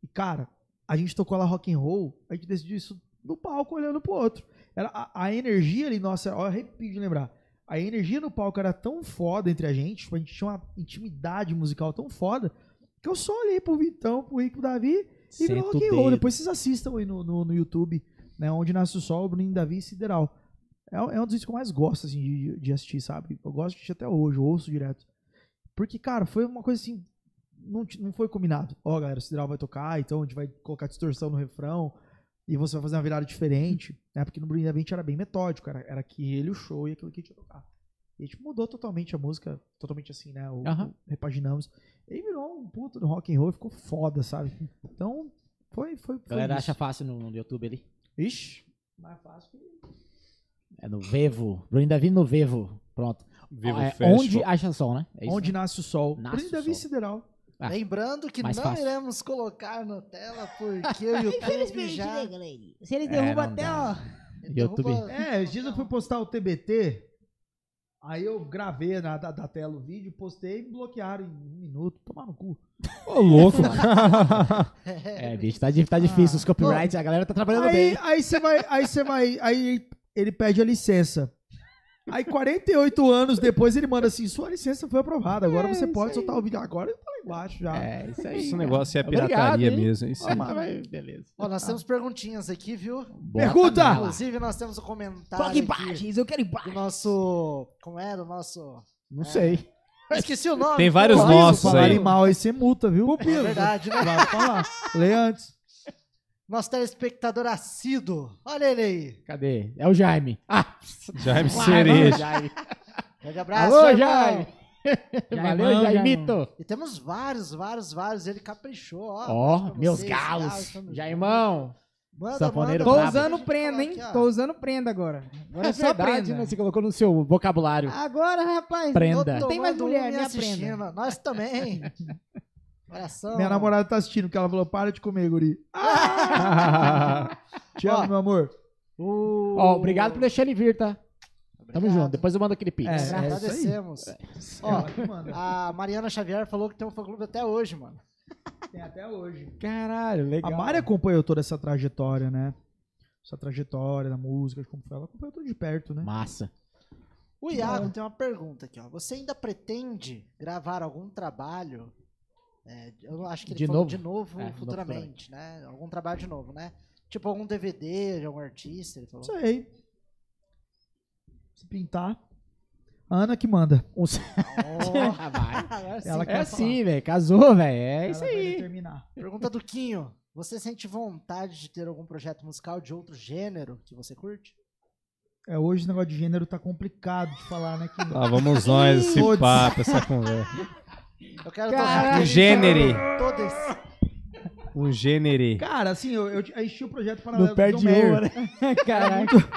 E, cara, a gente tocou lá rock and roll, a gente decidiu isso no palco, olhando pro outro. Era, a, a energia ali, nossa, ó, eu arrepio de lembrar. A energia no palco era tão foda entre a gente, tipo, a gente tinha uma intimidade musical tão foda, que eu só olhei pro Vitão, pro Rico, pro Davi, e virou Senta o rock and roll. Depois vocês assistam aí no, no, no YouTube, né? Onde nasce o sol, Bruninho Davi e Sideral. É, um- é um dos que eu mais gosto, assim, de, de assistir, sabe? Eu gosto de assistir até hoje, eu ouço direto. Porque, cara, foi uma coisa assim. Não, não foi combinado. Ó, galera, o Sideral vai tocar, então a gente vai colocar distorção no refrão. E você vai fazer uma virada diferente. Né? Porque no a gente era bem metódico. Era, era aquele o show e aquilo que a gente ia tocar. E a gente mudou totalmente a música, totalmente assim, né? O, o- repaginamos. E virou um puto do rock and roll, ficou foda, sabe? Então, foi, foi, foi galera isso. acha fácil no, no YouTube ali. Ixi, mais fácil que... É no Vevo. Bruno Davi no Vevo. Pronto. Vivo é, Festival. onde acha sol, né? É isso, Onde né? nasce o sol. Nasce Bruninho o Davi sol. Sideral. Ah, Lembrando que não fácil. iremos colocar na tela porque o [laughs] YouTube já né? Se eles É, derrubam não até, dá. ó. [laughs] YouTube. derruba- É, dias eu fui postar o TBT, aí eu gravei na, da, da tela o vídeo, postei e me bloquearam em um minuto. Tomar no cu. Ô, louco. [laughs] É, bicho, tá, tá difícil os copyrights, a galera tá trabalhando Aí bem. aí você vai, aí você vai, aí ele pede a licença. Aí 48 anos depois ele manda assim, sua licença foi aprovada, agora você pode soltar o vídeo. Agora ele tá lá embaixo já. É, isso aí. Esse cara. negócio é Obrigado, pirataria hein? mesmo. Isso Ah, é- vai, beleza. Ó, nós temos perguntinhas aqui, viu? Bota Pergunta! Inclusive, nós temos um comentário aqui imagens, eu quero do imagens. nosso... Como era o nosso... Não sei. Eu esqueci o nome. Tem vários pô. nossos Falarem aí. mal aí você multa, viu? É verdade, né? Vai falar. Lê antes. Nosso telespectador assíduo. Olha ele aí. Cadê? É o Jaime. Ah, Jaime [laughs] claro, Cereja. Jaime. Grande abraço, Alô. Jaime. Valeu, Jaimão, Jaimito. E temos vários, vários, vários. Ele caprichou, ó. Ó, pra meus vocês, galos. estamos Jaimão. Manda, Sanfoneiro manda, Tô usando prenda, hein? aqui. Tô usando prenda agora. Agora É é só verdade, prenda. né? Você colocou no seu vocabulário. Agora, rapaz. Prenda. Tô Tem mais mulher, minha assistindo. prenda. Nós também. [laughs] Só. Minha namorada tá assistindo, porque ela falou, para de comer, guri. [laughs] Te amo, meu amor. Ó, obrigado por deixar ele vir, tá? Tamo Obrigado. junto. Depois eu mando aquele pix. É, é isso aí. Agradecemos. Ó, que manda. a Mariana Xavier falou que tem um fã-clube até hoje, mano. Tem até hoje. Caralho, legal. A Mari acompanhou toda essa trajetória, né? Essa trajetória da música, como foi. Ela acompanhou tudo de perto, né? Massa. O Iago tem uma pergunta aqui, ó. Você ainda pretende gravar algum trabalho? É, eu acho que ele De falou novo? de novo É, futuramente, né? Algum trabalho de novo, né? Tipo algum DVD de algum artista, ele falou. Sei. Se pintar. A Ana que manda. Ah, [laughs] vai. Ela É quer assim, velho. Casou, velho. É Ela isso aí. Pergunta do Quinho. Você sente vontade de ter algum projeto musical de outro gênero que você curte? É, hoje o negócio de gênero tá complicado de falar, né? Que... Lá vamos nós, esse papo, essa conversa. [laughs] Eu quero tocar aquele Gênere. Todo esse. Um gênero. Cara, assim, eu, eu assisti o projeto paralelo Não do perde John Mayer. uma, né? Era Caralho. muito,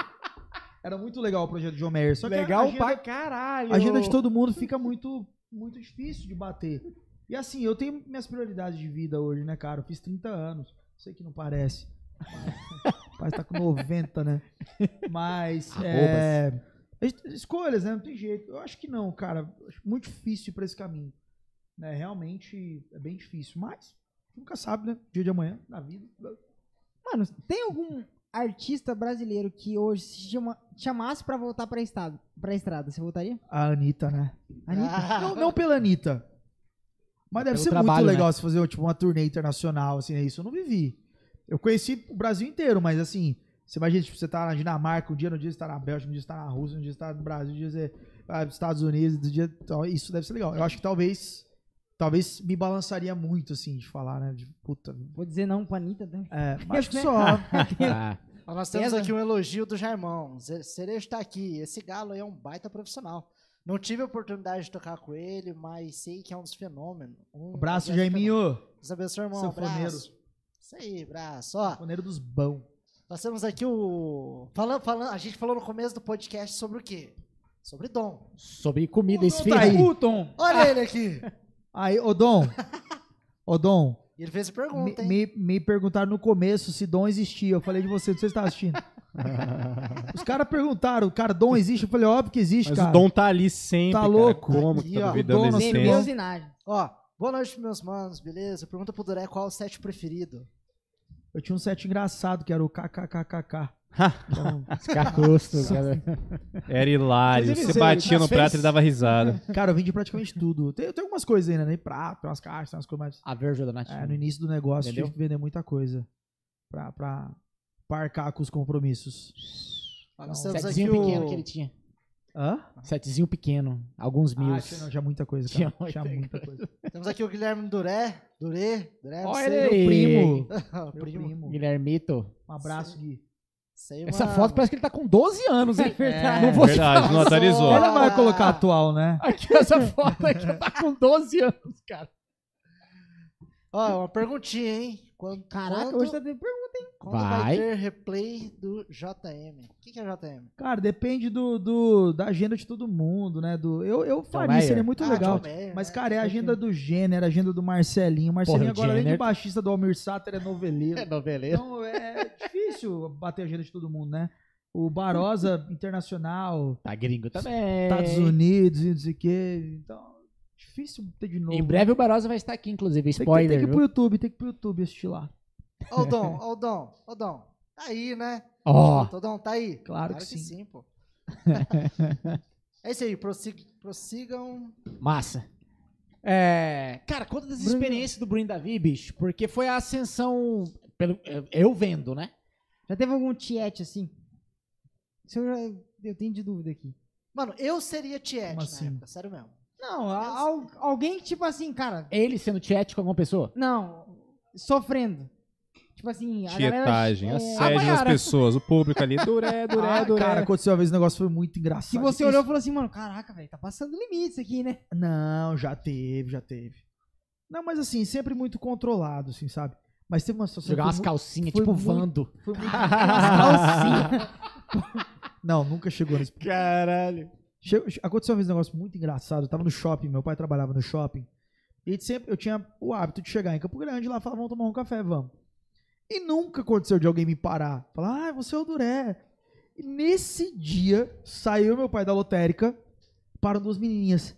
era muito legal o projeto do John Mayer. Só que a Legal agenda, pra caralho. a agenda de todo mundo fica muito, muito difícil de bater. E assim, eu tenho minhas prioridades de vida hoje, né, cara? Eu fiz 30 anos. Sei que não parece. Mas, parece tá com 90, né? Mas. É, escolhas, né? Não tem jeito. Eu acho que não, cara. Eu Acho muito difícil ir pra esse caminho. Né? Realmente é bem difícil. Mas, nunca sabe, né? Dia de amanhã, na vida. Mano, tem algum artista brasileiro que hoje se chama, chamasse pra voltar pra, estado, pra estrada, você voltaria? A Anitta, né? Anitta? Ah, [laughs] Não, não pela Anitta. Mas deve Pelo ser trabalho, muito legal né? se fazer tipo, uma turnê internacional, assim, né? Isso eu não vivi. Eu conheci o Brasil inteiro, mas assim, você imagina, tipo, você tá na Dinamarca, um dia no dia você tá na Bélgica, um dia você tá na Rússia, um dia você tá no Brasil, um dia você vai pros Estados Unidos, um dia, então, isso deve ser legal. Eu acho que talvez, talvez me balançaria muito, assim, de falar, né? De, puta, Vou dizer não pra Anitta, né? é, [laughs] mas acho que Né? só. [laughs] Ah, Nós temos aqui um elogio do Jairmão. Ze- Cerejo tá aqui. Esse galo aí é um baita profissional. Não tive a oportunidade de tocar com ele, mas sei que é um dos fenômenos. Um Abraço. Jaiminho. Deus abençoe, irmão. Abraço. Isso aí, abraço. Ó, Foneiro dos bão. nós temos aqui o. Falando, falando, a gente falou no começo do podcast sobre o quê? Sobre Dom. sobre comida, esfirra. tá aí. Olha ele aqui. [laughs] Aí, ô Dom. [laughs] Ô Dom. E ele fez a Me, pergunta, hein? me, me perguntaram no começo se Dom existia. Eu falei de você, não sei se você tá assistindo. [laughs] Os caras perguntaram, cara, Dom existe? Eu falei, óbvio que existe, Mas cara. o Dom tá ali sempre. Tá cara. louco? Como Aqui, que tá ó, duvidando o Dom. Ó, boa noite, meus manos, beleza? Pergunta pro Duré qual é o set preferido. Eu tinha um set engraçado, que era o KKKKK. [laughs] Então, Cacusto, cara. Era hilário. Você batia no fez- prato e dava risada. cara, eu vendi praticamente tudo. Tem, tem algumas coisas ainda, né? Prato, tem umas caixas, tem umas coisas mais... A verja da Nath. É, no início do negócio Entendeu? tive que vender muita coisa pra, pra parcar com os compromissos. Temos aqui Setzinho o... pequeno que ele tinha. Hã? Setzinho pequeno. Alguns mil. Ah, tinha, não, tinha muita coisa, Tinha cara. Tinha, muita muita coisa. Temos aqui o Guilherme Duré. Duré? Duré, Olha ele aí. Primo. [laughs] Meu Meu primo. primo. Guilhermito. Um abraço, Gui. Sei, Essa foto parece que ele tá com 12 anos, hein? verdade. Não vou Verdade, falar não atualizou. Ela vai colocar atual, né? Aqui, essa foto aqui tá com 12 anos, cara. Ó, uma perguntinha, hein? Quando, Caraca, quando, hoje tá tendo pergunta, hein? quando vai. Vai. ter replay do JM? O que, que é JM? Cara, depende do, do- da agenda de todo mundo, né? Do, eu, eu faria, Mayer. seria muito Ah, legal. Mayer, Mas, né? cara, é a agenda do Jenner, a agenda do Marcelinho. O Marcelinho Porra, agora, além de Jenner- baixista do Almir Sater, é noveleiro. noveleiro. Então é difícil bater a agenda de todo mundo, né? O Barosa [laughs] Internacional, Tá gringo também. Estados Unidos e não sei o quê. Então, difícil ter de novo. Em breve o Barosa vai estar aqui, inclusive. tem que, Spoiler, tem que ir pro YouTube, tem que ir pro YouTube assistir lá. Ó o Dom, ó o Dom, ó o Dom. Tá aí, né? Ó, Ô, Dom, tá aí? Claro que sim. pô. [laughs] é isso aí, prossig- prossigam. massa. É, cara, conta das Bruno- experiências do Bruno Davi, bicho, porque foi a ascensão, pelo, eu vendo, né? Já teve algum tiete assim? Isso eu, já, eu tenho de dúvida aqui. Mano, eu seria Tiet Como na assim? época, sério mesmo. Não, al- alguém que, tipo assim, cara, Ele sendo chat com alguma pessoa. não, sofrendo. Tipo assim, a galera... Tietagem, é, assédio das pessoas, o público ali, duré, duré, Ah, duré. cara, aconteceu uma vez um negócio foi muito engraçado. que você Isso- olhou e falou assim, mano, caraca, velho, tá passando limites aqui, né? Não, já teve, já teve. Não, mas assim, sempre muito controlado, assim, sabe? Mas teve uma situação. Jogar umas calcinhas, tipo muito- Vando. Foi muito... [laughs] calcinhas. Não, nunca chegou nesse. Caralho. Aconteceu uma vez um negócio muito engraçado. Eu tava no shopping, meu pai trabalhava no shopping. E sempre eu tinha o hábito de chegar em Campo Grande lá falar, vamos tomar um café, vamos. E nunca aconteceu de alguém me parar. Falar, ah, você é o Duré. E nesse dia, saiu meu pai da lotérica, param duas menininhas.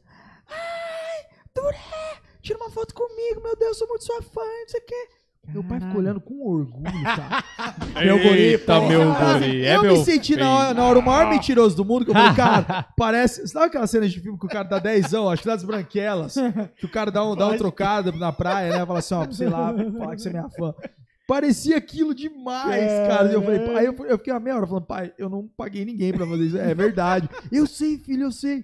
Ai, Duré, tira uma foto comigo, meu Deus, sou muito sua fã, não sei o quê. Meu pai ficou olhando com orgulho, cara. [laughs] Meu guri, Eita, pô. meu guri. É eu meu me senti na hora, na hora o maior mentiroso do mundo, que eu falei, cara, [laughs] parece. Sabe aquela cena de filme que o cara dá dezão, acho que das branquelas, que o cara dá um, dá um trocado na praia, né? Fala assim, ó, sei lá, falar que você é minha fã. Parecia aquilo demais, cara. E eu falei, pai, eu, eu fiquei uma meia hora falando, pai, eu não paguei ninguém pra fazer isso. É verdade. Eu sei, filho, eu sei.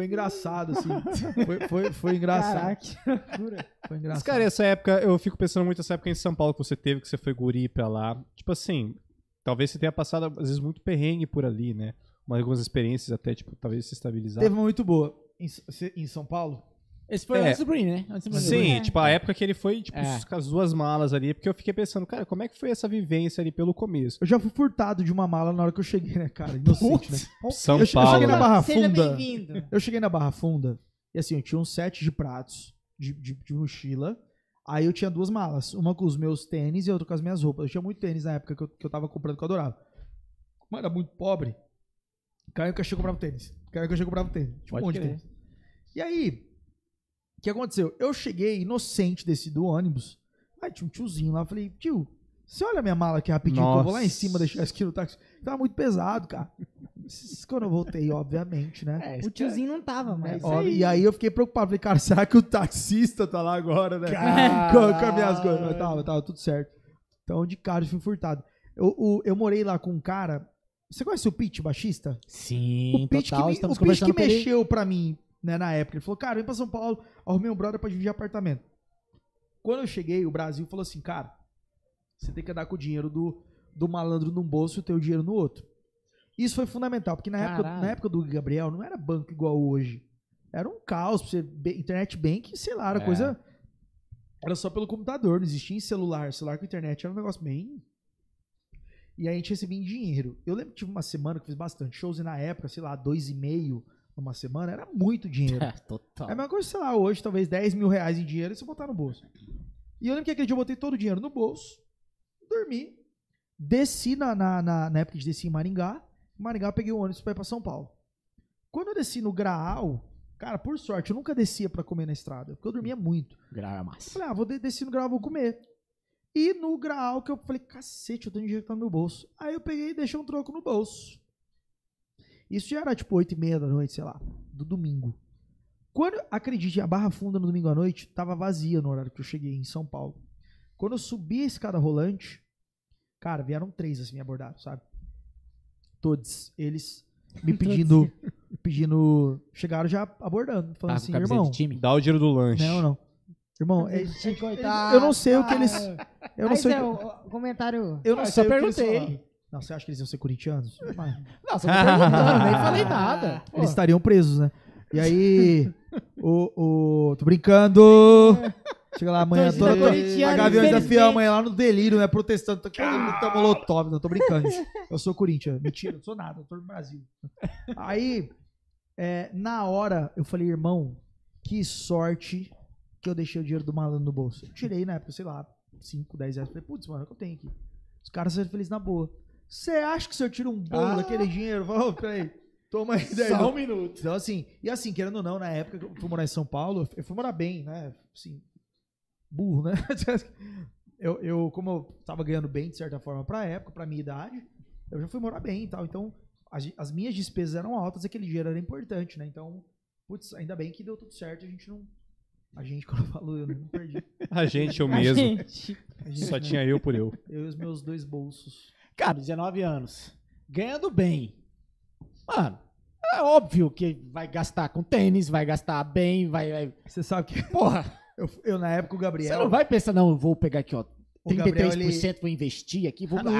Foi engraçado, assim. [laughs] Foi, foi, foi engraçado. Caraca, que loucura. Foi Mas, engraçado. cara, essa época, eu fico pensando muito nessa época em São Paulo que você teve, que você foi guri pra lá. Tipo assim, talvez você tenha passado, às vezes, muito perrengue por ali, né? Mas algumas experiências até, tipo, talvez se estabilizar. Teve uma muito boa. Em, em São Paulo? Esse foi É. antes do Bruno, né? Antes do Bruno. Sim, É. tipo, a época que ele foi, tipo, É. com as duas malas ali, porque eu fiquei pensando, cara, como é que foi essa vivência ali pelo começo? Eu já fui furtado de uma mala na hora que eu cheguei, né, cara? Inocente, né? São eu, che- eu Paulo. cheguei na né? Barra Seja Funda. bem-vindo. Eu cheguei na Barra Funda e assim, eu tinha um set de pratos, de, de- de mochila. Aí eu tinha duas malas, uma com os meus tênis e outra com as minhas roupas. Eu tinha muito tênis na época que eu, que eu tava comprando, que eu adorava. Mas era muito pobre. Caiu que eu comprava tênis. Caiu que eu comprava tênis. Tinha um monte de tênis. E aí, o que aconteceu? Eu cheguei inocente desse do ônibus. Aí tinha um tiozinho lá. Eu falei, tio, você olha a minha mala aqui rapidinho, que eu vou lá em cima deixar isso aqui no táxi. Tava muito pesado, cara. Quando eu voltei, obviamente, né? É, O tiozinho não tava, É, mas. ó, E aí eu fiquei preocupado. Falei, cara, será que o taxista tá lá agora, né? Caralho. [laughs] Com, com as minhas coisas. Mas tava, tava tudo certo. Então, de cara, eu fui furtado. Eu, o- eu morei lá com um cara. Você conhece o Pete, baixista? Sim, o Pete total. que, me, estamos o Pete que ele. mexeu pra mim, né, na época. Ele falou, cara, vem pra São Paulo, arrumei um brother pra dividir apartamento. Quando eu cheguei, o Brasil falou assim, cara, você tem que andar com o dinheiro do, do malandro num bolso e o teu dinheiro no outro. Isso foi fundamental, porque na época, na época do Gabriel não era banco igual hoje. Era um caos, você, internet bank, sei lá, era É. coisa... Era só pelo computador, não existia em celular. Celular com internet era um negócio bem... E aí a gente recebia em dinheiro. Eu lembro que tive uma semana que fiz bastante shows e na época, sei lá, dois e meio numa semana, era muito dinheiro. [laughs] É, total. É a mesma coisa, sei lá, hoje, talvez 10 mil reais em dinheiro e você botar no bolso. E eu lembro que aquele dia eu botei todo o dinheiro no bolso, dormi, desci na, na, na, na época de desci em Maringá. Em Maringá eu peguei o ônibus pra ir pra São Paulo. Quando eu desci no Graal, cara, por sorte, eu nunca descia pra comer na estrada, porque eu dormia muito. Grau é Eu massa. falei, ah, vou de- descer no Graal, vou comer. E no Graal que eu falei, cacete, eu tenho dinheiro que tá no meu bolso. Aí eu peguei e deixei um troco no bolso. Isso já era tipo 8 e meia da noite, sei lá, do domingo. Quando, acredite, a Barra Funda no domingo à noite tava vazia no horário que eu cheguei em São Paulo. Quando eu subi a escada rolante, cara, vieram três assim me abordaram, sabe? Todos eles me [laughs] pedindo, pedindo, chegaram já abordando, falando com assim, irmão, time? Dá o dinheiro do lanche. não, não. Irmão, é- eu não sei o que eles, Ah, eu não mas sei, é, o o, o comentário. eu não Ah, sei só o que eles perguntei. Não, você acha que eles iam ser corintianos? [laughs] Mas- Não, só tô perguntando, nem falei nada. [laughs] Pô, Eles estariam presos, né? E aí, o, o. Tô brincando! Chega lá amanhã, toda, toda, a Gaviões da Fiel amanhã lá no delírio, né? Protestando, todo mundo tá molotov, não tô brincando. Eu sou Corinthians, mentira, não sou nada, eu tô no Brasil. Aí, é, na hora, eu falei, irmão, que sorte que eu deixei o dinheiro do malandro no bolso. Eu tirei na época, sei lá, 5, 10 reais. Falei, putz, mano, é o que eu tenho aqui. Os caras saíram felizes na boa. Você acha que se eu tiro um bolo Ah. daquele dinheiro, eu falo, "Ô, peraí, toma aí 10 Só um minuto. então, assim, e assim, querendo ou não, na época que eu fui morar em São Paulo, eu fui morar bem, né? Assim, burro, né? [laughs] Eu, eu, como eu tava ganhando bem, de certa forma, pra época, pra minha idade, eu já fui morar bem e tal. Então, as, as minhas despesas eram altas, aquele dinheiro era importante, né? Então, putz, ainda bem que deu tudo certo, a gente não. A gente, [laughs] quando eu falo, eu não perdi. A gente, eu A mesmo. gente- A gente, Só né? tinha eu por eu. Eu e os meus dois bolsos. Cara, 19 anos. Ganhando bem. Mano, é óbvio que vai gastar com tênis, vai gastar bem, vai. vai- Você sabe que Porra, [laughs] eu, eu, na época, o você Gabriel. não vai pensar, não, eu vou pegar aqui, ó. o Gabriel, 33% ele- vou investir aqui, vou. Nunca,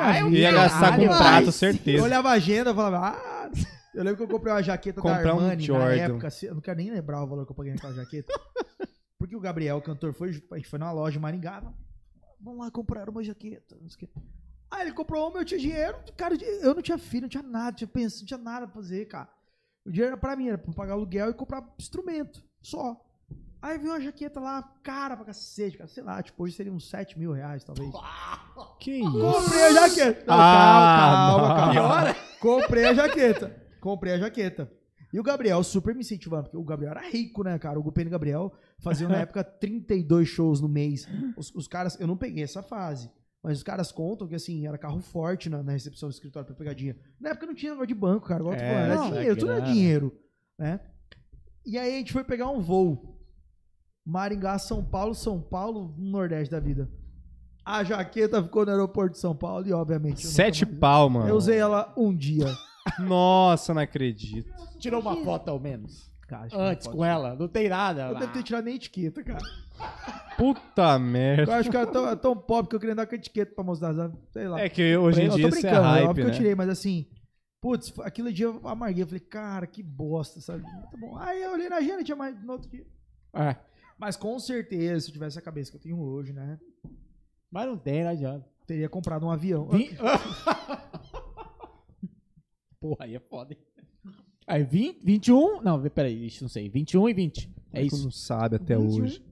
Ah, eu. Ia gastar com prato, mas- Eu certeza. olhava a agenda e falava, ah, eu lembro que eu comprei uma jaqueta Comprar da um Armani na Jordan. época, assim, eu não quero nem lembrar o valor que eu paguei naquela jaqueta. [laughs] Porque o Gabriel, o cantor, foi, a gente foi numa loja em Maringá, vamos lá comprar uma jaqueta. Aí ele comprou uma, eu tinha dinheiro, cara, eu não tinha filho, não tinha nada, tinha pensado, não tinha nada pra fazer, cara. O dinheiro era pra mim, era pra pagar aluguel e comprar instrumento, só. Aí veio uma jaqueta lá, cara pra cacete, cara, sei lá, tipo, hoje seria uns 7 mil reais, talvez. [laughs] Que isso? Comprei a jaqueta. Não, Ah, calma, calma, calma. Comprei a jaqueta. Comprei a jaqueta. E o Gabriel super me incentivando, porque o Gabriel era rico, né, cara? O Gupene e o Gabriel faziam na [laughs] época 32 shows no mês. Os, os caras, eu não peguei essa fase, mas os caras contam que, assim, era carro forte na, na recepção do escritório pra pegar dinheiro. Na época não tinha negócio de banco, cara. Igual É, falando, era não, dinheiro, é tudo era dinheiro, né? E aí a gente foi pegar um voo. Maringá, São Paulo, São Paulo, Nordeste da vida. A jaqueta ficou no aeroporto de São Paulo e, obviamente, Sete mais- pau, mano. Eu usei ela um dia. [laughs] Nossa, não acredito. Tirou uma foto ao menos. Cara, acho Antes com ela. Não tem nada. Eu devo ter tirado nem etiqueta, cara. Puta Eu merda. acho que era tão, tão pobre que eu queria andar com etiqueta pra mostrar, sabe? Sei lá. É que hoje em eu dia tô isso é brincando, hype, óbvio que né? eu tirei, mas assim, putz, aquele dia eu amarguei. Eu falei, cara, que bosta, sabe? Tá bom. Aí eu olhei na agenda, tinha mais no outro dia. É. Mas com certeza, se eu tivesse a cabeça que eu tenho hoje, né? Mas não tem, não adianta. Teria comprado um avião. Vim- [laughs] [laughs] Porra, aí é foda. hein? Aí, 20, 21. Não, peraí, isso não sei. 21 e 20. É que isso. Não sabe até 21. hoje.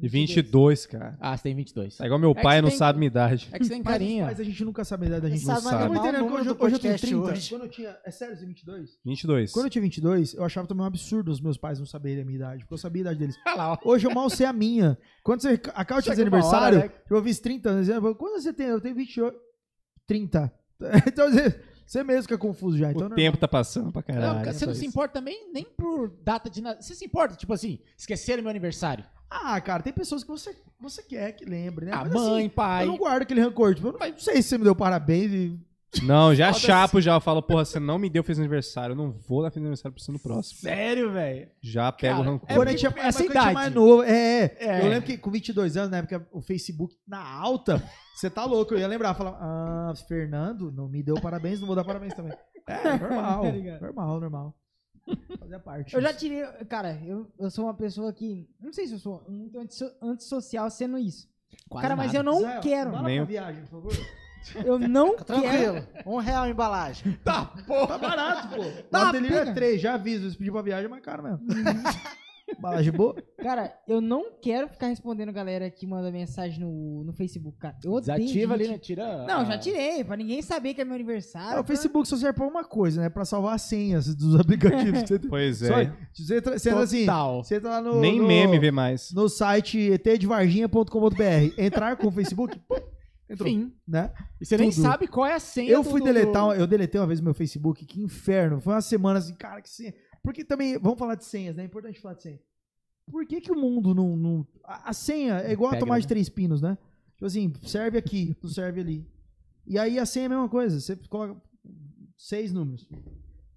E 22, cara. Ah, você tem 22. É igual meu É pai não tem- sabe minha idade. É que você tem Mas, carinha. mas a gente nunca sabe a idade da gente. Sabe, não mas sabe. Eu vou mal o entendendo que número hoje, hoje eu tenho podcast 30. hoje. Quando eu tinha. É sério, você tem 22? 22. Quando eu tinha 22, eu achava também um absurdo os meus pais não saberem a minha idade, porque eu sabia a idade deles. Olha lá, ó. Hoje eu mal sei a minha. Quando você acaba de fazer aniversário, hora, né? eu fiz 30 anos. Quando você tem? Eu tenho 28. 30. Então você, mesmo fica confuso já. Então, o não é tempo tá passando pra Não, caralho. cara, você não se isso. importa também nem por data de nascimento. Você se importa, tipo assim, esqueceram meu aniversário. Ah, cara, tem pessoas que você, você quer que lembre, né? A Mas, mãe, assim, pai. Eu não guardo aquele rancor. Tipo, eu não, não sei se você me deu parabéns e. Não, já chapo já. Eu falo, porra, você não me deu feliz aniversário. Eu não vou dar feliz aniversário pra você no próximo. Sério, velho? Já pego o rancor. É quando a porque gente tinha, essa mas quando a gente tinha idade. mais novo. É, é. É. Eu lembro que com 22 anos, na época, o Facebook na alta, você tá louco. Eu ia lembrar, falar, ah, Fernando, não me deu parabéns, não vou dar parabéns também. É, [laughs] normal. Tá ligado? normal, normal. Fazia parte. Eu já tirei. Cara, eu, eu sou uma pessoa que. Não sei se eu sou muito antisso- antissocial sendo isso. Quase cara, mas nada. eu não Zé, quero. Lá Nem pra eu. viagem, por favor. Eu não Fica quero. tranquilo. Um real a embalagem. Tá, porra. Tá barato, pô. Tá, Lá delírio é. 3, já aviso. Se pedir pra viagem é mais caro mesmo. Balagem boa? Cara, eu não quero ficar respondendo galera que manda mensagem no, no Facebook, cara. Eu odeio Desativa ali, gente- né? Tira. Não, a- já tirei, pra ninguém saber que é meu aniversário. Ah, o Facebook só serve pra uma coisa, né? Pra salvar as senhas dos [laughs] aplicativos. Você, [laughs] Pois só, é. você entra, você entra assim, Total. você entra lá no... Nem no, meme vê mais. No site etdevarginha.com.br. Entrar com o Facebook, pum, entrou, Enfim. né? E você nem Tudo. sabe qual é a senha Eu fui do- deletar, do- eu deletei uma vez meu Facebook, que inferno. Foi uma semana assim, cara, que senha. Porque também, vamos falar de senhas, né? É importante falar de senha. Por que que o mundo não... não a, a senha é igual a Pega, tomar de né? três pinos, né? Tipo assim, serve aqui, não serve ali. E aí a senha é a mesma coisa, você coloca seis números.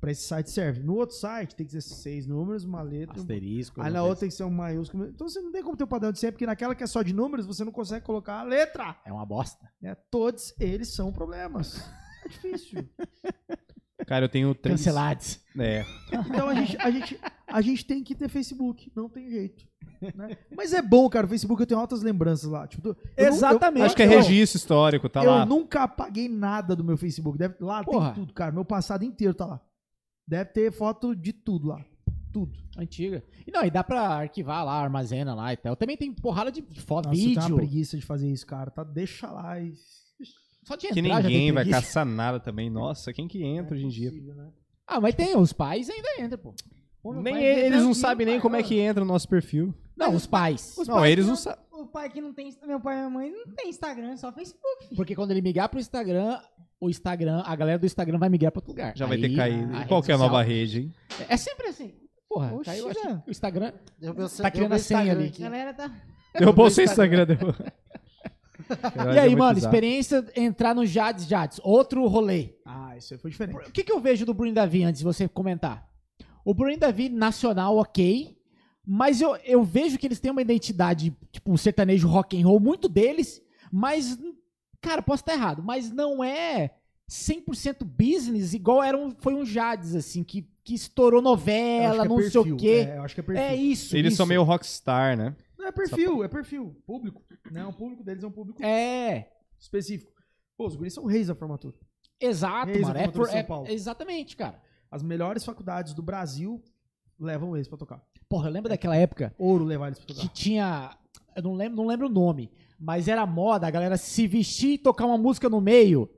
Pra esse site serve. No outro site tem que ser seis números, uma letra, um Asterisco. Aí na outra tem que ser um maiúsculo. Então você não tem como ter o padrão de senha, porque naquela que é só de números, você não consegue colocar a letra. É uma bosta. né? Todos eles são problemas. É difícil. [laughs] Cara, eu tenho três. Cancelados. É. Então a gente, a, gente, a gente tem que ter Facebook. Não tem jeito. né? Mas é bom, cara. O Facebook eu tenho altas lembranças lá. Tipo, eu não- Exatamente. eu- Acho que é eu- registro histórico, tá eu lá. nunca apaguei nada do meu Facebook. Deve, lá Porra. tem tudo, cara. Meu passado inteiro tá lá. Deve ter foto de tudo lá. Tudo. Antiga. E não, e dá pra arquivar lá, armazena lá e tal. Também tem porrada de foto, Nossa, eu tenho uma vídeo. preguiça de fazer isso, cara. Tá, deixa lá e. Só de Que entrar tem ninguém vai caçar nada também. Nossa, quem que entra hoje em dia? Né? Ah, mas tem, os pais ainda entram, pô. Pô, Nem eles não sabem nem pai, como é que entra no nosso perfil. Não, os pais. Os Não, pais eles que não sabem. O pai que não tem. Meu pai e minha mãe não tem Instagram, é só Facebook. Porque quando ele migrar pro Instagram, o Instagram, a galera do Instagram vai migrar pra outro lugar. Já vai Aí, ter caído. a Qual rede que é social- nova rede, hein? É sempre assim. Porra, Oxi, caiu, acho o Instagram. Derrubei o Tá criando a senha ali. aqui. A galera tá. Derrubou o seu Instagram. derrubou. [laughs] E aí, mano, experiência entrar no Jades Jades. Outro rolê. Ah, isso aí foi diferente. O que, que eu vejo do Bruno Davi antes de você comentar? O Bruno Davi nacional, ok. Mas eu, eu vejo que eles têm uma identidade, tipo, um sertanejo rock and roll, muito deles, mas, cara, posso estar errado, mas não é 100% business, igual era um, foi um Jades, assim, que, que estourou novela, que é não sei perfil, o quê. É, eu acho que é É, perfil. isso, Eles isso. são meio rockstar, né? Não, é perfil, é perfil. Público. Né? O público deles é um público É, específico. Pô, os guris são reis da formatura. exato, Reis da mano. É, por- de São é- exatamente, cara. As melhores faculdades do Brasil levam eles pra tocar. Porra, eu lembro daquela época Ouro levar eles pra que tocar. tinha. Eu não lembro, não lembro o nome, mas era moda a galera se vestir e tocar uma música no meio.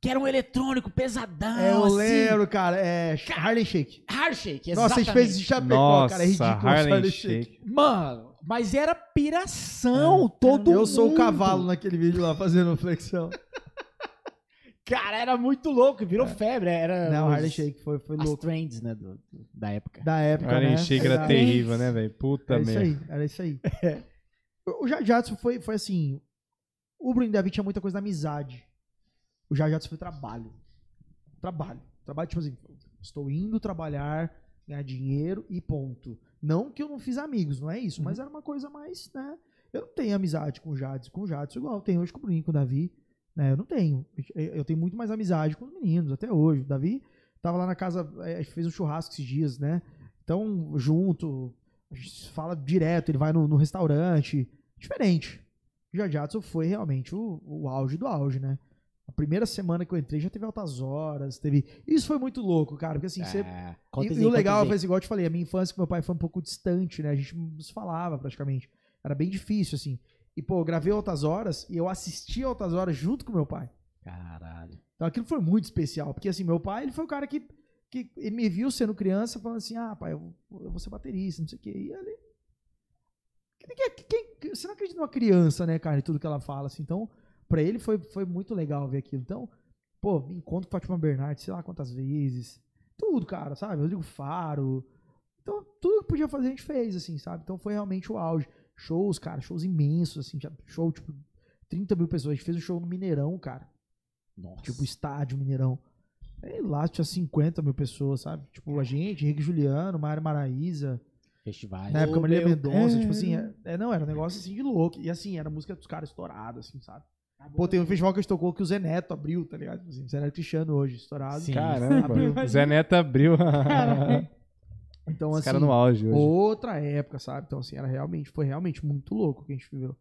Que era um eletrônico pesadão. É, eu assim. lembro, cara. É Harley Shake. Hardshake, Nossa, a gente exatamente. fez isso em Chapecó, Nossa, cara. É ridículo. esse Harlem Shake. Mano, mas era piração, É, todo Eu sou o mundo. cavalo naquele vídeo lá fazendo flexão. Cara, era muito louco, virou febre. Era Não, os- Harley Shake foi, foi as louco. trends, né, do- do- da época. Da época, Harlem né? Shake era Exato. terrível, né, velho? Puta Era isso merda. aí, era isso aí. [laughs] O Jajatsu foi, foi assim. O Bruno Davi tinha muita coisa da amizade. O Jajatsu foi trabalho. Trabalho. Trabalho, tipo assim, estou indo trabalhar, ganhar dinheiro e ponto. Não que eu não fiz amigos, não é isso, mas era uma coisa mais, né? Eu não tenho amizade com o Jadson, com o Jadson igual eu tenho hoje com o Bruninho, com o Davi. Né? Eu não tenho. Eu tenho muito mais amizade com os meninos, até hoje. O Davi tava lá na casa, a gente fez um churrasco esses dias, né? Então, junto, a gente fala direto, ele vai no, no restaurante. Diferente. O Jadson foi realmente o, o auge do auge, né? A primeira semana que eu entrei já teve altas horas, teve. Isso foi muito louco, cara, porque assim, você. É, E, e o legal foi igual eu te falei, a minha infância com meu pai foi um pouco distante, né? A gente não se falava praticamente. Era bem difícil, assim. E, pô, eu gravei Altas Horas e eu assisti Altas Horas junto com meu pai. Caralho. Então aquilo foi muito especial, porque assim, meu pai, ele foi o cara que, que ele me viu sendo criança, falando assim, ah, pai, eu, vou- eu vou ser baterista, não sei o quê. E ele... Quem, quem- você não acredita numa criança, né, cara, e tudo que ela fala, assim. Então, pra ele foi, foi muito legal ver aquilo. Então, pô, encontro com Fátima Bernardes, sei lá quantas vezes. Tudo, cara, sabe? Rodrigo Faro. Então, tudo que podia fazer a gente fez, assim, sabe? Então foi realmente o auge. Shows, cara, shows imensos, assim, já- show, tipo, 30 mil pessoas. A gente fez um show no Mineirão, cara. Nossa. Tipo, estádio Mineirão. Aí lá tinha 50 mil pessoas, sabe? Tipo, a gente, Henrique Juliano, Mário Maraíza, Festivais. na época meu Mendonça, tipo assim, é, é, não, era um negócio assim de louco. E assim, era música dos caras estourada, assim, sabe? Pô, tem um festival que a gente tocou que o Zé Neto abriu, tá ligado? Tipo Assim, Zé Neto Cristiano hoje, estourado. Sim. Caramba, Abriu. o Zé Neto abriu. Então, Os assim, caras no auge hoje. outra época, sabe? Então, assim, era realmente, foi realmente muito louco o que a gente viveu.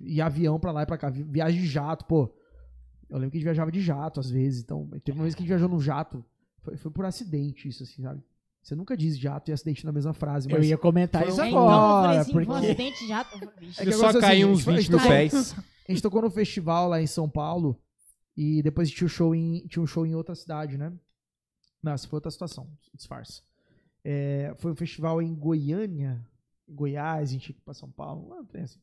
E avião pra lá e pra cá, vi- viagem de jato, pô. Eu lembro que a gente viajava de jato às vezes. Então, teve uma vez que a gente viajou no jato, foi, foi por acidente isso, assim, sabe? Você nunca diz jato e acidente na mesma frase, mas. Eu ia comentar Foi isso um- É, então, eu falei agora, assim, foi um porque... acidente de jato. É que só assim, uns a gente 20 mil pés. A gente tocou no festival lá em São Paulo e depois tinha um show em, tinha um show em outra cidade, né? Não, essa foi outra situação, disfarce. É, foi um festival em Goiânia, Goiás, a gente tinha que ir pra São Paulo, lá tem assim.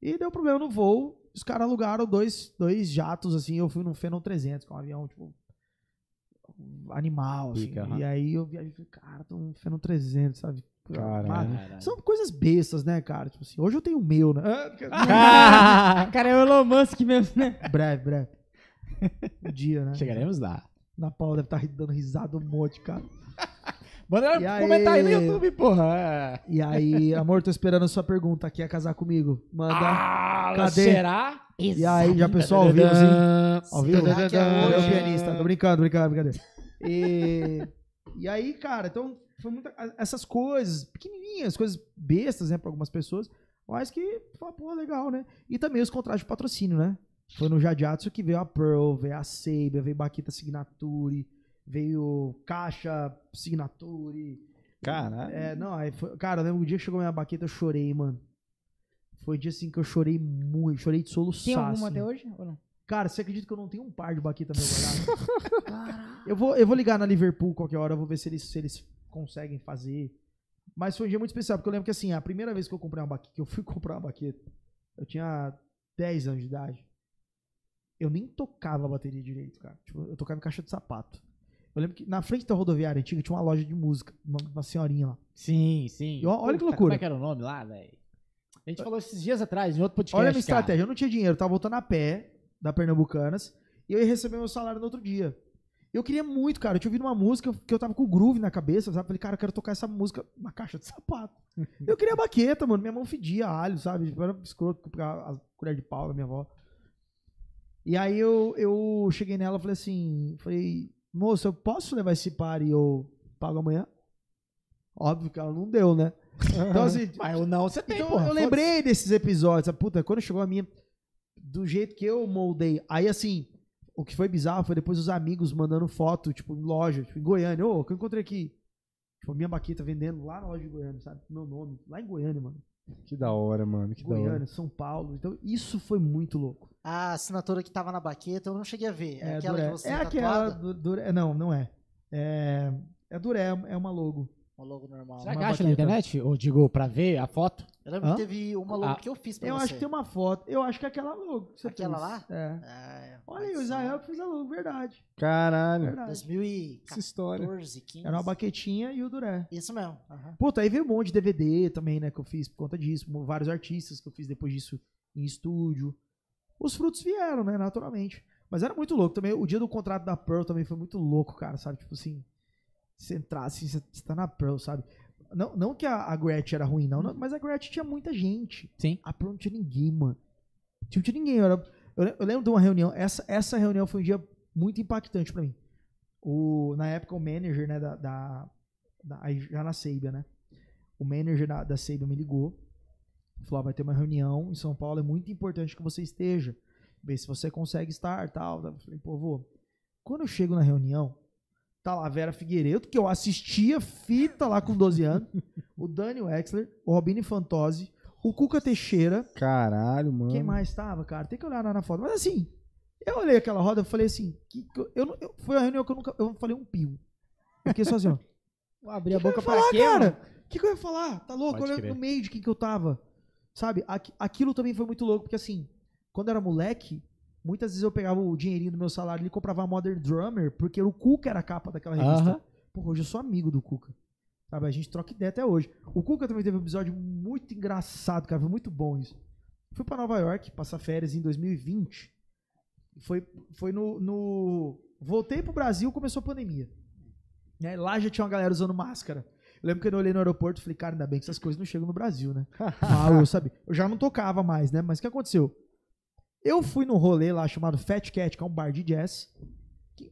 E deu problema no voo, os caras alugaram dois, dois jatos, assim, eu fui num Phenom 300, que é um avião, tipo, animal, assim. Pica. E aí eu viajei e falei, cara, tô num Phenom 300, sabe? Caralho. São coisas bestas, né, cara? Tipo assim, hoje eu tenho o meu, né? [laughs] [laughs] Cara, é o Elon Musk mesmo, né? breve, breve. Um dia, né? Chegaremos lá. Na Paula deve estar dando risada um monte, cara. Manda E aí? comentar aí no YouTube, porra. É. E aí, amor, tô esperando a sua pergunta. Quer casar comigo? Manda. Ah, Cadê? será? e aí, já pensou ao vivo, assim? Ao vivo? Será que é o pianista? Tô brincando, brincando, brincadeira. E, e aí, cara, então, foi muita, essas coisas, pequenininhas, coisas bestas, né, pra algumas pessoas, mas que, pô, legal, né? E também os contratos de patrocínio, né? Foi no Jadiatsu que veio a Pearl, veio a Seiba, veio Baquita Signature, veio Caixa Signature. Caralho. É, não, aí foi, cara, eu lembro o dia que chegou minha baqueta, eu chorei, mano. Foi o dia assim que eu chorei muito, chorei de soluçar. Tem alguma assim. até hoje? Ou não? Cara, você acredita que eu não tenho um par de baqueta meu guardado? [laughs] eu, vou, eu vou ligar na Liverpool qualquer hora, eu vou ver se eles, se eles conseguem fazer. Mas foi um dia muito especial, porque eu lembro que assim, a primeira vez que eu comprei uma baqueta, que eu fui [laughs] comprar uma baqueta, eu tinha 10 anos de idade. Eu nem tocava a bateria direito, cara. Tipo, eu tocava em caixa de sapato. Eu lembro que na frente da rodoviária antiga tinha uma loja de música, uma, uma senhorinha lá. Sim, sim. E ó- olha que Puta, loucura. Como é que era o nome lá, velho? A gente falou esses dias atrás, em outro podcast. Olha a minha cara. estratégia. Eu não tinha dinheiro, tava voltando a pé da Pernambucanas e eu ia receber meu salário no outro dia. Eu queria muito, cara. Eu tinha ouvido uma música que eu tava com o groove na cabeça, sabe? Falei, cara, eu quero tocar essa música na caixa de sapato. [laughs] eu queria baqueta, mano. Minha mão fedia alho, sabe? Eu era escroto a a colher de pau da minha avó. E aí eu, eu cheguei nela e falei assim, falei, moça, eu posso levar esse par e eu pago amanhã? Óbvio que ela não deu, né? [laughs] Então, assim, Mas o não você tem, então porra. eu lembrei desses episódios? Puta, quando chegou a minha. Do jeito que eu moldei. Aí assim, o que foi bizarro foi depois os amigos mandando foto, tipo, em loja, tipo, em Goiânia. Ô, que eu encontrei aqui. Tipo, a minha baqueta vendendo lá na loja de Goiânia, sabe? Meu nome. Lá em Goiânia, mano. Que da hora, mano. Que da hora. Goiânia, São Paulo. Então, isso foi muito louco. A assinatura que tava na baqueta eu não cheguei a ver. É, É, aquela Duré. que você é aquela. tatuada? Du, Duré- não, não é. É. É Duré, é uma logo. O logo normal. Será que uma acha na internet? Ou digo, pra ver a foto? Eu lembro Hã? que teve uma logo Ah, que eu fiz pra Eu você. acho que tem uma foto. Eu acho que é aquela logo. que você Aquela fez. lá? É. É, Olha aí, o. Israel que fez a logo, verdade. Caralho. Verdade. 2014, Essa história. 15. Era uma baquetinha e o Duré. Isso mesmo. aham. Puta, aí veio um monte de DVD também, né, que eu fiz por conta disso. Vários artistas que eu fiz depois disso em estúdio. Os frutos vieram, né, naturalmente. Mas era muito louco também. O dia do contrato da Pearl também foi muito louco, cara, sabe? Tipo assim, você entrar assim, você tá na Pearl, sabe? Não, não que a, a Gretchen era ruim, não, não, mas a Gretchen tinha muita gente. Sim. A Pearl não tinha ninguém, mano. Não tinha ninguém. Eu, era- eu eu lembro de uma reunião. Essa, essa reunião foi um dia muito impactante pra mim. O, na época, o manager, né, da, da, da- já na Seibia, né? O manager da, da Seibia me ligou. Falou, ó, vai ter uma reunião em São Paulo, é muito importante que você esteja. ver se você consegue estar tal. Eu falei, pô, vou. Quando eu chego na reunião, tá lá a Vera Figueiredo, que eu assistia fita lá com 12 anos, o Daniel Wexler, o Robini Fantozzi, o Cuca Teixeira, Caralho, mano. quem mais tava, cara? Tem que olhar na, na foto. Mas assim, eu olhei aquela roda e falei assim, que, que eu, eu, eu- foi a reunião que eu nunca, eu falei um pio. Eu fiquei só assim, ó. [laughs] Vou abrir a que eu boca pra falar, quê, cara? O que, que eu ia falar? Tá louco? Pode Olhando crer. no meio de quem que eu tava. Sabe? Aqui- aquilo também foi muito louco, porque assim, quando eu era moleque, muitas vezes eu pegava o dinheirinho do meu salário e comprava a Modern Drummer, porque o Cuca era a capa daquela revista. Aham. Porra, hoje eu sou amigo do Cuca. Sabe? A gente troca ideia até hoje. O Cuca também teve um episódio muito engraçado, cara. Foi muito bom isso. Fui pra Nova York passar férias em 2020. Foi, foi no, no. Voltei pro Brasil, começou a pandemia. Né? Lá já tinha uma galera usando máscara. Eu lembro que eu olhei no aeroporto e falei, cara, ainda bem que essas coisas não chegam no Brasil, né? [laughs] Ah, eu, sabe? Eu já não tocava mais, né? Mas o que aconteceu? Eu fui num rolê lá chamado Fat Cat, que é um bar de jazz.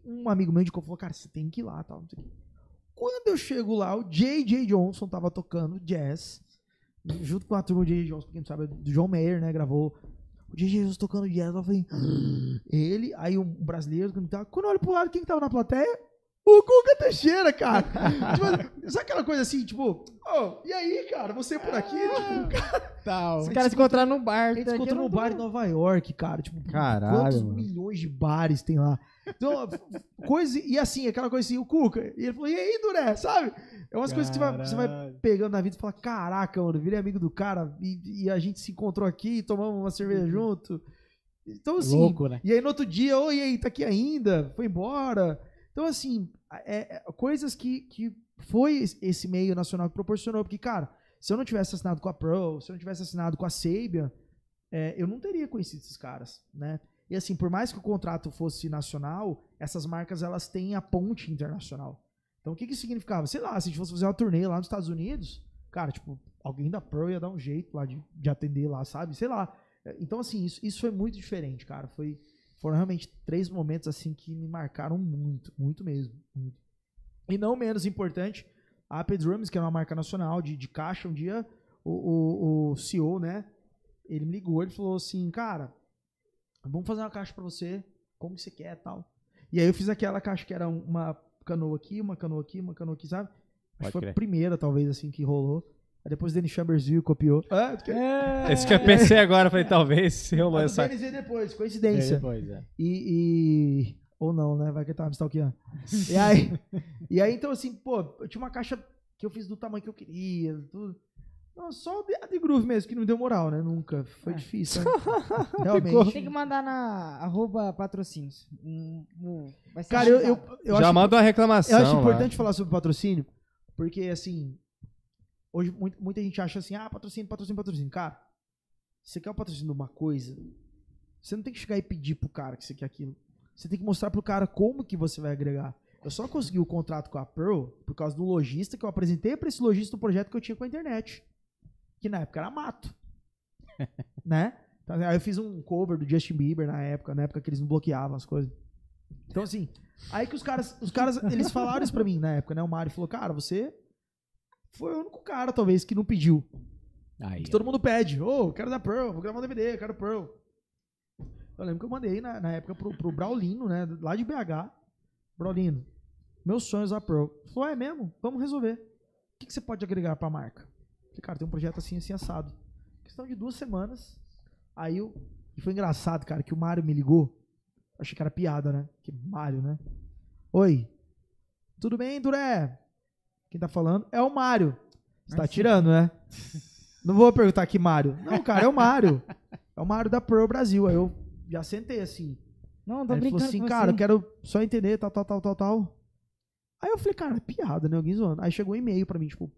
Um amigo meu indicou, falou, cara, você tem que ir lá, tal. Quando eu chego lá, o J.J. Johnson tava tocando jazz, junto com a turma do J.J. Johnson, quem não sabe, é do John Mayer, né, gravou. O J.J. Johnson tocando jazz, eu falei, "Ah." ele, aí um brasileiro, tava- quando eu olho pro lado, quem que tava na plateia? O Guga Teixeira, cara. tipo, sabe aquela coisa assim, tipo, oh, e aí, cara, você por aqui? Tipo, cara, Tal. Os caras se encontraram num bar. a gente tá se encontrou aqui, num não bar em Nova York, cara. Tipo, Caralho, quantos mano. milhões de bares tem lá? Então, coisa. E assim, aquela coisa assim, o Cuca. E ele falou, e aí, Duré, sabe? É umas coisas que você vai, você vai pegando na vida e fala: caraca, mano, virei amigo do cara e, e a gente se encontrou aqui, tomamos uma cerveja junto. Então, assim. Louco, né? E aí no outro dia, oi, e aí, tá aqui ainda? Foi embora. Então, assim, é, é, coisas que, que foi es- esse meio nacional que proporcionou. Porque, cara, se eu não tivesse assinado com a Pro, se eu não tivesse assinado com a Sabian, é, eu não teria conhecido esses caras, né? E assim, por mais que o contrato fosse nacional, essas marcas elas têm a ponte internacional. Então o que que isso significava? Sei lá, se a gente fosse fazer uma turnê lá nos Estados Unidos, cara, tipo, alguém da Pro ia dar um jeito lá de, de atender lá, sabe? Sei lá. É, Então, assim, isso, isso foi muito diferente, cara. Foi, foram realmente três momentos assim que me marcaram muito, muito mesmo. muito. E não menos importante, a AP Drums, que é uma marca nacional de, de caixa, um dia o, o, o CEO, né? Ele me ligou, ele falou assim, cara, vamos fazer uma caixa pra você, como você quer e tal. E aí eu fiz aquela caixa que era uma canoa aqui, uma canoa aqui, uma canoa aqui, sabe? Acho que foi a primeira, talvez, assim, que rolou. Aí depois o Danny Chambers viu e copiou. Ah, quer- Esse que eu pensei agora, falei, talvez se rolou essa. Dennis veio depois, É, coincidência. depois, é. E, e- Ou não, né? Vai que ele tava me stalkeando. E aí, [laughs] e aí, então, assim, pô, eu tinha uma caixa que eu fiz do tamanho que eu queria, tudo. Não, só a de groove mesmo, que não me deu moral, né? Nunca. Foi Ah. difícil. né? [laughs] Realmente. Tem que mandar na arroba patrocínios. Vai ser Cara, eu, eu, eu Já acho, manda uma reclamação. eu acho lá. importante falar sobre patrocínio, porque, assim, hoje muita gente acha assim, ah, patrocínio, patrocínio, patrocínio. Cara, você quer o patrocínio de uma coisa, você não tem que chegar e pedir pro cara que você quer aquilo. Você tem que mostrar pro cara como que você vai agregar. Eu só consegui o contrato com a Pearl por causa do lojista que eu apresentei pra esse lojista um projeto que eu tinha com a internet. Que na época era mato. [laughs] né? Então, Aí eu fiz um cover do Justin Bieber na época, na época que eles não bloqueavam as coisas. Então, assim, aí que os caras, os caras, eles falaram isso pra mim na época, né? O Mário falou, cara, você foi o único cara, talvez, que não pediu. Aí, Que todo mundo pede. Ô, quero da Pearl, vou gravar um DVD, quero Pearl. Eu lembro que eu mandei na, na época pro, pro Braulino, né? Lá de BH. Braulino, meu sonho é usar Pearl. Ele Falou, "Ah, é mesmo? Vamos resolver. O que, que você pode agregar pra marca? Eu Falei, cara, tem um projeto assim, assim, assado. Questão de duas semanas. Aí eu. E foi engraçado, cara, que o Mário me ligou. Achei que era piada, né? Que Mário, né? Oi. Tudo bem, Duré? Quem tá falando é o Mário. Você tá tirando, né? Não vou perguntar que Mário. Não, cara, é o Mário. É o Mário da Pearl Brasil. Aí eu já sentei assim. Não, tô Aí ele brincando falou assim, cara, eu você. quero só entender, tal, tal, tal, tal, tal. Aí eu falei, cara, é piada, né? Alguém zoando. Aí chegou um e-mail pra mim, tipo,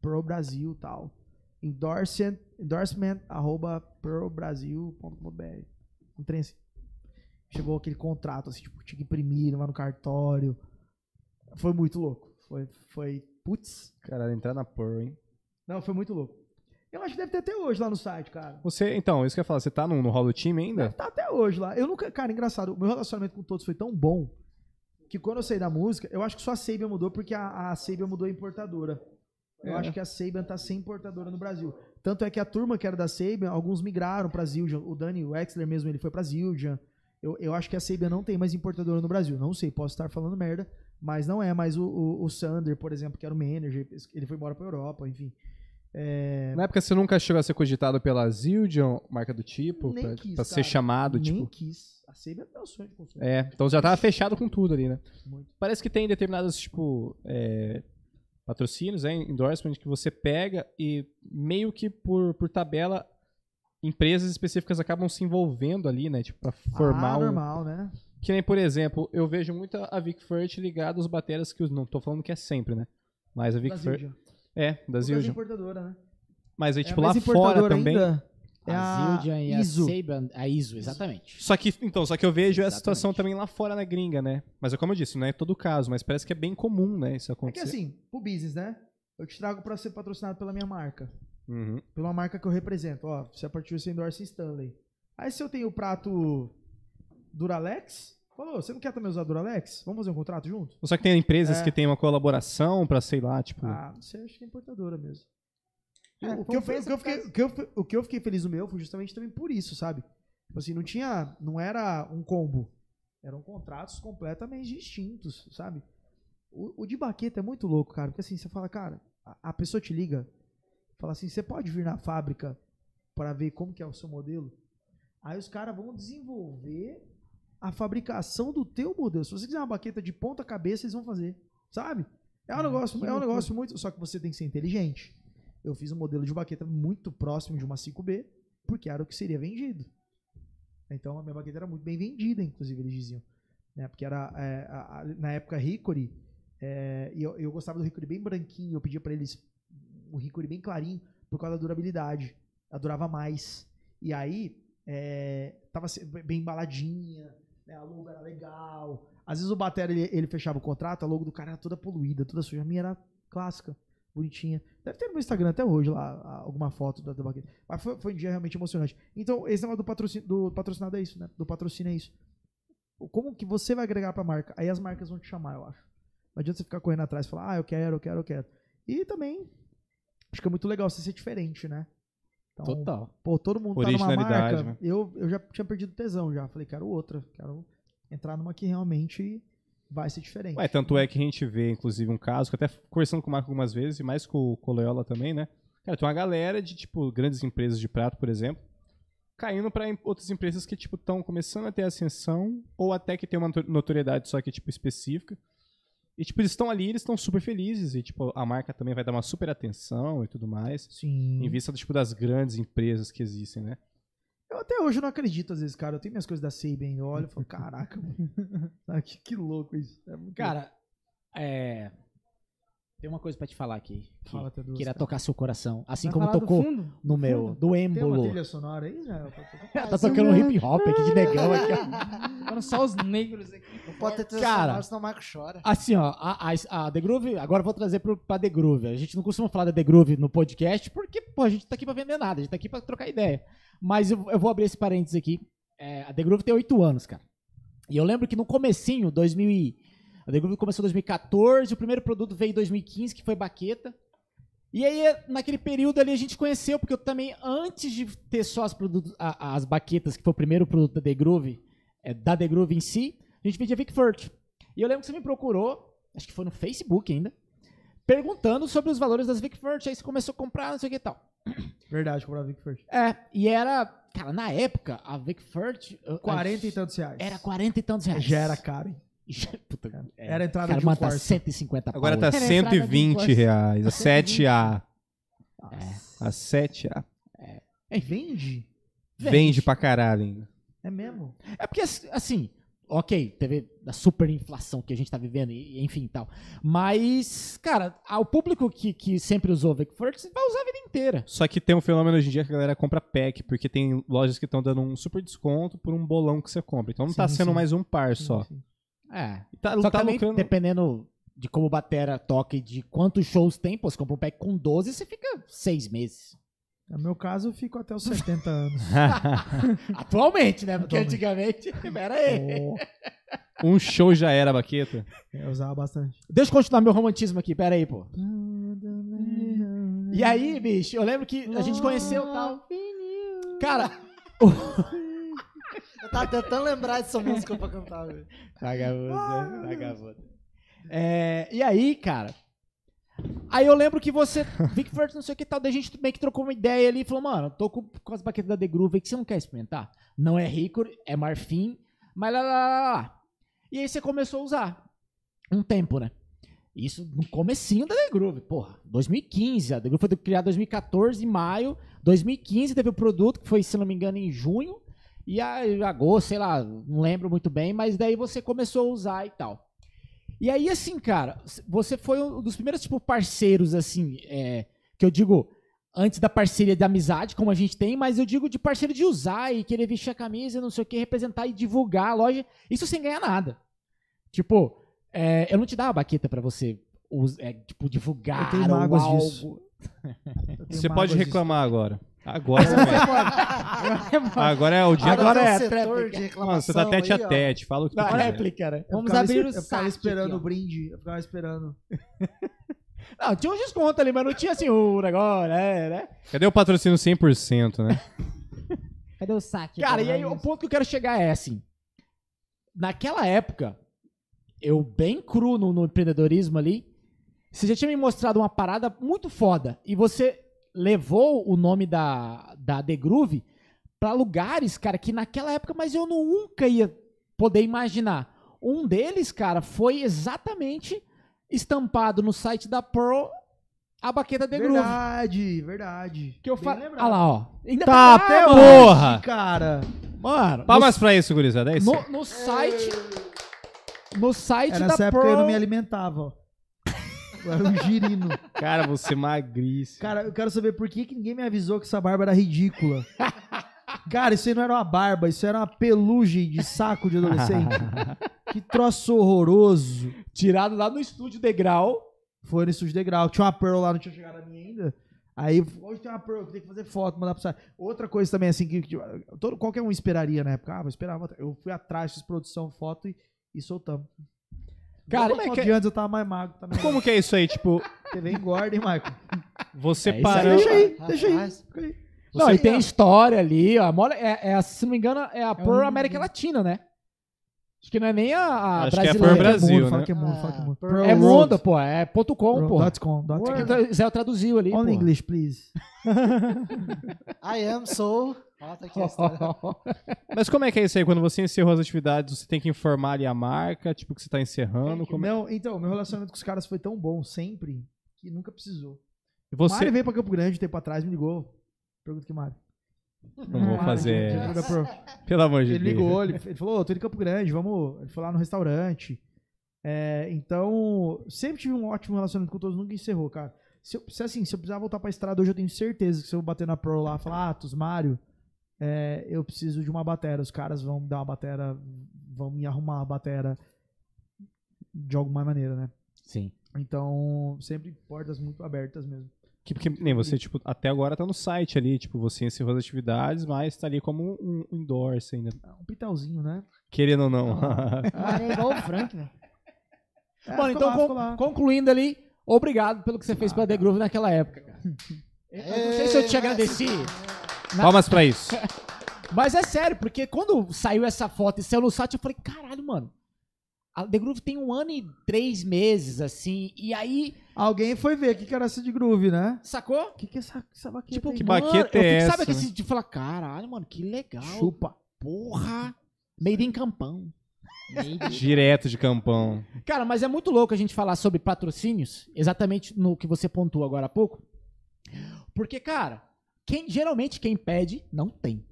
Pearl Brasil tal. Endorsement, endorsement arroba. Um trem assim. Chegou aquele contrato, assim, tipo, tinha que imprimir, levar no cartório. Foi muito louco. Foi, foi, putz. Caralho, entrar na Pearl, hein? Não, foi muito louco. Eu acho que deve ter até hoje lá no site, cara. Você, então, isso que eu ia falar, você tá no, no hall do time ainda? Deve tá até hoje lá. Eu nunca, cara, engraçado, o meu relacionamento com todos foi tão bom que quando eu saí da música, eu acho que só a Sabia mudou porque a, a Sabia mudou a importadora. Eu É. acho que a Saban tá sem importadora no Brasil. Tanto é que a turma que era da Saban, alguns migraram pra Zildjian. O Dani Wexler mesmo, ele foi pra Zildjian. Eu, eu acho que a Saban não tem mais importadora no Brasil. Não sei, posso estar falando merda, mas não é mais o, o, o Sander, por exemplo, que era o manager. Ele foi embora pra Europa, enfim. É, Na época você nunca chegou a ser cogitado pela Zildjian, marca do tipo, Nem pra, quis, pra ser chamado, nem tipo. quis. A Saban é meu sonho de consumo. É, então já tava fechado com tudo ali, né? Muito. Parece que tem determinados, tipo, é, patrocínios, é, endorsement, que você pega e meio que por, por tabela, empresas específicas acabam se envolvendo ali, né? Tipo, pra formar ah, um... normal, né? Que nem, por exemplo, eu vejo muito a Vic Firth ligada aos bateras que os... Não tô falando que é sempre, né? Mas a Vic Da Firth... Zildjian. É, da Zildjian. importadora, né? Mas aí, É, tipo, mas lá fora também... ainda é a a Zildjian e a ISO. Saban, a ISO, exatamente. Só que, então, só que eu vejo essa Exatamente. situação também lá fora na gringa, né? Mas é como eu disse, não é todo caso, mas parece que é bem comum, né? Isso É que acontecer. assim, pro business, né? Eu te trago pra ser patrocinado pela minha marca. Uhum. Pela marca que eu represento. Ó, você partiu você endorse Stanley. Aí se eu tenho o prato Duralex, falou, você não quer também usar Duralex? Vamos fazer um contrato junto? Só que tem empresas É. que tem uma colaboração pra, sei lá, tipo... Ah, não sei, acho que é importadora mesmo. É, o, que eu, fi- compensa o, que eu fiquei, por o, que eu, fi- o que eu fiquei feliz no meu foi justamente também por isso, sabe? Tipo assim, não tinha. Não era um combo. Eram contratos completamente distintos, sabe? O, o de baqueta é muito louco, cara. Porque assim, você fala, cara, a, a pessoa te liga, fala assim, você pode vir na fábrica para ver como que é o seu modelo? Aí os caras vão desenvolver a fabricação do teu modelo. Se você quiser uma baqueta de ponta cabeça, eles vão fazer, sabe? É um Ah, negócio, é um negócio muito, só que você tem que ser inteligente. Eu fiz um modelo de baqueta muito próximo de uma 5B, porque era o que seria vendido. Então a minha baqueta era muito bem vendida, inclusive eles diziam, né? Porque era é, a- a- na época Hickory, é, e eu, eu gostava do Hickory bem branquinho, eu pedia pra eles um Hickory bem clarinho por causa da durabilidade. Ela durava mais. E aí é, tava bem embaladinha, né? a logo era legal. Às vezes o batera ele, ele fechava o contrato, a logo do cara era toda poluída, toda suja. A minha era clássica, bonitinha. Deve ter no meu Instagram até hoje lá alguma foto da, da. Mas foi, foi um dia realmente emocionante. Então, esse negócio do, patrocínio, do patrocinado é isso, né? Do patrocínio é isso. Como que você vai agregar pra marca? Aí as marcas vão te chamar, eu acho. Não adianta você ficar correndo atrás e falar, ah, eu quero, eu quero, eu quero. E também, acho que é muito legal você ser diferente, né? Então, Total. Pô, todo mundo tá numa marca. né? Eu, eu já tinha perdido tesão já. Falei, quero outra. Quero entrar numa que realmente vai ser diferente. Ué, tanto é que a gente vê, inclusive, um caso, que até conversando com o Marco algumas vezes, e mais com o Coleola também, né? Cara, tem uma galera de, tipo, grandes empresas de prato, por exemplo, caindo pra em- outras empresas que, tipo, estão começando a ter ascensão, ou até que tem uma noto- notoriedade só que, tipo, específica. E, tipo, eles estão ali, eles estão super felizes, e, tipo, a marca também vai dar uma super atenção e tudo mais, Sim. em vista, tipo, das grandes empresas que existem, né? Eu até hoje não acredito, às vezes, cara. Eu tenho minhas coisas da Saban, eu olho e falo, caraca, mano. [laughs] Que, que louco isso. É muito louco. Cara, é. Tem uma coisa pra te falar aqui. Que Fala, Tedu, que irá cara. tocar seu coração. Assim Vai como tocou fundo? no meu, fundo? do Tem uma êmbolo. trilha sonora aí, Israel? [laughs] Tá tocando um hip hop aqui de negão aqui, ó. Agora só os negros aqui. Não pode ter trilha Cara. sonora, senão o Marco chora. Assim, ó, a, a, a The Groove, agora eu vou trazer pro, pra The Groove. A gente não costuma falar da The Groove no podcast, porque, pô, a gente tá aqui pra vender nada, a gente tá aqui pra trocar ideia. Mas eu, eu vou abrir esse parênteses aqui. É, a The Groove tem oito anos, cara. E eu lembro que no comecinho, 2000 e- a The Groove começou em 2014, o primeiro produto veio em 2015, que foi baqueta. E aí, naquele período ali, a gente conheceu, porque eu também, antes de ter só as, produtos, a- as baquetas, que foi o primeiro produto da The Groove, é, da The Groove em si, a gente vendia Vic Firth. E eu lembro que você me procurou, acho que foi no Facebook ainda, perguntando sobre os valores das Vic Firth. Aí você começou a comprar, não sei o que e tal. Verdade, comprava Vic First. É, e era, cara, na época, a Vic eu- 40 e tantos reais. Era 40 e tantos reais. Já era caro, hein? [laughs] Puta, é, Era a entrada cara, de um tá Corsa. 150 Agora pau. tá Era a entrada de um 120 Corsa. reais, a 7A. É. A 7A. Vende? Vende pra caralho ainda. É mesmo? É porque, assim, ok, teve a super inflação que a gente tá vivendo, e, enfim e tal. Mas, cara, o público que, que sempre usou Vic Firth vai usar a vida inteira. Só que tem um fenômeno hoje em dia que a galera compra pack, porque tem lojas que estão dando um super desconto por um bolão que você compra. Então não tá Sim, sendo sim. mais um par só. Sim, sim. É. Tá, Só que tá também, lucrando. dependendo de como Batera toca e de quantos shows tem, pô, você compra um pack com 12, você fica seis meses. No meu caso, eu fico até os 70 anos. [laughs] Atualmente, né? Porque Atualmente. antigamente, [laughs] pera aí. Oh, um show já era a baqueta. eu usava bastante. Deixa eu continuar meu romantismo aqui, pera aí, pô. E aí, bicho, eu lembro que a gente conheceu tal. Cara, [laughs] tava tentando lembrar dessa música pra cantar, velho. Vagabundo, né? Vagabundo. É, e aí, cara. Aí eu lembro que você, Vic não sei o que tal, daí a gente meio que trocou uma ideia ali e falou, mano, tô com, com as baquetas da The Groove aí que você não quer experimentar? Não é rico, é marfim, mas lá, lá, lá, lá. E aí você começou a usar. Um tempo, né? Isso no comecinho da The Groove, porra. 2015, a The Groove foi criada em 2014, em maio. 2015 teve o produto, que foi, se não me engano, em junho. E a, em agosto, sei lá, não lembro muito bem, mas daí você começou a usar e tal. E aí, assim, cara, você foi um dos primeiros, tipo, parceiros, assim, é, que eu digo, antes da parceria de amizade, como a gente tem, mas eu digo de parceiro de usar e querer vestir a camisa, não sei o que, representar e divulgar a loja, isso sem ganhar nada. Tipo, é, eu não te dava a baqueta pra você, é, tipo, divulgar Eu tenho ou mágoas algo. disso. [laughs] Eu tenho Você pode mágoas disso. reclamar agora. Agora você pode. Agora é o dia Agora da... é tem um setor tréplica. de reclamação Mano, você tá tete aí, a ó. tete, fala o que tu Na quiser. réplica, né? Vamos abrir o Eu ficava esperando aqui, ó. o brinde. Eu ficava esperando. [laughs] Não, tinha uns descontos ali, mas não tinha assim o negócio, né? né? Cadê o patrocínio 100%, né? [laughs] Cadê o saque? Cara, e aí o ponto que eu quero chegar é assim. Naquela época, eu bem cru no, no empreendedorismo ali, você já tinha me mostrado uma parada muito foda. E você levou o nome da, da The Groove pra lugares, cara, que naquela época, mas eu nunca ia poder imaginar. Um deles, cara, foi exatamente estampado no site da Pro a baqueta The Groove. Verdade, verdade. Que eu falei. Olha lá, ó. Ainda Tá, tá até porra! Cara, Mano, Palmas pra isso, gurizada. É isso. no, no site. No site era da nessa época Pro. eu não me alimentava. ó. Era um girino. Cara, você é magríssimo. Cara, eu quero saber por que, que ninguém me avisou que essa barba era ridícula. Cara, isso aí não era uma barba, isso era uma pelugem de saco de adolescente. que troço horroroso. Tirado lá no estúdio Degrau. Foi no estúdio degrau. Tinha uma Pearl lá, não tinha chegado a mim ainda. Aí, hoje tem uma Pearl, tem que fazer foto, mandar pra você. Outra coisa também, assim, que, que todo, qualquer um esperaria na época. Ah, vou esperar. vou- Eu fui atrás, fiz produção, foto e, e soltamos. Cara, Como é que de antes eu tava mais magro também. Como que é isso aí? Tipo, [laughs] TV engorda, hein, Michael? você É parou... Deixa aí, deixa aí. Rapaz. Fica aí. Não, Você- e tem história ali, ó. Mole- É, é se não me engano, é a Pro um- América Latina, né? Acho que não é nem a, a Acho que é a brasileira. Pro Brasil, mundo, né? Fala que é mundo, fala que é mundo. Ah, Pearl É mundo, pô. É ponto .com, pô. Dot com, dot com. Então, Zé traduziu ali, Only pô. English, please. [laughs] I am so. Tá aqui a história. [laughs] Mas como é que é isso aí? Quando você encerrou as atividades, você tem que informar ali a marca, tipo, que você tá encerrando. Como é... Não, então, meu relacionamento com os caras foi tão bom sempre que nunca precisou. E O Você... Mário veio pra Campo Grande um tempo atrás, me ligou. Pergunta que Mário. Não vou fazer... [laughs] Pelo amor de Ele Deus. ligou, ele, ele falou, ô, tô em Campo Grande, vamos. Ele foi lá no restaurante. É, então, sempre tive um ótimo relacionamento com todos, nunca encerrou, cara. Se, eu, se, assim, se eu precisar voltar pra estrada hoje, eu tenho certeza que se eu bater na Pro lá e falar, ah, Tus Mário, é, eu preciso de uma batera. Os caras vão me dar uma batera, vão me arrumar uma batera de alguma maneira, né? Sim. Então, sempre portas muito abertas mesmo. Que, porque nem você, tipo, até agora tá no site ali, tipo, você encerrou as atividades, mas tá ali como um, um endorse ainda. Ah, Um pitalzinho, né? Querendo ou não. Mano, [laughs] é igual o Frank, velho. É, Mano, então, lá, con- lá. concluindo ali, obrigado pelo que você fez pela The Groove naquela época, cara. Eu não sei se eu te agradeci, Palmas pra isso. [laughs] mas é sério, porque quando saiu essa foto e saiu no site, eu falei, caralho, mano. A The Groove tem um ano e três meses, assim, e aí, Alguém foi ver o que, que era essa de groove, né? sacou? O que, que é essa, essa baqueta Tipo, aí? que mano, baqueta eu é fico- essa, Sabe né? aquele de falar, caralho, mano, que legal. Chupa. Porra. Made in Campão. Direto de campão. Cara, mas é muito louco a gente falar sobre patrocínios, exatamente no que você pontuou agora há pouco. Porque, cara, quem, geralmente quem pede, não tem.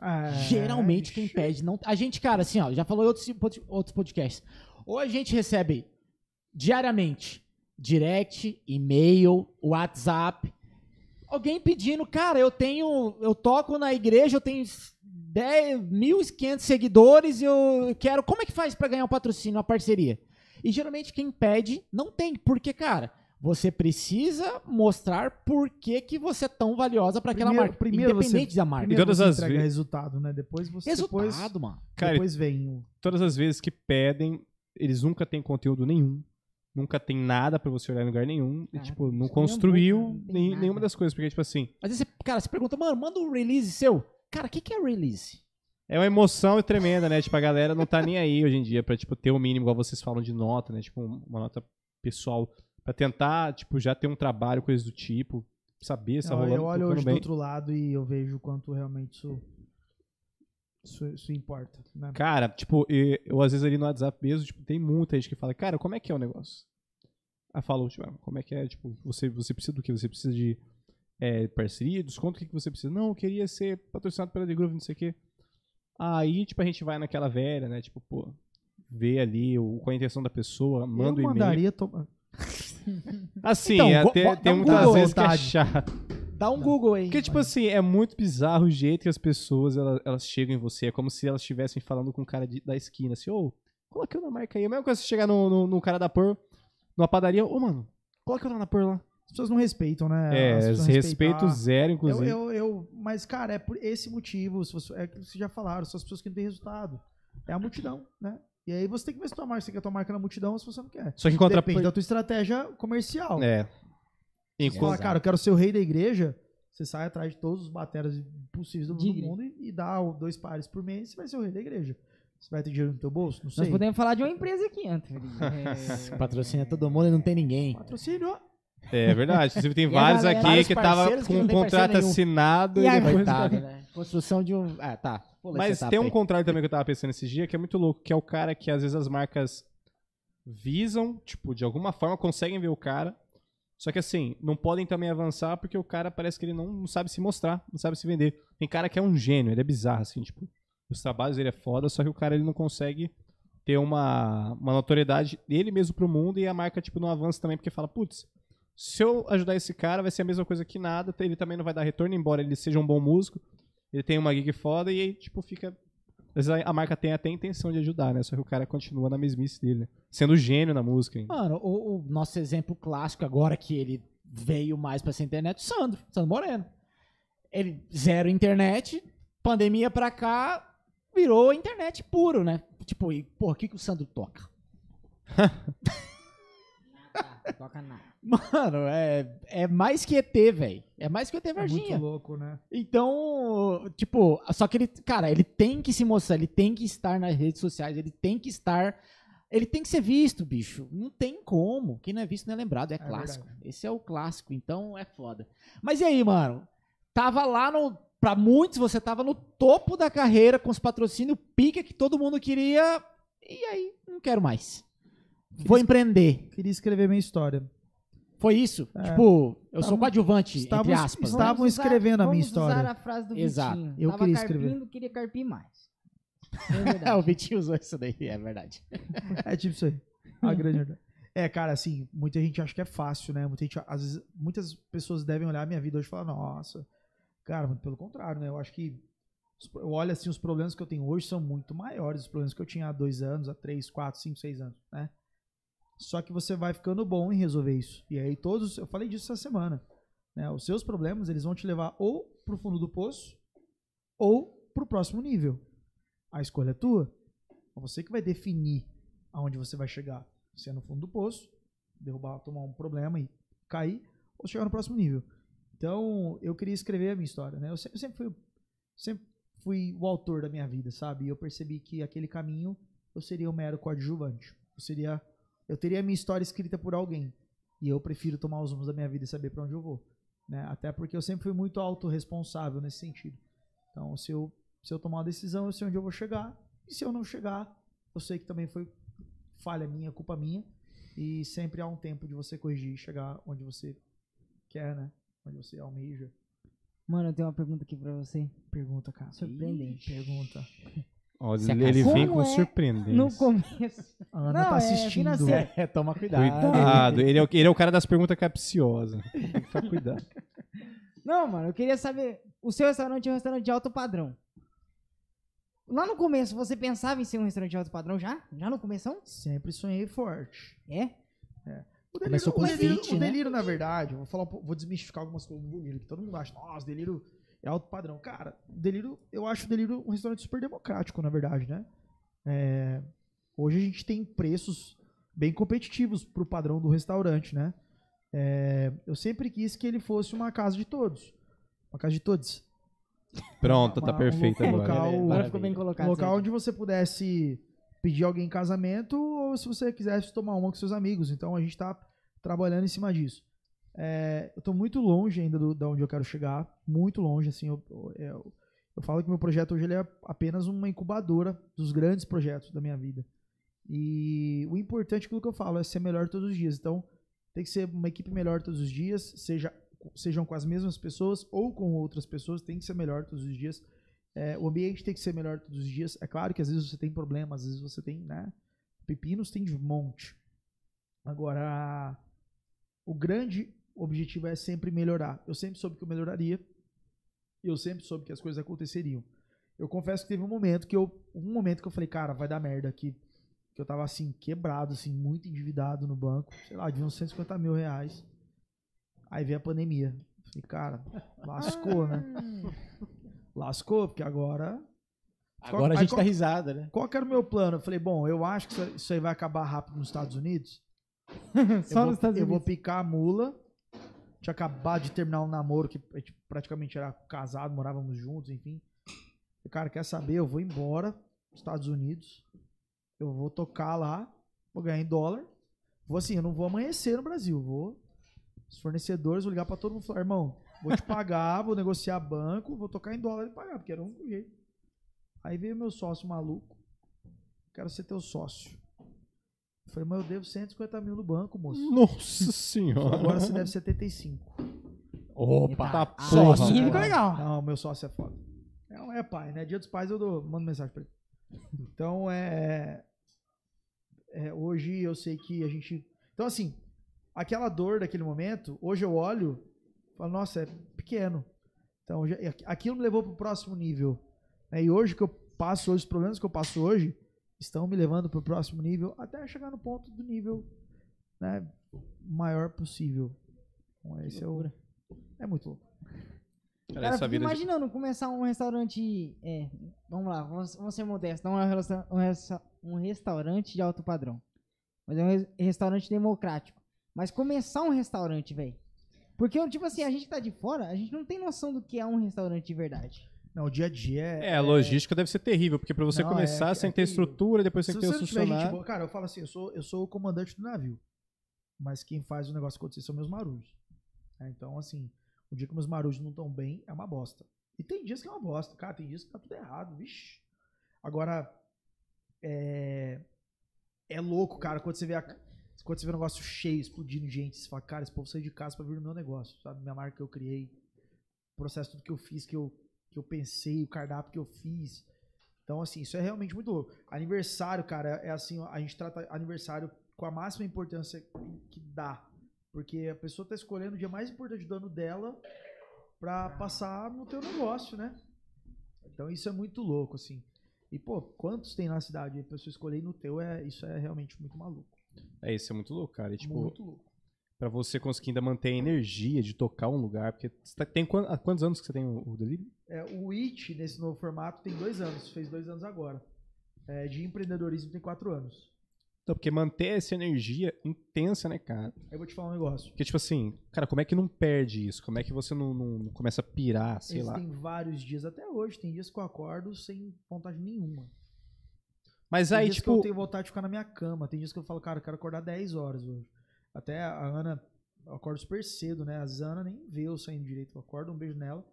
É, geralmente quem pede, não A gente, cara, assim, ó, já falou em outros, outros podcasts. Ou a gente recebe diariamente direct, e-mail, WhatsApp, alguém pedindo, cara, eu tenho, eu toco na igreja, eu tenho 10, 1.500 seguidores, eu quero, como é que faz pra ganhar um patrocínio, uma parceria? E geralmente quem pede não tem, porque, cara, você precisa mostrar por que, que você é tão valiosa pra aquela marca, primeiro independente você- da marca. Primeiro todas você as entrega ve- resultado, né? Depois você Resultado, depois, mano. Cara, depois vem o... todas as vezes que pedem, eles nunca têm conteúdo nenhum. nunca tem nada pra você olhar em lugar nenhum. E, Ah, tipo, não isso construiu nem um não nenhuma das coisas. Porque, tipo assim, Às vezes, você, cara, você pergunta, mano, manda um release seu. Cara, o que, que é release? é uma emoção tremenda, né? Tipo, a galera não tá nem aí hoje em dia pra, tipo, ter o mínimo, igual vocês falam de nota, né? Tipo, uma nota pessoal. Pra tentar, tipo, já ter um trabalho, coisas do tipo. Saber se tá rolando, eu olho hoje bem. do outro lado e eu vejo o quanto realmente isso, isso, isso importa. Né? Cara, tipo, e- eu às vezes ali no WhatsApp mesmo, tipo, tem muita gente que fala, cara, como é que é o negócio? Aí falou, tipo, como é que é? Tipo, você, você precisa do quê? Você precisa de é, parceria, desconto, o que, que você precisa? Não, eu queria ser patrocinado pela The Groove, não sei o quê. Aí, tipo, a gente vai naquela velha, né? Tipo, pô, vê ali o, com a intenção da pessoa, manda o eu e-mail. mandaria tomar. [laughs] Assim, Então, é, tem, tem um muitas Google, vezes que é vontade. chato. Dá um Google aí. Porque, tipo assim, é muito bizarro o jeito que as pessoas elas, elas chegam em você. É como se elas estivessem falando com o cara de- da esquina, assim, ô, coloca eu na marca aí. É a mesma coisa você chegar no, no, no cara da Por, numa padaria, ô, mano, coloca eu na Por lá. As pessoas não respeitam, né? É, respeito zero, Eu, inclusive. eu, eu, mas, cara, é por esse motivo. Se você, é que vocês já falaram, são as pessoas que não têm resultado. É a multidão, né? E aí você tem que ver se tua marca, você quer tua marca na multidão ou se você não quer. Só que contra Depende da tua estratégia comercial. É. Você Enquanto, fala, cara, eu quero ser o rei da igreja, você sai atrás de todos os bateras possíveis do, Digre. mundo e, e dá dois pares por mês, você vai ser o rei da igreja. Você vai ter dinheiro no teu bolso? Não sei. Nós podemos falar de uma empresa aqui, Anthony. [laughs] É... Patrocina todo mundo e não tem ninguém. Patrocínio. é verdade. Inclusive, tem vários aqui vários que tava com um contrato assinado E e, depois... Coitado, [laughs] né? Construção de um. Ah, tá. Mas etapa tem um aí. contrário também que eu tava pensando esses dias, que é muito louco, que é o cara que às vezes as marcas visam, tipo, de alguma forma conseguem ver o cara, só que assim, não podem também avançar porque o cara parece que ele não, não sabe se mostrar, não sabe se vender. Tem cara que é um gênio, ele é bizarro, assim, tipo, os trabalhos dele é foda, só que o cara ele não consegue ter uma, uma notoriedade dele mesmo pro mundo e a marca, tipo, não avança também porque fala, putz, se eu ajudar esse cara vai ser a mesma coisa que nada, ele também não vai dar retorno, embora ele seja um bom músico, ele tem uma gig foda e aí, tipo, fica. Às vezes a- marca tem até a intenção de ajudar, né? Só que o cara continua na mesmice dele, né? Sendo gênio na música. hein? Mano, o, o nosso exemplo clássico agora que ele veio mais pra essa internet, o Sandro, Sandro Moreno. Ele zero internet, pandemia pra cá, virou internet puro, né? Tipo, e, porra, o que, que o Sandro toca? [laughs] Nada, toca nada. Mano, é, é mais que ET, velho. É mais que ET É Varginha. muito louco, né? Então, tipo, só que ele, cara, ele tem que se mostrar, ele tem que estar nas redes sociais, ele tem que estar. Ele tem que ser visto, bicho. Não tem como. Quem não é visto não é lembrado, é, clássico. Esse é o clássico, então é foda. Mas e aí, mano? Tava lá no. Pra muitos, você tava no topo da carreira com os patrocínios pica que todo mundo queria. E aí, não quero mais. Vou empreender. Queria escrever minha história. Foi isso? É. Tipo, eu sou Estavam- coadjuvante, entre aspas. estavam-? Vamos usar- escrevendo a minha vamos história. usar a frase do Exato. Vitinho. Eu Tava queria escrever. carpindo, queria carpir mais. [laughs] É o Vitinho usou isso daí, é verdade. É tipo isso aí. A grande verdade. É, cara, assim, muita gente acha que é fácil, né? Muita gente, às vezes, muitas pessoas devem olhar a minha vida hoje e falar, nossa, cara, muito pelo contrário, né? Eu acho que eu olho assim, os problemas que eu tenho hoje são muito maiores dos problemas que eu tinha há dois anos, há três, quatro, cinco, seis anos, né? Só que você vai ficando bom em resolver isso. E aí todos, eu falei disso essa semana, né? Os seus problemas, eles vão te levar ou pro fundo do poço ou pro próximo nível. A escolha é tua. É você que vai definir aonde você vai chegar. Se é no fundo do poço, derrubar, tomar um problema e cair, ou chegar no próximo nível. Então, eu queria escrever a minha história, né? Eu sempre, sempre fui, sempre fui o autor da minha vida, sabe? E eu percebi que aquele caminho eu seria um mero coadjuvante. Eu seria, eu teria a minha história escrita por alguém. E eu prefiro tomar os rumos da minha vida e saber para onde eu vou, né? Até porque eu sempre fui muito autorresponsável nesse sentido. Então, se eu se eu tomar uma decisão, eu sei onde eu vou chegar. E se eu não chegar, eu sei que também foi falha minha, culpa minha. E sempre há um tempo de você corrigir e chegar onde você quer, né? Onde você almeja. Mano, eu tenho uma pergunta aqui pra você. Pergunta, cara. Surpreendente. Pergunta. Se ele vem com é surpreendência. No começo. [laughs] A Ana Não, tá é assistindo. financeiro. É, toma [laughs] cuidado. Cuidado, ele é, o, ele é o cara das perguntas capciosas. Tem que ficar cuidado. [laughs] Não, mano, eu queria saber. O seu restaurante é um restaurante de alto padrão. Lá no começo, você pensava em ser um restaurante de alto padrão já? Já no começo? Sempre sonhei forte. É? O Começou com o delírio, fit, o né? delírio, na verdade, vou falar, vou desmistificar algumas coisas do delírio, que todo mundo acha, nossa, delírio é alto padrão. Cara, o delírio, eu acho o delírio um restaurante super democrático, na verdade, né? É, hoje a gente tem preços bem competitivos pro padrão do restaurante, né? É, eu sempre quis que ele fosse uma casa de todos. Uma casa de todos. Pronto, Uma- tá [laughs] um perfeito local- agora. local- Agora Maravilha. ficou bem Um colocado. local isso aí. onde você pudesse pedir alguém em casamento ou se você quisesse tomar uma com seus amigos. Então a gente tá trabalhando em cima disso. É, eu tô muito longe ainda do, da onde eu quero chegar. Muito longe, assim. Eu, eu, eu falo que meu projeto hoje ele é apenas uma incubadora dos grandes projetos da minha vida. E o importante, aquilo que eu falo, é ser melhor todos os dias. Então, tem que ser uma equipe melhor todos os dias, seja, sejam com as mesmas pessoas ou com outras pessoas, tem que ser melhor todos os dias. É, o ambiente tem que ser melhor todos os dias. É claro que às vezes você tem problemas, às vezes você tem, né? Pepinos tem de monte. Agora, o grande objetivo é sempre melhorar. Eu sempre soube que eu melhoraria. Eu sempre soube que as coisas aconteceriam. Eu confesso que teve um momento que eu, um momento que eu falei, cara, vai dar merda aqui. Que eu tava assim, quebrado, assim, muito endividado no banco. Sei lá, de uns 150 mil reais. Aí veio a pandemia. Falei, cara, lascou, né? [laughs] Lascou, porque agora Agora a Aí gente qual- dá risada, né? qual que era o meu plano? Eu falei, bom, eu acho que isso- aí vai acabar rápido nos Estados Unidos. [laughs] Só eu, nos vou, Estados eu vou Unidos. picar a mula. Tinha acabado de terminar um namoro que a gente praticamente era casado, morávamos juntos, enfim. Falei, Cara, quer saber? Eu vou embora dos Estados Unidos. Eu vou tocar lá, vou ganhar em dólar. Vou assim, eu não vou amanhecer no Brasil. Vou. Os fornecedores, vou ligar pra todo mundo e falar, irmão, vou te pagar, vou negociar banco, vou tocar em dólar e pagar, porque era único jeito. Aí veio meu sócio maluco. Quero ser teu sócio. Eu falei, mas eu devo 150 mil no banco, moço. Nossa senhora. Agora você deve 75. Opa! Tá porra. ficou mano. legal. Não, meu sócio é foda. É, é pai, né? Dia dos pais eu dou, mando mensagem pra ele. Então é, é. Hoje eu sei que a gente. Então, assim, aquela dor daquele momento, hoje eu olho e falo, nossa, é pequeno. Então, já- aquilo me levou pro próximo nível. né? E hoje que eu passo hoje, os problemas que eu passo hoje estão me levando pro próximo nível até chegar no ponto do nível né, maior possível. Então, esse é o. É muito louco. Cara, Cara, vida de- imaginando começar um restaurante. É, vamos lá, vamos, vamos ser modestos. Não é um, resta- um resta- um restaurante de alto padrão. Mas é um res- restaurante democrático. Mas começar um restaurante, velho. Porque, tipo assim, a gente que tá de fora, a gente não tem noção do que é um restaurante de verdade. Não, o dia a dia é. É, a logística deve ser terrível, porque pra você Não, começar é- sem é ter estrutura, depois Se tem que ter você o não tiver gente boa, cara, eu falo assim, eu sou, eu sou o comandante do navio. Mas quem faz o negócio acontecer são meus marujos. É, então, assim, o dia que meus marujos não estão bem, é uma bosta. E tem dias que é uma bosta. Cara, tem dias que tá tudo errado, vixi. Agora, é. É louco, cara, quando você vê a. Quando você vê um negócio cheio, explodindo gente, você fala, cara, esse povo saiu de casa pra vir no meu negócio, sabe? Minha marca que eu criei, o processo tudo que eu fiz, que eu, que eu pensei, o cardápio que eu fiz. Então, assim, isso é realmente muito louco. Aniversário, cara, é assim, a gente trata aniversário com a máxima importância que dá. Porque a pessoa tá escolhendo o dia mais importante do ano dela pra passar no teu negócio, né? Então isso é muito louco, assim. E, pô, quantos tem na cidade? A pessoa escolher no teu, é, isso é realmente muito maluco. É, isso é muito louco, cara. E, tipo, muito louco. Pra você conseguir ainda manter a energia de tocar um lugar, porque tá- tem há quantos anos que você tem o, o delivery? É, o IT, nesse novo formato, tem dois anos. Fez dois anos agora. É, de empreendedorismo tem quatro anos. Então, porque manter essa energia intensa, né, cara? Aí eu vou te falar um negócio. Porque, tipo assim, cara, como é que não perde isso? Como é que você não, não- começa a pirar, sei lá? Existem vários dias, até hoje, tem dias que eu acordo sem vontade nenhuma. Mas Tem aí, dias que tipo, eu tenho vontade de ficar na minha cama. Tem dias que eu falo, cara, eu quero acordar 10 horas hoje. Até a Ana, eu acordo super cedo, né? A Zana nem vê eu saindo direito. Eu acordo, um beijo nela.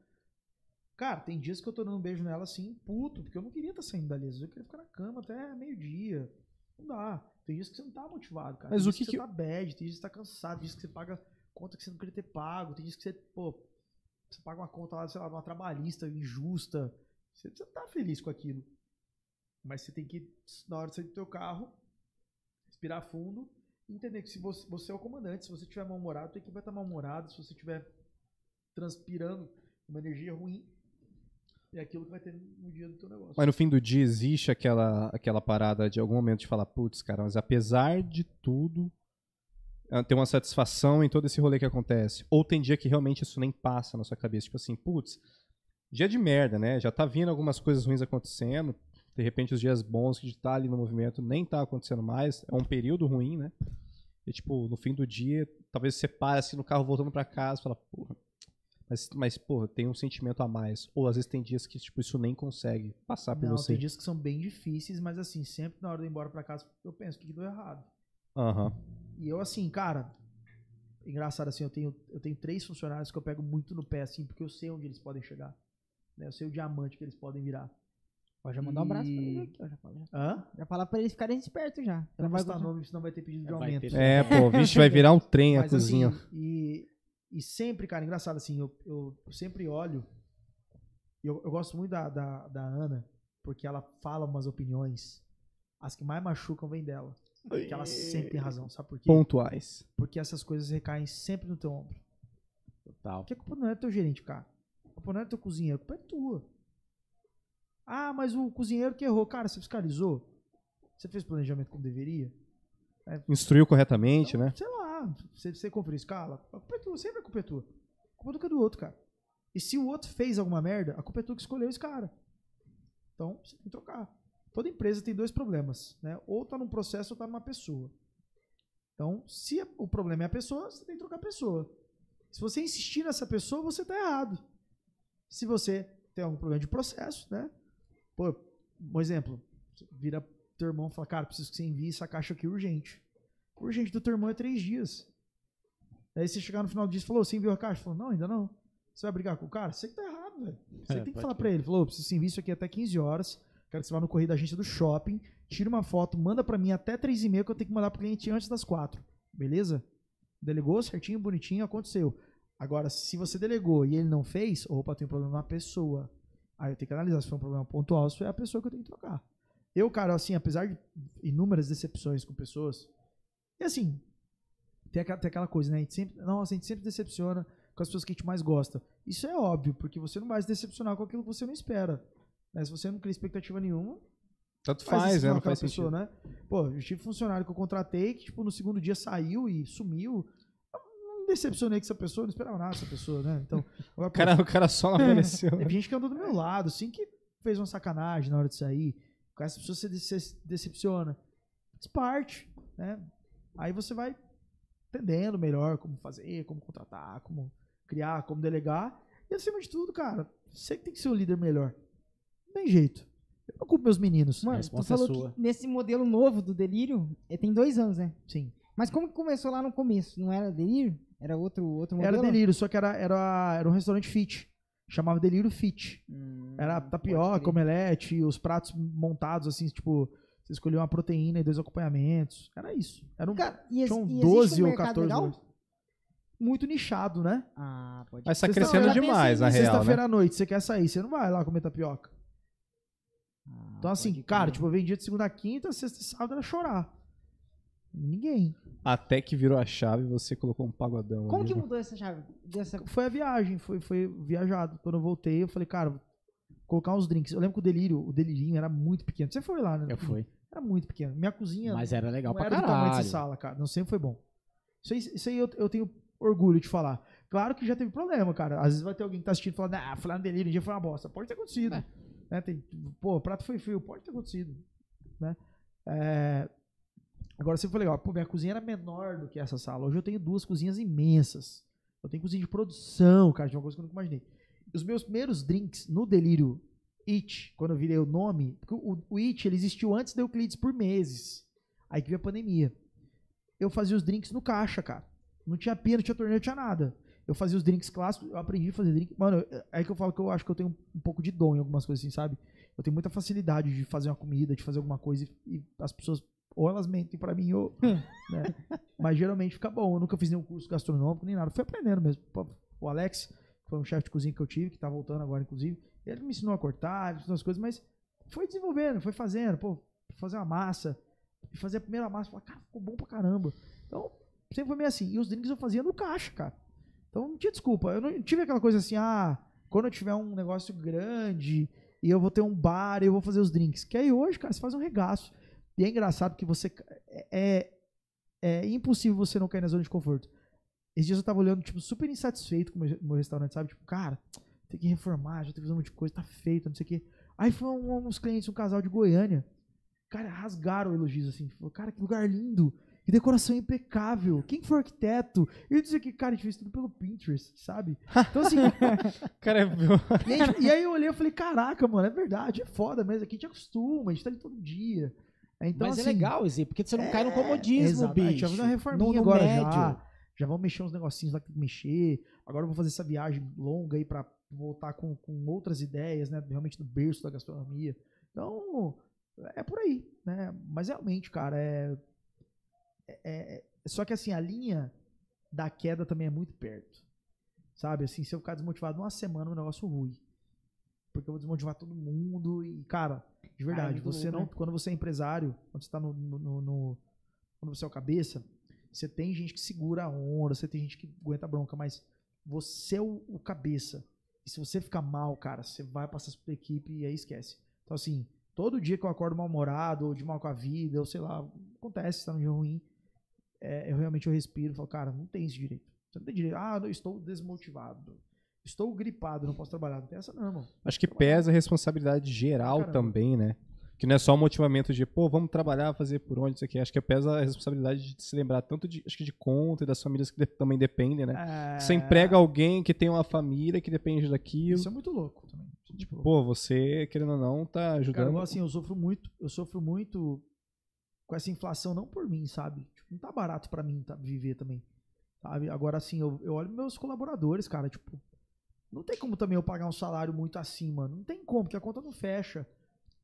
Cara, tem dias que eu tô dando um beijo nela assim, puto, porque eu não queria estar saindo dali. Às vezes eu queria ficar na cama até meio-dia. Não dá. Tem dias que você não tá motivado, cara. Mas tem o que que, que- você tá bad, tem dias que você tá cansado, tem dias que você paga conta que você não queria ter pago, tem dias que você, pô, você paga uma conta lá, sei lá, uma trabalhista injusta. Você, não tá feliz com aquilo. Mas você tem que, na hora de sair do teu carro, respirar fundo entender que se você, você é o comandante, se você tiver mal-humorado, tua equipe vai estar mal-humorada, se você estiver transpirando uma energia ruim, é aquilo que vai ter no dia do teu negócio. mas no fim do dia existe aquela, aquela parada de algum momento de falar, putz, cara, mas apesar de tudo, ah, tem uma satisfação em todo esse rolê que acontece. Ou tem dia que realmente isso nem passa na sua cabeça. Tipo assim, putz, dia de merda, né? Já tá vindo algumas coisas ruins acontecendo. De repente, os dias bons que tá ali no movimento nem tá acontecendo mais. É um período ruim, né? E, tipo, no fim do dia, talvez você pare assim no carro voltando pra casa e fala, porra. Mas, mas, porra, tem um sentimento a mais. Ou às vezes tem dias que, tipo, isso nem consegue passar por Não, você. tem dias que são bem difíceis, mas assim, sempre na hora de ir embora pra casa, eu penso, o que, que deu errado? Aham. E eu, assim, cara, engraçado assim, eu tenho, eu tenho três funcionários que eu pego muito no pé, assim, porque eu sei onde eles podem chegar. né? Eu sei o diamante que eles podem virar. Pode já mandar um abraço pra E- ele aqui, ó. Já, fala, já, Hã? já falar pra eles ficarem espertos já. Eu não vai gostar. nome, senão vai ter pedido de aumento. ter. É, pô, [laughs] vixe, vai virar um trem a Mas cozinha. assim, e, e sempre, cara, engraçado assim, eu, eu, sempre olho. Eu, eu gosto muito da, da, da Ana, porque ela fala umas opiniões. As que mais machucam vem dela. Porque ela sempre tem razão, sabe por quê? Pontuais. Porque essas coisas recaem sempre no teu ombro. Total. Porque a culpa não é do teu gerente, cara. A culpa não é do teu cozinheiro, a culpa é tua. Ah, mas o cozinheiro que errou. Cara, você fiscalizou? Você fez planejamento como deveria? Instruiu corretamente, Então, né? Sei lá, você, você conferiu escala, a culpa é tua, sempre a culpa é tua. A culpa nunca é do outro, cara. E se o outro fez alguma merda, a culpa é tua que escolheu esse cara. Então, você tem que trocar. Toda empresa tem dois problemas, né? Ou tá num processo ou tá numa pessoa. Então, se o problema é a pessoa, você tem que trocar a pessoa. Se você insistir nessa pessoa, você tá errado. Se você tem algum problema de processo, né? Pô, um exemplo, vira teu irmão e fala, cara, preciso que você envie essa caixa aqui urgente. Urgente do teu irmão é três dias. Aí você chegar no final do dia e falou, você enviou a caixa? Falou, não, ainda não. Você vai brigar com o cara? Você que tá errado, velho. Você É, tem que falar pra ele. Falou, preciso que você envie isso aqui até 15 horas. Quero que você vá no correio da agência do shopping, tira uma foto, manda pra mim até 3 e meia que eu tenho que mandar pro cliente antes das 4. Beleza? Delegou certinho, bonitinho, aconteceu. Agora, se você delegou e ele não fez, opa, tem um problema na pessoa. Aí eu tenho que analisar se foi um problema pontual, se foi a pessoa que eu tenho que trocar. Eu, cara, assim, apesar de inúmeras decepções com pessoas, e assim, tem aquela, tem aquela coisa, né? A gente sempre, nossa, a gente sempre decepciona com as pessoas que a gente mais gosta. Isso é óbvio, porque você não vai se decepcionar com aquilo que você não espera. né? Se você não cria expectativa nenhuma, Tanto faz, faz, isso né? Não aquela faz pessoa, sentido. né? Pô, eu tive funcionário que eu contratei que, tipo, no segundo dia saiu e sumiu. Decepcionei com essa pessoa, não esperava nada dessa pessoa, né? Então, [laughs] agora, O pô, cara, o cara só não apareceu. Teve gente que andou do meu lado, assim, que fez uma sacanagem na hora de sair. Com essa pessoa você decepciona. Faz parte, né? Aí você vai entendendo melhor como fazer, como contratar, como criar, como delegar. E acima de tudo, cara, você que tem que ser o líder melhor. Não tem jeito. Eu não culpo meus meninos. Mano, tu resposta é falou sua. que nesse modelo novo do Delírio, eh, tem dois anos, né? Sim. Mas como que começou lá no começo? Não era Delírio? Era outro, outro modelo? Era delírio, só que era, era, era um restaurante fit. Chamava Delírio Fit. Hum, Era tapioca, omelete, os pratos montados assim, tipo, você escolheu uma proteína e dois acompanhamentos. Era isso. Era um, Cara, e, tinham e existe 12 um ou mercado 14 legal? Muito nichado, né? Ah, pode Mas tá crescendo demais, na real, Sexta-feira né? à noite, você quer sair, você não vai lá comer tapioca. Ah, Então, assim, cara, tipo, eu vendia de segunda a quinta, sexta e sábado era chorar. Ninguém. Até que virou a chave e você colocou um pagodão Como ali, que né? mudou essa chave? Dessa... Foi a viagem, foi, foi viajado. Quando eu voltei, eu falei, cara, vou colocar uns drinks. Eu lembro que o delírio, o delirinho era muito pequeno. Você foi lá, né? Eu fui. Era muito pequeno. Minha cozinha Mas era legal não pra era do tamanho dessa caralho. sala, cara. Não sempre foi bom. Isso aí, isso aí eu, eu tenho orgulho de falar. Claro que já teve problema, cara. Às vezes vai ter alguém que tá assistindo e falando, ah, falar no delírio, um dia foi uma bosta. Pode ter acontecido. É. Né? Tem, pô, o prato foi frio, pode ter acontecido. Né? É, Agora sempre foi legal. Pô, minha cozinha era menor do que essa sala. Hoje eu tenho duas cozinhas imensas. Eu tenho cozinha de produção, cara, de uma coisa que eu nunca imaginei. Os meus primeiros drinks no Delírio It, quando eu virei o nome, porque o, o It ele existiu antes da Euclides por meses. Aí que veio a pandemia. Eu fazia os drinks no caixa, cara. Não tinha pia, não tinha torneio, não tinha nada. Eu fazia os drinks clássicos, eu aprendi a fazer drink. Mano, é aí que eu falo que eu acho que eu tenho um pouco de dom em algumas coisas assim, sabe? Eu tenho muita facilidade de fazer uma comida, de fazer alguma coisa e, e as pessoas ou elas mentem pra mim ou, né? Mas geralmente fica bom. Eu nunca fiz nenhum curso gastronômico nem nada. Fui aprendendo mesmo. O Alex, que foi um chefe de cozinha que eu tive, que tá voltando agora inclusive, ele me ensinou a cortar, ensinou as coisas, mas foi desenvolvendo, foi fazendo, pô, fazer uma massa, fazer a primeira massa, falar, cara, ficou bom pra caramba. Então, sempre foi meio assim. E os drinks eu fazia no caixa, cara. Então não tinha desculpa. Eu não tive aquela coisa assim, ah, quando eu tiver um negócio grande e eu vou ter um bar e eu vou fazer os drinks. Que aí hoje, cara, você faz um regaço. E é engraçado que você. É, é impossível você não cair na zona de conforto. Esses dias eu tava olhando, tipo, super insatisfeito com o meu, meu restaurante, sabe? Tipo, cara, tem que reformar, já tem que fazer um monte de coisa, tá feito, não sei o quê. Aí foi um- uns clientes, um casal de Goiânia. Cara, rasgaram elogios assim. Falou, cara, que lugar lindo. Que decoração impecável. Quem foi o arquiteto? E disse que, cara, a gente fez tudo pelo Pinterest, sabe? Então, assim, [laughs] Cara, viu? e aí, e aí eu olhei e falei, caraca, mano, é verdade, é foda mesmo. Aqui a gente acostuma, a gente tá ali todo dia. É, Então, Mas assim, é legal, Zé, porque você não cai no é, comodismo, exato. Bicho. vai fazer uma reforminha no, agora médio. já. Já vamos mexer uns negocinhos lá que tem que mexer. Agora eu vou fazer essa viagem longa aí pra voltar com, com outras ideias, né? Realmente do berço da gastronomia. Então, é por aí, né? Mas realmente, cara, é, é- é- Só que assim, a linha da queda também é muito perto. Sabe? Assim, se eu ficar desmotivado uma semana, é um negócio ruim. Porque eu vou desmotivar todo mundo e, cara, de verdade, você não. né? Quando você é empresário, quando você tá no, no- no- Quando você é o cabeça, você tem gente que segura a onda, você tem gente que aguenta a bronca, mas você é o, o cabeça. E se você ficar mal, cara, você vai passar pra equipe e aí esquece. Então, assim, todo dia que eu acordo mal-humorado, ou de mal com a vida, ou sei lá, acontece, tá num dia ruim, é, eu realmente eu respiro e falo, cara, não tem esse direito. Você não tem direito. Ah, eu estou desmotivado. Estou gripado, não posso trabalhar. Não tem essa não, irmão. Acho que pesa a responsabilidade geral Caramba. também, né? Que não é só o motivamento de, pô, vamos trabalhar, fazer por onde, isso aqui. Acho que pesa a responsabilidade de se lembrar tanto de, acho que de conta e das famílias que de- também dependem, né? É, Você emprega alguém que tem uma família que depende daquilo. Isso é muito louco também. Louco. Pô, você, querendo ou não, tá Cara, ajudando. igual assim, eu sofro muito, eu sofro muito com essa inflação, não por mim, sabe? Tipo, não tá barato pra mim tá, viver também. Sabe? Agora, assim, eu, eu olho meus colaboradores, cara, tipo, não tem como também eu pagar um salário muito acima. Não tem como, porque a conta não fecha.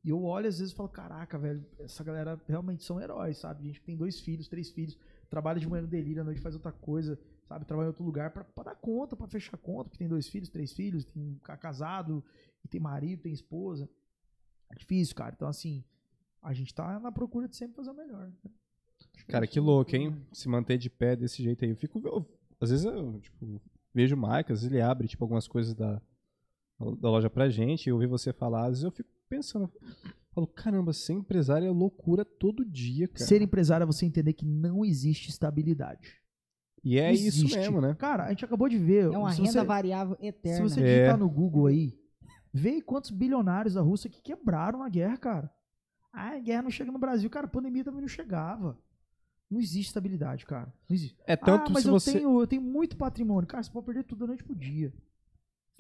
E eu olho às vezes e falo, caraca, velho, essa galera realmente são heróis, sabe? Gente que tem dois filhos, três filhos, trabalha de manhã no delírio, à noite faz outra coisa, sabe? Trabalha em outro lugar pra, pra dar conta, pra fechar a conta, porque tem dois filhos, três filhos, tem um ca- casado, e tem marido, tem esposa. É difícil, cara. Então, assim, a gente tá na procura de sempre fazer o melhor. né? É Cara, que louco, hein? Se manter de pé desse jeito aí. Eu fico. eu- às vezes eu tipo, vejo vezes ele abre tipo, algumas coisas da, da loja pra gente. E eu ouvi você falar, às vezes eu fico pensando. eu Falo, caramba, ser empresário é loucura todo dia, cara. Ser empresário é você entender que não existe estabilidade. E é Não isso existe. mesmo, né? Cara, a gente acabou de ver. É uma se renda você, variável se eterna. você É. digitar no Google aí, vê quantos bilionários da Rússia que quebraram na guerra, cara. Ah, a guerra não chega no Brasil. Cara, a pandemia também não chegava. Não existe estabilidade, cara. Não existe. É tanto ah, mas se eu, você. tenho, eu tenho muito patrimônio. Cara, você pode perder tudo da noite pro dia.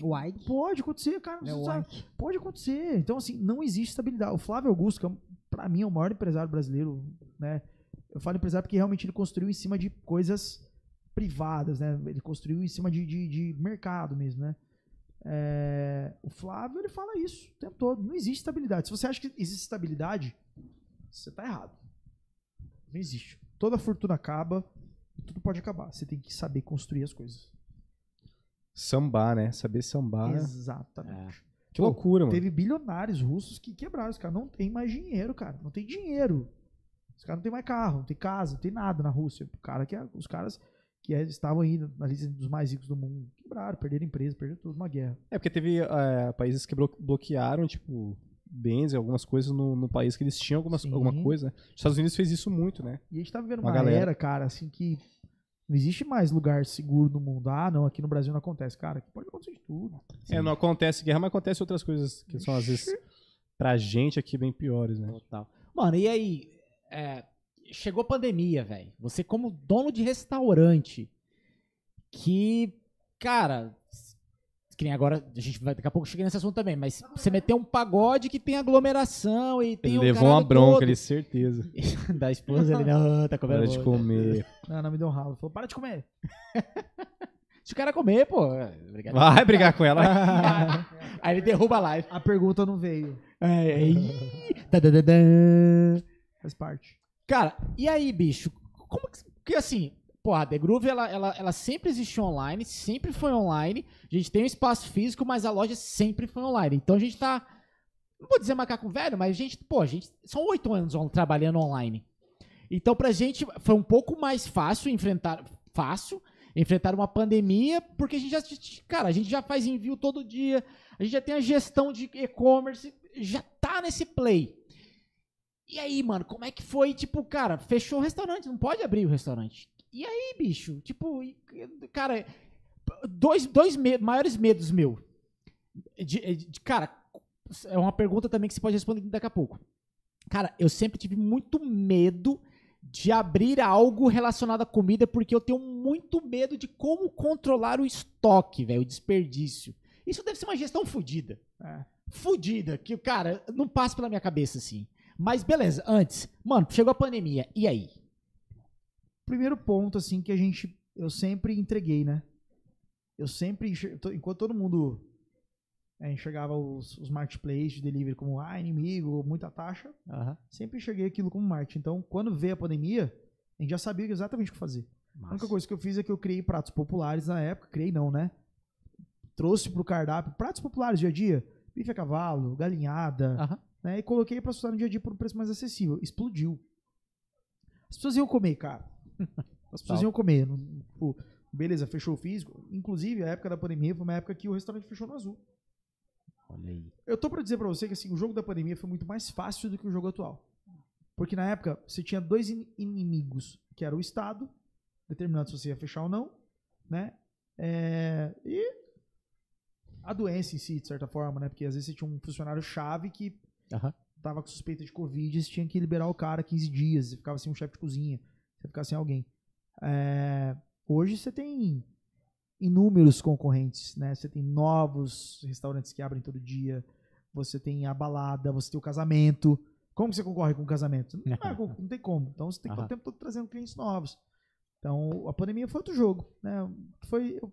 O Ike. Pode acontecer, cara. É sabe. Pode acontecer. Então, assim, não existe estabilidade. O Flávio Augusto, que é, pra mim é o maior empresário brasileiro, né? Eu falo empresário porque realmente ele construiu em cima de coisas privadas, né? Ele construiu em cima de, de, de mercado mesmo, né? É, o Flávio, ele fala isso o tempo todo. Não existe estabilidade. Se você acha que existe estabilidade, você tá errado. Não existe. Toda fortuna acaba e tudo pode acabar. Você tem que saber construir as coisas. Sambar, né? Saber sambar. Exatamente. Que loucura, mano. Teve bilionários russos que quebraram. Os caras não tem mais dinheiro, cara. Não tem dinheiro. Os caras não tem mais carro, não tem casa, não tem nada na Rússia. O cara que é- os caras que é- estavam aí na lista dos mais ricos do mundo quebraram, perderam empresa, perderam tudo, uma guerra. É porque teve é, países que blo- bloquearam, tipo, bens e algumas coisas no, no país que eles tinham algumas, Sim. alguma coisa. Os Estados Unidos fez isso muito, né? E a gente tá vivendo Uma uma, galera. era, cara, assim que não existe mais lugar seguro no mundo. Ah, não, aqui no Brasil não acontece. Cara, aqui pode acontecer de tudo. É, não acontece guerra, mas acontece outras coisas que são, às vezes, pra gente aqui bem piores, né? Total. Mano, e aí? é, chegou a pandemia, velho. Você, como dono de restaurante, que, cara. Que nem agora, a gente vai daqui a pouco chegar nesse assunto também, mas você meteu um pagode que tem aglomeração e tem Ele o levou uma bronca todo. ali, certeza. [laughs] da esposa, ele não, tá comendo. Hora de comer. [laughs] Não, não me deu um ralo. Falou, para de comer. [laughs] Se o cara comer, pô. é, obrigado. Vai brigar com ela. Aí ele derruba a live. A pergunta não veio. É, é, ih, tadadadã. Faz parte. Cara, e aí, bicho? Como que. Porque assim, pô, a The Groove, ela, ela, ela sempre existiu online, sempre foi online. A gente tem um espaço físico, mas a loja sempre foi online. Então a gente tá. Não vou dizer macaco velho, mas a gente, pô, a gente. São oito anos trabalhando online. Então pra gente foi um pouco mais fácil enfrentar. Fácil. Enfrentar uma pandemia, porque a gente já. Cara, a gente já faz envio todo dia, a gente já tem a gestão de e-commerce, já tá nesse play. E aí, mano, como é que foi? Tipo, cara, fechou o restaurante, não pode abrir o restaurante. E aí, bicho? Tipo, cara, dois, dois me- maiores medos meu. De, de- cara, é uma pergunta também que você pode responder daqui a pouco. Cara, eu sempre tive muito medo de abrir algo relacionado à comida, porque eu tenho muito medo de como controlar o estoque, velho, o desperdício. Isso deve ser uma gestão fodida. É. Fodida, que, cara, não passa pela minha cabeça assim. Mas beleza, antes, mano, chegou a pandemia, e aí? Primeiro ponto, assim, que a gente. Eu sempre entreguei, né? Eu sempre. Enquanto todo mundo é, enxergava os, os marketplaces de delivery como ah, inimigo, muita taxa, sempre enxerguei aquilo como marketing. Então, quando veio a pandemia, a gente já sabia exatamente o que fazer. A única coisa que eu fiz é que eu criei pratos populares na época, criei não, né? Trouxe pro cardápio pratos populares dia a dia, bife a cavalo, galinhada, né? E coloquei pra funcionar no dia a dia por um preço mais acessível. Explodiu. As pessoas iam comer, cara. [laughs] As pessoas iam comer. não- tipo, beleza, fechou o físico. Inclusive, a época da pandemia foi uma época que o restaurante fechou no azul. Olha aí. Eu tô pra dizer pra você que assim, o jogo da pandemia foi muito mais fácil do que o jogo atual. Porque na época você tinha dois in- inimigos, que era o Estado, determinando se você ia fechar ou não, né? É, e a doença em si, de certa forma, né? Porque às vezes você tinha um funcionário chave que Aham. tava com suspeita de Covid e você tinha que liberar o cara 15 dias, você ficava sem um chefe de cozinha, você ficava sem alguém. É, hoje você tem inúmeros concorrentes, né? Você tem novos restaurantes que abrem todo dia, você tem a balada, você tem o casamento. Como você concorre com o casamento? Não, é, não tem como. Então você tem que estar o tempo todo trazendo clientes novos. Então a pandemia foi outro jogo, né? Foi, eu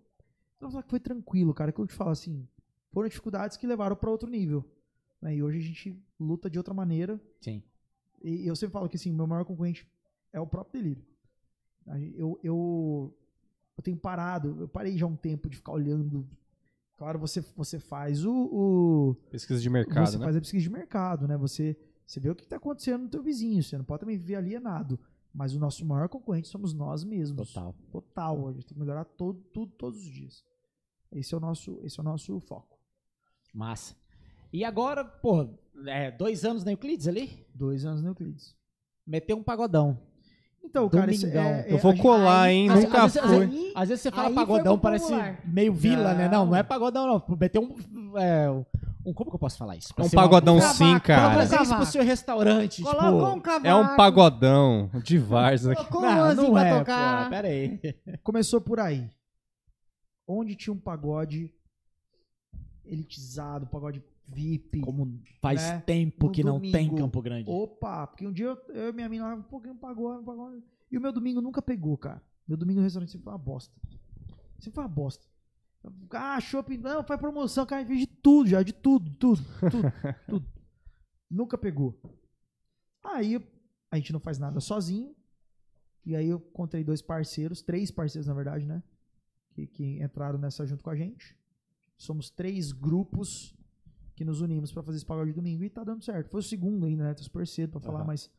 não vou falar que foi tranquilo, cara. Que eu te falo assim, foram dificuldades que levaram para outro nível. né? E hoje a gente luta de outra maneira. Sim. E eu sempre falo que assim, meu maior concorrente é o próprio delírio. Eu, eu, eu tenho parado, eu parei já há um tempo de ficar olhando. Claro, você, você faz o, o- Pesquisa de mercado, você né? faz a pesquisa de mercado, né? Você, você vê o que está acontecendo no teu vizinho. Você não pode também viver alienado. Mas o nosso maior concorrente somos nós mesmos. Total. Total. A gente tem que melhorar todo, tudo todos os dias. Esse é o nosso, esse é o nosso foco. Massa. E agora, pô, é, dois anos na Euclides ali? Dois anos no Euclides. Meteu um pagodão. Então, cara, é, é, Eu vou gente- colar, hein? Às- Nunca às vezes- foi. Aí, Às vezes você fala Aí pagodão, parece meio vila, né? Não, Não. não é pagodão, não. Meteu um. É, um como que eu posso falar isso? Pra É um pagodão sim, Pra cara. trazer isso pro seu restaurante. um tipo, cavaco. É um pagodão de Várzea aqui. Colocou um não, não pra é, tocar. pô, pera aí. Começou por aí. Onde tinha um pagode elitizado, pagode VIP. Como faz Né? tempo que não tem domingo. Campo Grande. Opa, porque um dia eu, eu e minha mina lá, um pouquinho pagode, um pagode. E o meu domingo nunca pegou, cara. Meu domingo no restaurante sempre foi uma bosta. Sempre foi uma bosta. Ah, shopping, não, faz promoção, cara, fez de tudo já, de tudo, tudo, tudo, [laughs] tudo. Nunca pegou. Aí a gente não faz nada sozinho. E aí eu encontrei dois parceiros, três parceiros na verdade, né? Que, que entraram nessa junto com a gente. Somos três grupos que nos unimos pra fazer esse pagode de domingo e tá dando certo. Foi o segundo ainda, né? Tá super cedo pra falar, Aham. mas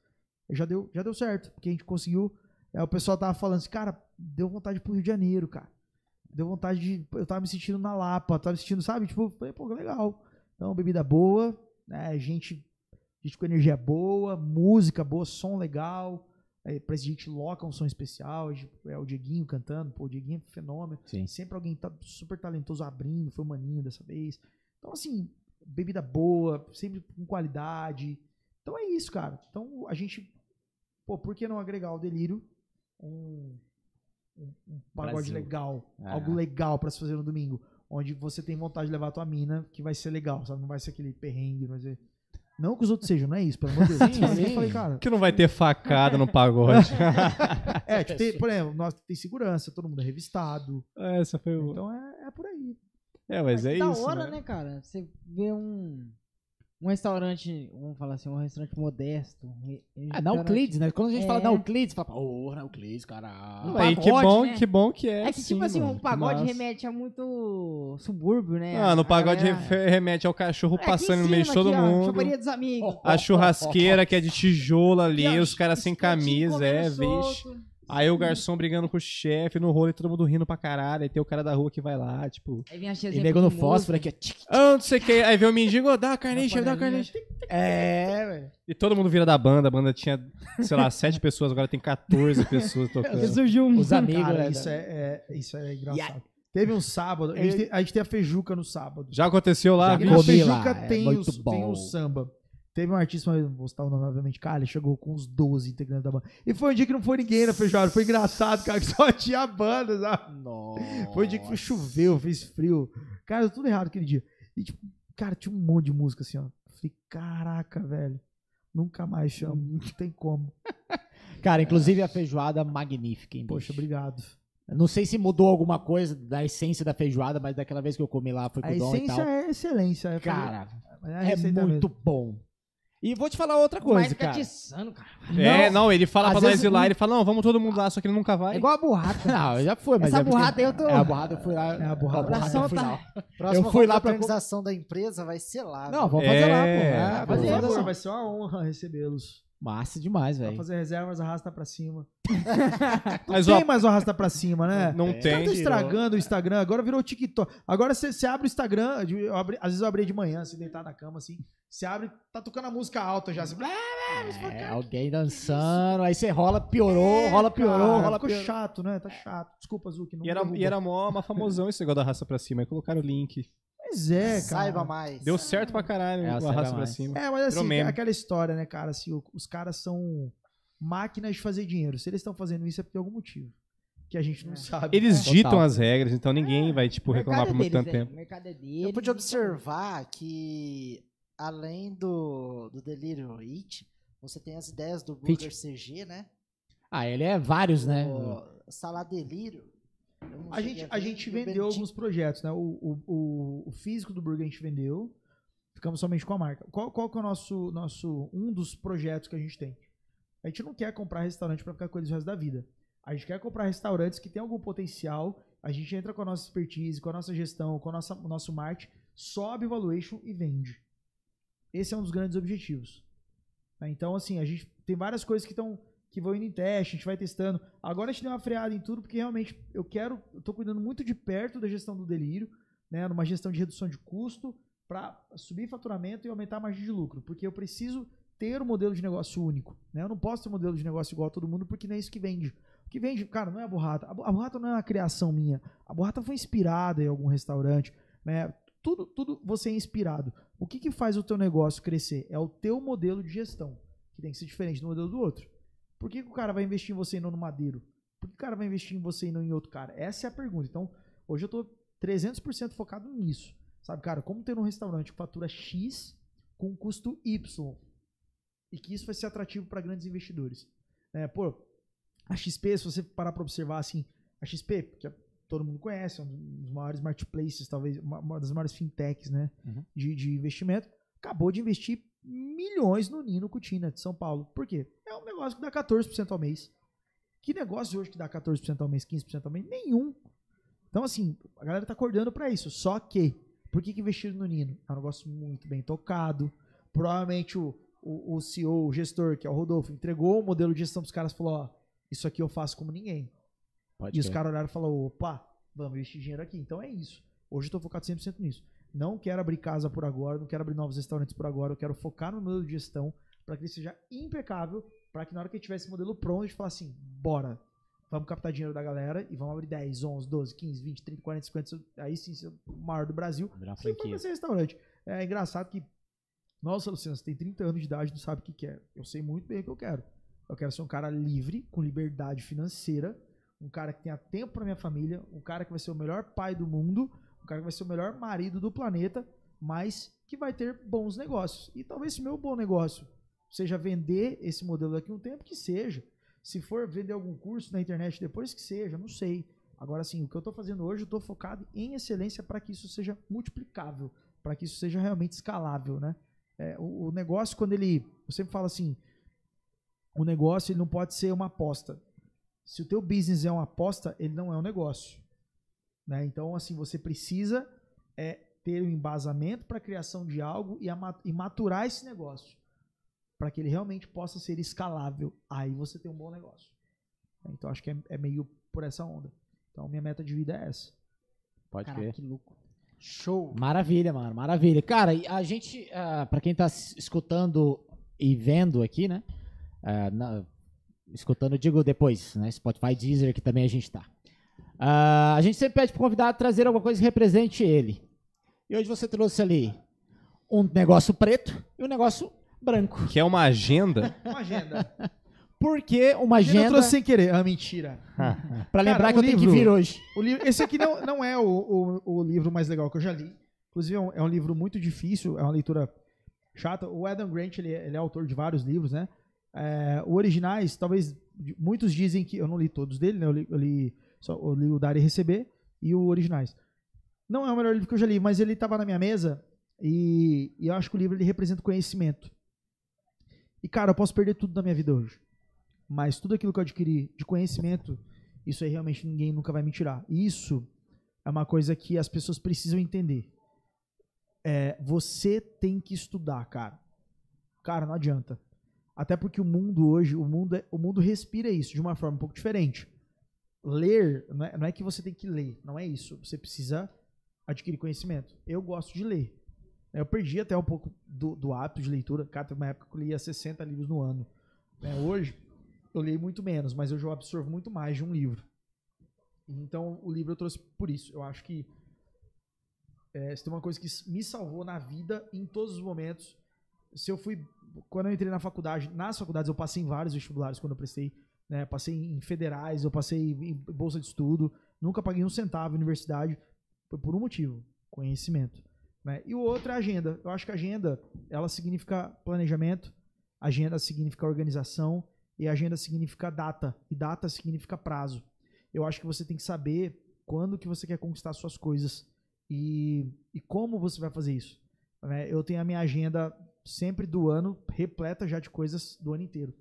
já deu, já deu certo, porque a gente conseguiu. é, o pessoal tava falando assim, cara, deu vontade pro Rio de Janeiro, cara. Deu vontade de. Eu tava me sentindo na Lapa, tava me sentindo, sabe? Tipo, falei, pô, legal. Então, bebida boa, né? Gente, gente com energia boa, música boa, som legal. Aí, pra gente loca um som especial. É o Dieguinho cantando, pô, o Dieguinho é fenômeno. Sim. Sempre alguém tá super talentoso abrindo, foi o Maninho dessa vez. Então, assim, bebida boa, sempre com qualidade. Então é isso, cara. Então a gente, pô, por que não agregar ao delírio um, um, um pagode Brasil. legal, Ah. algo legal pra se fazer no domingo, onde você tem vontade de levar a tua mina, que vai ser legal, sabe? Não vai ser aquele perrengue, vai ser... Não que os outros sejam, não é isso, pelo amor de Deus. Sim, eu sim. falei, cara, Que não vai ter facada no pagode. [laughs] é, tipo, tem, por exemplo, nós tem segurança, todo mundo é revistado. Essa foi o. Então é, é por aí. É, mas é da isso. hora, né? né, cara? Você vê um, um restaurante, vamos falar assim, um restaurante modesto. um re- Ah, na restaurante- Euclides, né? Quando a gente É. fala na Euclides, fala, ô, na Euclides, caralho. Um que bom, né? que bom que é. É que, sim, tipo assim, mano, um pagode massa. remete a muito subúrbio, né? Ah, no pagode galera- remete ao cachorro É, passando no meio de todo aqui, ó, mundo. Choperia dos amigos. A churrasqueira que é de tijolo ali, Aqui, ó, os caras sem camisa, é, comendo vixe. Aí o garçom brigando com o chefe no rolo e todo mundo rindo pra caralho. Aí tem o cara da rua que vai lá, tipo. Aí vem a E nego no fósforo aqui, ó. tic, Ah, não sei o que. Aí vem o mendigo, "Ô, dá uma carninha, chefe, dá uma panelinha. carninha. É, velho. E todo mundo vira da banda. A banda tinha, sei lá, sete pessoas, agora tem 14 pessoas tocando. surgiu um... Os amigos, Cara, né? isso é, é- isso é engraçado. Teve um sábado, a gente, tem, a gente tem a feijuca no sábado. Já aconteceu lá? Já E na feijuca lá, é tem, muito os, tem o samba. Teve um artista, vou citar o nome, obviamente, cara, ele chegou com uns 12 integrantes da banda. E foi um dia que não foi ninguém na feijoada, foi engraçado, cara, que [laughs] só tinha a banda, sabe? Nossa. Foi um dia que choveu, fez frio. Cara, tudo errado aquele dia. E, tipo, cara, tinha um monte de música assim, ó. Falei, caraca, velho. Nunca mais chamo, não tem como. [laughs] Cara, inclusive a feijoada magnífica, hein, Poxa, bicho? obrigado. Não sei se mudou alguma coisa da essência da feijoada, mas daquela vez que eu comi lá foi com A o Dom e essência tal. é excelência. é Cara, a é receita muito mesmo. bom. E vou te falar outra Mas coisa, fica cara. atiçando, cara. É, não, ele fala Às pra nós vezes ir lá, ele fala, não, vamos todo mundo lá, só que ele nunca vai. É igual a burrata. [laughs] Não, já foi, mas Essa é porque- burrada aí eu tô- É, a burrada eu fui lá. É, a burrada. eu fui Abração, lá. [laughs] Próxima Eu fui lá pra- organização da empresa vai ser lá. Não, vamos fazer lá, pô. É, É, Por fazer redação. vai ser uma honra recebê-los. Massa demais, Pra velho. fazer reservas, arrasta pra cima. [laughs] Mas, Tem ó, mais o arrasta pra cima, né? não caras tem. tão estragando o Instagram, agora virou TikTok. Agora você abre o Instagram, eu abri- às vezes eu abri de manhã, se deitar na cama assim. Você abre, tá tocando a música alta já. Assim, blá, É, alguém dançando, aí você rola, piorou, rola, piorou, cara, rola, ficou piorou. chato, né? Tá chato. Desculpa, Zuki. Não E era, derruba. e era mó uma famosão esse negócio da raça pra cima. Aí colocaram o link. Pois é, cara. Saiba mais. Deu certo pra caralho É, a saiba raça pra cima. É, mas assim, meme. aquela história, né, cara? Assim, o- os caras são máquinas de fazer dinheiro. Se eles estão fazendo isso é por tem algum motivo. Que a gente não sabe. Eles Total. ditam as regras, então ninguém vai, tipo, O reclamar por é muito deles, tanto tempo. O mercado é. Eu pude observar que, além do, do Delírio It, você tem as ideias do Burger CG, né? Ah, ele é vários, né? O Sala Delírio. A gente, ver, a gente vendeu alguns projetos, né? O, o, o, físico do Burger a gente vendeu. Ficamos somente com a marca. Qual, qual que é o nosso, nosso. Um dos projetos que a gente tem? A gente não quer comprar restaurante para ficar com eles o resto da vida. A gente quer comprar restaurantes que têm algum potencial. A gente entra com a nossa expertise, com a nossa gestão, com a nossa, o nosso marketing, sobe o valuation e vende. Esse é um dos grandes objetivos. Né? Então, assim, a gente tem várias coisas que estão que vão indo em teste, a gente vai testando. Agora a gente deu uma freada em tudo, porque realmente eu quero, eu tô cuidando muito de perto da gestão do delírio, né, numa gestão de redução de custo, para subir faturamento e aumentar a margem de lucro, porque eu preciso ter um modelo de negócio único, né? Eu não posso ter um modelo de negócio igual a todo mundo, porque não é isso que vende. O que vende, cara, não é a burrata. A bu- a burrata não é uma criação minha. A burrata foi inspirada em algum restaurante, né? Tudo, tudo você é inspirado. O que, que faz o teu negócio crescer? É o teu modelo de gestão, que tem que ser diferente do modelo do outro. Por que, que o cara vai investir em você e não no Madeiro? Por que o cara vai investir em você e não em outro cara? Essa é a pergunta. Então, hoje eu tô 300% focado nisso. Sabe, cara, como ter um restaurante que fatura X com custo Y? E que isso vai ser atrativo para grandes investidores. É, pô, a XP, se você parar para observar assim, a XP, que todo mundo conhece, é um dos maiores marketplaces, talvez uma, uma das maiores fintechs, né, Uhum. de, de investimento, acabou de investir milhões no Nino Cutina de São Paulo. Por quê? Negócio que dá 14% ao mês. Que negócio hoje que dá 14% ao mês, 15% ao mês? Nenhum. Então, assim, a galera tá acordando para isso. Só que, por que, que investiram no Nino? É um negócio muito bem tocado. Provavelmente o, o, o CEO, o gestor, que é o Rodolfo, entregou o modelo de gestão dos caras e falou: ó, isso aqui eu faço como ninguém. Pode E os caras olharam e falaram: opa, vamos investir dinheiro aqui. Então é isso. Hoje eu tô focado 100% nisso. Não quero abrir casa por agora, não quero abrir novos restaurantes por agora. Eu quero focar no modelo de gestão para que ele seja impecável, para que na hora que a gente tiver esse modelo pronto, a gente fala assim: bora, vamos captar dinheiro da galera e vamos abrir 10, 11, 12, 15, 20, 30, 40, 50. Aí sim, ser o maior do Brasil. Foi franquia. pra ser restaurante. É engraçado que, nossa, Luciano, você tem 30 anos de idade não sabe o que quer. Eu sei muito bem o que eu quero. Eu quero ser um cara livre, com liberdade financeira, um cara que tenha tempo pra minha família, um cara que vai ser o melhor pai do mundo, um cara que vai ser o melhor marido do planeta, mas que vai ter bons negócios. E talvez esse meu bom negócio seja vender esse modelo daqui a um tempo, que seja. Se for vender algum curso na internet depois, que seja, não sei. Agora, sim, o que eu estou fazendo hoje, eu estou focado em excelência para que isso seja multiplicável, para que isso seja realmente escalável, né? É, o, o negócio, quando ele... Eu sempre falo assim, o negócio ele não pode ser uma aposta. Se o teu business é uma aposta, ele não é um negócio. Né? Então, assim, você precisa é, ter um embasamento para a criação de algo e, ama- e maturar esse negócio para que ele realmente possa ser escalável. Aí você tem um bom negócio. Então, acho que é, é meio por essa onda. Então, minha meta de vida é essa. Pode Caraca, crer. que louco. Show. Maravilha, mano, maravilha. Cara, a gente, ah, pra quem tá escutando e vendo aqui, né? ah, na- escutando, digo depois, né? Spotify, Deezer, que também a gente tá. Ah, a gente sempre pede pro convidado trazer alguma coisa que represente ele. E hoje você trouxe ali um negócio preto e um negócio branco. Que é uma agenda. [laughs] Uma agenda. Por que uma Agenda eu trouxe sem querer. Ah, mentira. [laughs] Pra lembrar Cara, que eu tenho que livro- vir hoje. O livro, esse aqui não, não é o, o, o livro mais legal que eu já li. Inclusive, é um, é um livro muito difícil, é uma leitura chata. O Adam Grant, ele, é- ele é autor de vários livros, né? É, o Originais, talvez, muitos dizem que... Eu não li todos dele, né? Eu li, eu li, só, eu li o Dar e Receber e o Originais. Não é o melhor livro que eu já li, mas ele estava na minha mesa e, e eu acho que o livro ele representa conhecimento. E, cara, eu posso perder tudo na minha vida hoje. Mas tudo aquilo que eu adquiri de conhecimento, isso aí realmente ninguém nunca vai me tirar. E Isso é uma coisa que as pessoas precisam entender. É, você tem que estudar, cara. Cara, não adianta. Até porque o mundo hoje, o mundo, é- o mundo respira isso de uma forma um pouco diferente. Ler, não é, não é que você tem que ler, não é isso. Você precisa adquirir conhecimento. Eu gosto de ler. Eu perdi até um pouco do, do hábito de leitura. Cara, teve uma época que eu lia 60 livros no ano. né? Hoje, eu leio muito menos, mas eu já absorvo muito mais de um livro. Então, o livro eu trouxe por isso. Eu acho que é, se tem uma coisa que me salvou na vida em todos os momentos. Se eu fui. Quando eu entrei na faculdade, nas faculdades eu passei em vários vestibulares quando eu prestei. Né, passei em federais, eu passei em bolsa de estudo, nunca paguei um centavo em universidade. Foi por um motivo: conhecimento. Né? E o outro é a agenda. Eu acho que a agenda ela significa planejamento, agenda significa organização e agenda significa data e data significa prazo. Eu acho que você tem que saber quando que você quer conquistar suas coisas e, e como você vai fazer isso. né? Eu tenho a minha agenda sempre do ano repleta já de coisas do ano inteiro.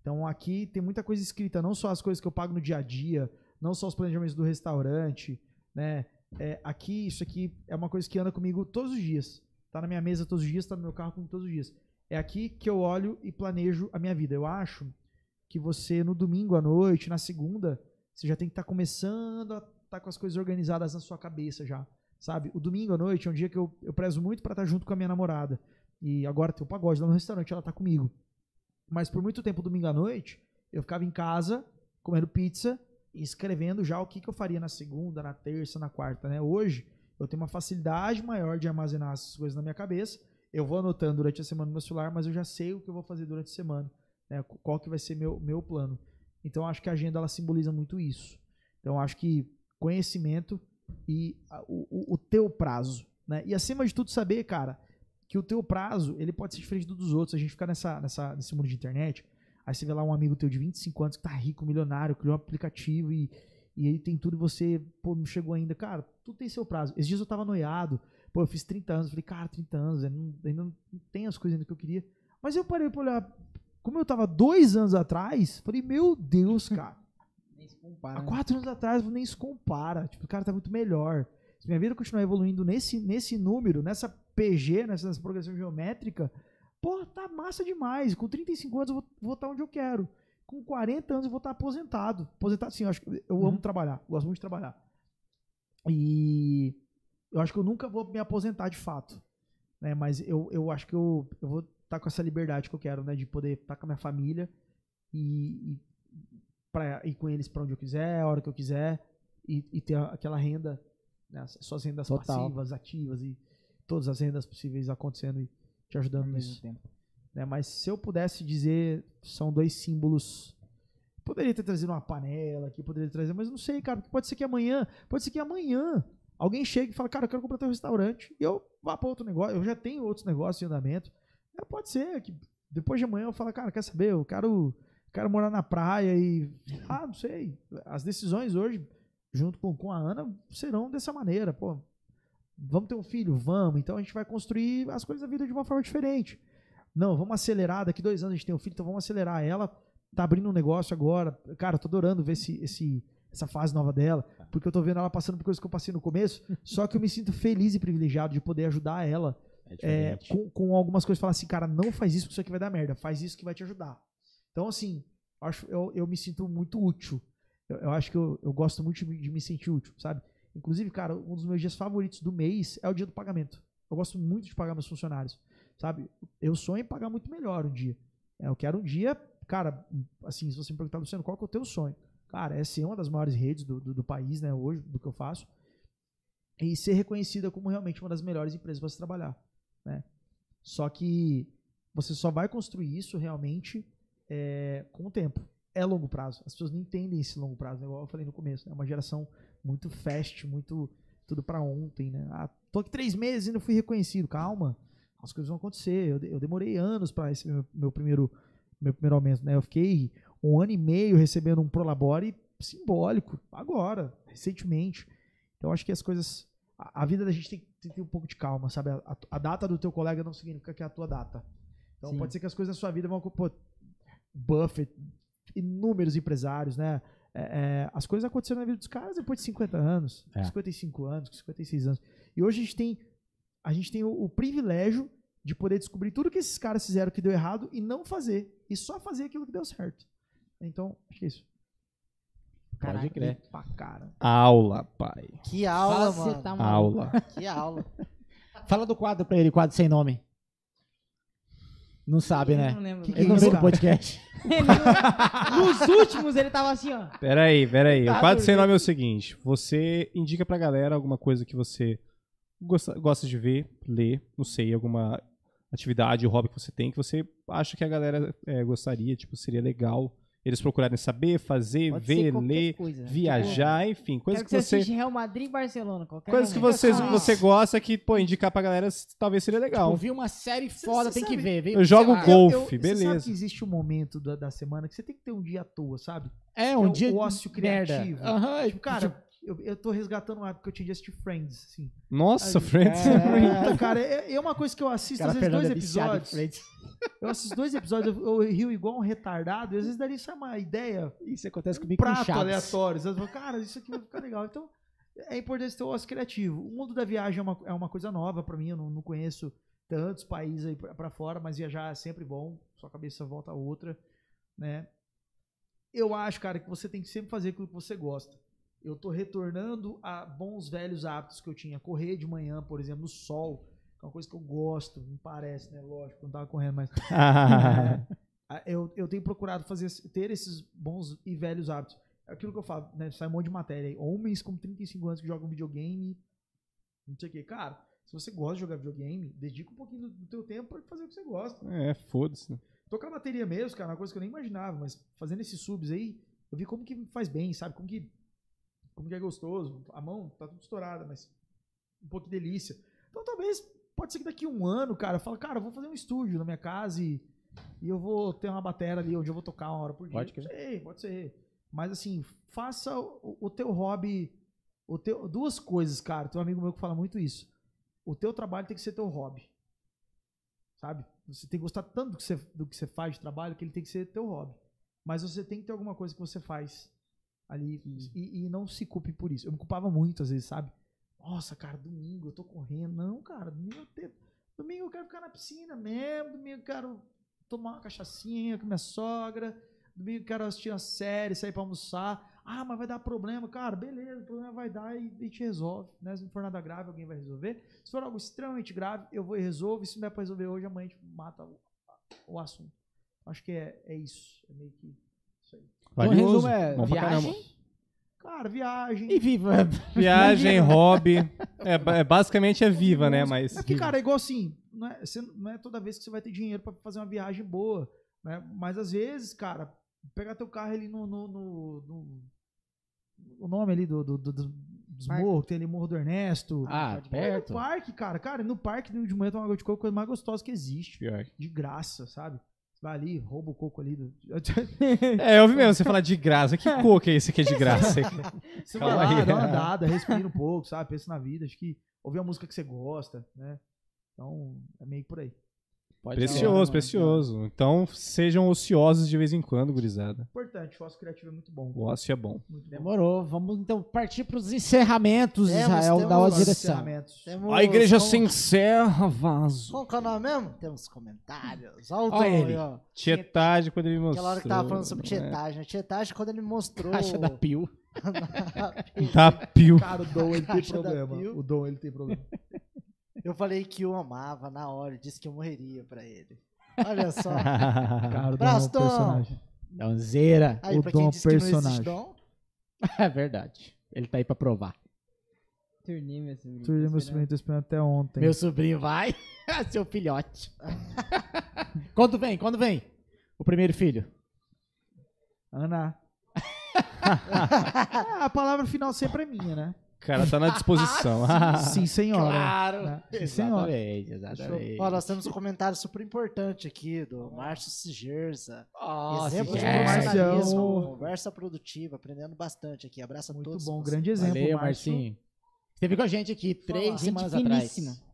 Então aqui tem muita coisa escrita, não só as coisas que eu pago no dia a dia, não só os planejamentos do restaurante, né? É, aqui, isso aqui é uma coisa que anda comigo todos os dias. Tá na minha mesa todos os dias, tá no meu carro comigo todos os dias. É aqui que eu olho e planejo a minha vida. Eu acho que você, no domingo à noite, na segunda, você já tem que estar começando a estar com as coisas organizadas na sua cabeça já. Sabe? O domingo à noite é um dia que eu, eu prezo muito para estar junto com a minha namorada. E agora tem o pagode lá no restaurante, ela tá comigo. Mas por muito tempo, domingo à noite, eu ficava em casa, comendo pizza escrevendo já o que, que eu faria na segunda, na terça, na quarta, né? Hoje, eu tenho uma facilidade maior de armazenar essas coisas na minha cabeça. Eu vou anotando durante a semana no meu celular, mas eu já sei o que eu vou fazer durante a semana, né? Qual que vai ser meu, meu plano. Então, acho que a agenda, ela simboliza muito isso. Então, acho que conhecimento e o, o, o teu prazo, né? E acima de tudo, saber, cara, que o teu prazo, ele pode ser diferente do dos outros. A gente fica nessa, nessa, nesse mundo de internet, aí você vê lá um amigo teu de 25 anos que tá rico, milionário, criou um aplicativo e, e ele tem tudo e você, pô, não chegou ainda. Cara, tudo tem seu prazo. Esses dias eu tava noiado, pô, eu fiz 30 anos, falei, cara, 30 anos, ainda não tem as coisas ainda que eu queria. Mas eu parei pra olhar, como eu tava dois anos atrás, falei, meu Deus, cara. [laughs] Nem se compara, Há né? quatro anos atrás nem se compara. Tipo, o cara tá muito melhor. Se minha vida continuar evoluindo nesse, nesse número, nessa PG, nessa, nessa progressão geométrica, pô, tá massa demais. Com 35 anos eu vou, vou estar onde eu quero. Com 40 anos eu vou estar aposentado. Aposentado, sim, eu, acho, que eu amo trabalhar. Gosto muito de trabalhar. E eu acho que eu nunca vou me aposentar de fato. Né? Mas eu, eu acho que eu, eu vou estar com essa liberdade que eu quero, né? De poder estar com a minha família e, e pra ir com eles para onde eu quiser, a hora que eu quiser, e, e ter aquela renda, né, as suas rendas Total. passivas, ativas e todas as rendas possíveis acontecendo e te ajudando nisso. tempo. né? Mas se eu pudesse dizer, são dois símbolos. Poderia ter trazido uma panela aqui, poderia trazer, mas não sei, cara, porque pode ser que amanhã, pode ser que amanhã alguém chegue e fale, cara, eu quero comprar teu restaurante, e eu vá para outro negócio, eu já tenho outros negócios em andamento. É, pode ser que depois de amanhã eu falo, cara, quer saber, eu quero, quero morar na praia e. Ah, não sei. As decisões hoje, junto com, com a Ana, serão dessa maneira, pô. Vamos ter um filho? Vamos. Então a gente vai construir as coisas da vida de uma forma diferente. Não, vamos acelerar. Daqui dois anos a gente tem um filho, então vamos acelerar. Ela tá abrindo um negócio agora. Cara, eu tô adorando ver esse, esse, essa fase nova dela, porque eu tô vendo ela passando por coisas que eu passei no começo. [laughs] só que eu me sinto feliz e privilegiado de poder ajudar ela É é, com, com algumas coisas. Falar assim, cara, não faz isso, porque isso aqui vai dar merda. Faz isso que vai te ajudar. Então, assim, acho, eu, eu me sinto muito útil. Eu, eu acho que eu, eu gosto muito de me sentir útil, sabe? Inclusive, cara, um dos meus dias favoritos do mês é o dia do pagamento. Eu gosto muito de pagar meus funcionários, sabe? Eu sonho em pagar muito melhor um dia. É, eu quero um dia, cara, assim, se você me perguntar, Luciano, qual que é o teu sonho? cara, é ser uma das maiores redes do, do, do país, né, hoje, do que eu faço, e ser reconhecida como realmente uma das melhores empresas para se trabalhar, né? Só que você só vai construir isso realmente é, com o tempo. É longo prazo. As pessoas não entendem esse longo prazo, né? igual eu falei no começo. É uma geração muito fast, muito tudo para ontem, né? Ah, tô aqui três meses e não fui reconhecido. Calma, as coisas vão acontecer. Eu, eu demorei anos para esse meu, meu primeiro meu primeiro aumento, né? Eu fiquei um ano e meio recebendo um prolabore simbólico, agora, recentemente. Então acho que as coisas, a, a vida da gente tem, que- tem que ter um pouco de calma, sabe? A, a- data do teu colega não significa que é a tua data. Então Sim. pode ser que as coisas na sua vida vão, pô, Buffett, inúmeros empresários, né? É, é, as coisas aconteceram na vida dos caras depois de 50 anos, É. 55 anos, 56 anos. E hoje a gente tem, a gente tem o, o privilégio de poder descobrir tudo que esses caras fizeram que deu errado e não fazer. E só fazer aquilo que deu certo. Então, acho que é isso. Pode crer. Pra cara. Aula, pai. Que aula, Você mano. tá. Aula. Que aula. Fala do quadro pra ele, quadro sem nome. Não sabe, Eu né? Não lembro. Que que [laughs] Ele não veio no podcast. Nos últimos ele tava assim, ó. Peraí, peraí. Tá o quadro sem nome é o seguinte: você indica pra galera alguma coisa que você gosta, gosta de ver, ler, não sei, alguma atividade, hobby que você tem, que você acha que a galera é, gostaria, tipo, seria legal eles procurarem saber, fazer, Pode ver, ler, coisa. viajar, enfim, Tipo, coisas que, que você. assiste Real Madrid e Barcelona. Qualquer Coisas que você, Ah. você gosta que, pô, indicar pra galera talvez seria legal. Eu vi uma série foda, você tem que sabe- ver. Vem- Eu jogo lá, gol. Golfe, Eu- Você beleza. sabe que existe um momento da, da semana que você tem que ter um dia à toa, sabe? É, que um é o dia. ócio criativo. Aham, Tipo, cara, eu, eu tô resgatando uma época que eu tinha de assistir Friends, assim. Nossa, Aí, Friends. Puta, cara, é, é uma coisa que eu assisto, cara às vezes, Fernando dois é episódios. Eu assisto dois episódios, eu, eu rio igual um retardado, e às vezes daria isso é uma ideia, Isso acontece um comigo com prato Chaves. aleatório. Você fala, cara, isso aqui vai ficar legal. Então, é importante ter o ócio criativo. O mundo da viagem é uma, é uma coisa nova pra mim, eu não, não conheço tantos países aí pra fora, mas viajar é sempre bom, sua cabeça volta a outra, né? Eu acho, cara, que você tem que sempre fazer aquilo que você gosta. Eu tô retornando a bons velhos hábitos que eu tinha. Correr de manhã, por exemplo, no sol, uma coisa que eu gosto, não parece, né? Lógico, não tava correndo, mas ah, [laughs] eu, eu tenho procurado fazer, ter esses bons e velhos hábitos. É aquilo que eu falo, né? Sai um monte de matéria aí. Homens com 35 anos que jogam videogame, não sei o que. Cara, se você gosta de jogar videogame, dedica um pouquinho do, do teu tempo pra fazer o que você gosta. É, foda-se. Tocar bateria mesmo, cara, é uma coisa que eu nem imaginava, mas fazendo esses subs aí, eu vi como que faz bem, sabe? Como que, como que é gostoso. A mão tá tudo estourada, mas um pouco de delícia. Então talvez, pode ser que daqui a um ano, cara, eu falo, cara, eu vou fazer um estúdio na minha casa e, e eu vou ter uma bateria ali onde eu vou tocar uma hora por dia. Pode sei, pode ser. Mas assim, faça o, o teu hobby, o teu, duas coisas, cara. Tem um amigo meu que fala muito isso. O teu trabalho tem que ser teu hobby. Sabe? Você tem que gostar tanto do que você, do que você faz de trabalho que ele tem que ser teu hobby. Mas você tem que ter alguma coisa que você faz ali e, e não se culpe por isso. Eu me culpava muito às vezes, sabe? Nossa, cara, domingo eu tô correndo. Não, cara, domingo eu, te- domingo eu quero ficar na piscina mesmo. Domingo eu quero tomar uma cachaçinha com minha sogra. Domingo eu quero assistir uma série, sair pra almoçar. Ah, mas vai dar problema. Cara, beleza, o problema vai dar e a gente resolve. Né? Se não for nada grave, alguém vai resolver. Se for algo extremamente grave, eu vou e resolvo. E se não der pra resolver hoje, amanhã a gente mata o, o assunto. Acho que é, é isso. É meio que isso aí. Então, Valioso. resumo, é Bom viagem caramba. Cara, viagem. e viva. Viagem, hobby. É, é, basicamente é viva, né? Mas. É que, cara, é igual assim, não é, você- não é toda vez que você vai ter dinheiro pra fazer uma viagem boa, né? Mas às vezes, cara, pegar teu carro ali no. no, no- no- o nome ali do, do, do- do- dos morros, tem ali Morro do Ernesto. Ah, no perto. parque, cara. Cara, no parque de manhã tomar água de coco é a coisa mais gostosa que existe. Pior. De graça, sabe? Vai ali, rouba o coco ali. Do... É, eu vi mesmo você falar de graça. Que coco é esse aqui é de graça? Você [laughs] Calma vai lá, aí. dá uma andada, respira um pouco, sabe? Pensa na vida. Acho que ouvir a música que você gosta, né? Então, é meio que por aí. Pode Precioso, ser. precioso. Então sejam ociosos de vez em quando, gurizada. Importante, o ócio criativo é muito bom. O ócio é bom. Muito bom. Demorou. Vamos então partir para os encerramentos, Temos, Israel, da temos direção. Temos A igreja como- se encerra, vaso. Como que é o nome mesmo? Temos comentários. Olha o Olha ele. aí, ó. Tietagem quando ele mostrou. Aquela hora que tava falando sobre né? tietagem. Tietagem quando ele mostrou. Caixa da Pio. [laughs] Tá pio. Cara, o Dom ele tem da problema. O Dom ele tem problema. [laughs] Eu falei que o amava na hora e disse que eu morreria pra ele. Olha [laughs] só. Cara, o Dom é um personagem. Donzeira. Aí, O pra Dom personagem. Dom, [laughs] É verdade. Ele tá aí pra provar. Turnê, meu sobrinho. Turnê, meu sobrinho, tô esperando até ontem. Meu sobrinho vai. [laughs] Seu filhote. quando vem? Quando vem? O primeiro filho. Ana. Ah, a palavra final sempre é minha, né? O cara tá na disposição. [laughs] [laughs] Sim, senhora. Claro. né? Sim, senhora. Exatamente, exatamente. Ó, nós temos um comentário super importante aqui do Márcio Sigerza. Nossa, Exemplo de yes. profissionalismo, conversa produtiva, aprendendo bastante aqui. Abraço a Muito todos. bom, vocês. grande exemplo. Valeu, Márcio. Marcinho. Esteve com a gente aqui três Gente semanas finíssima. atrás.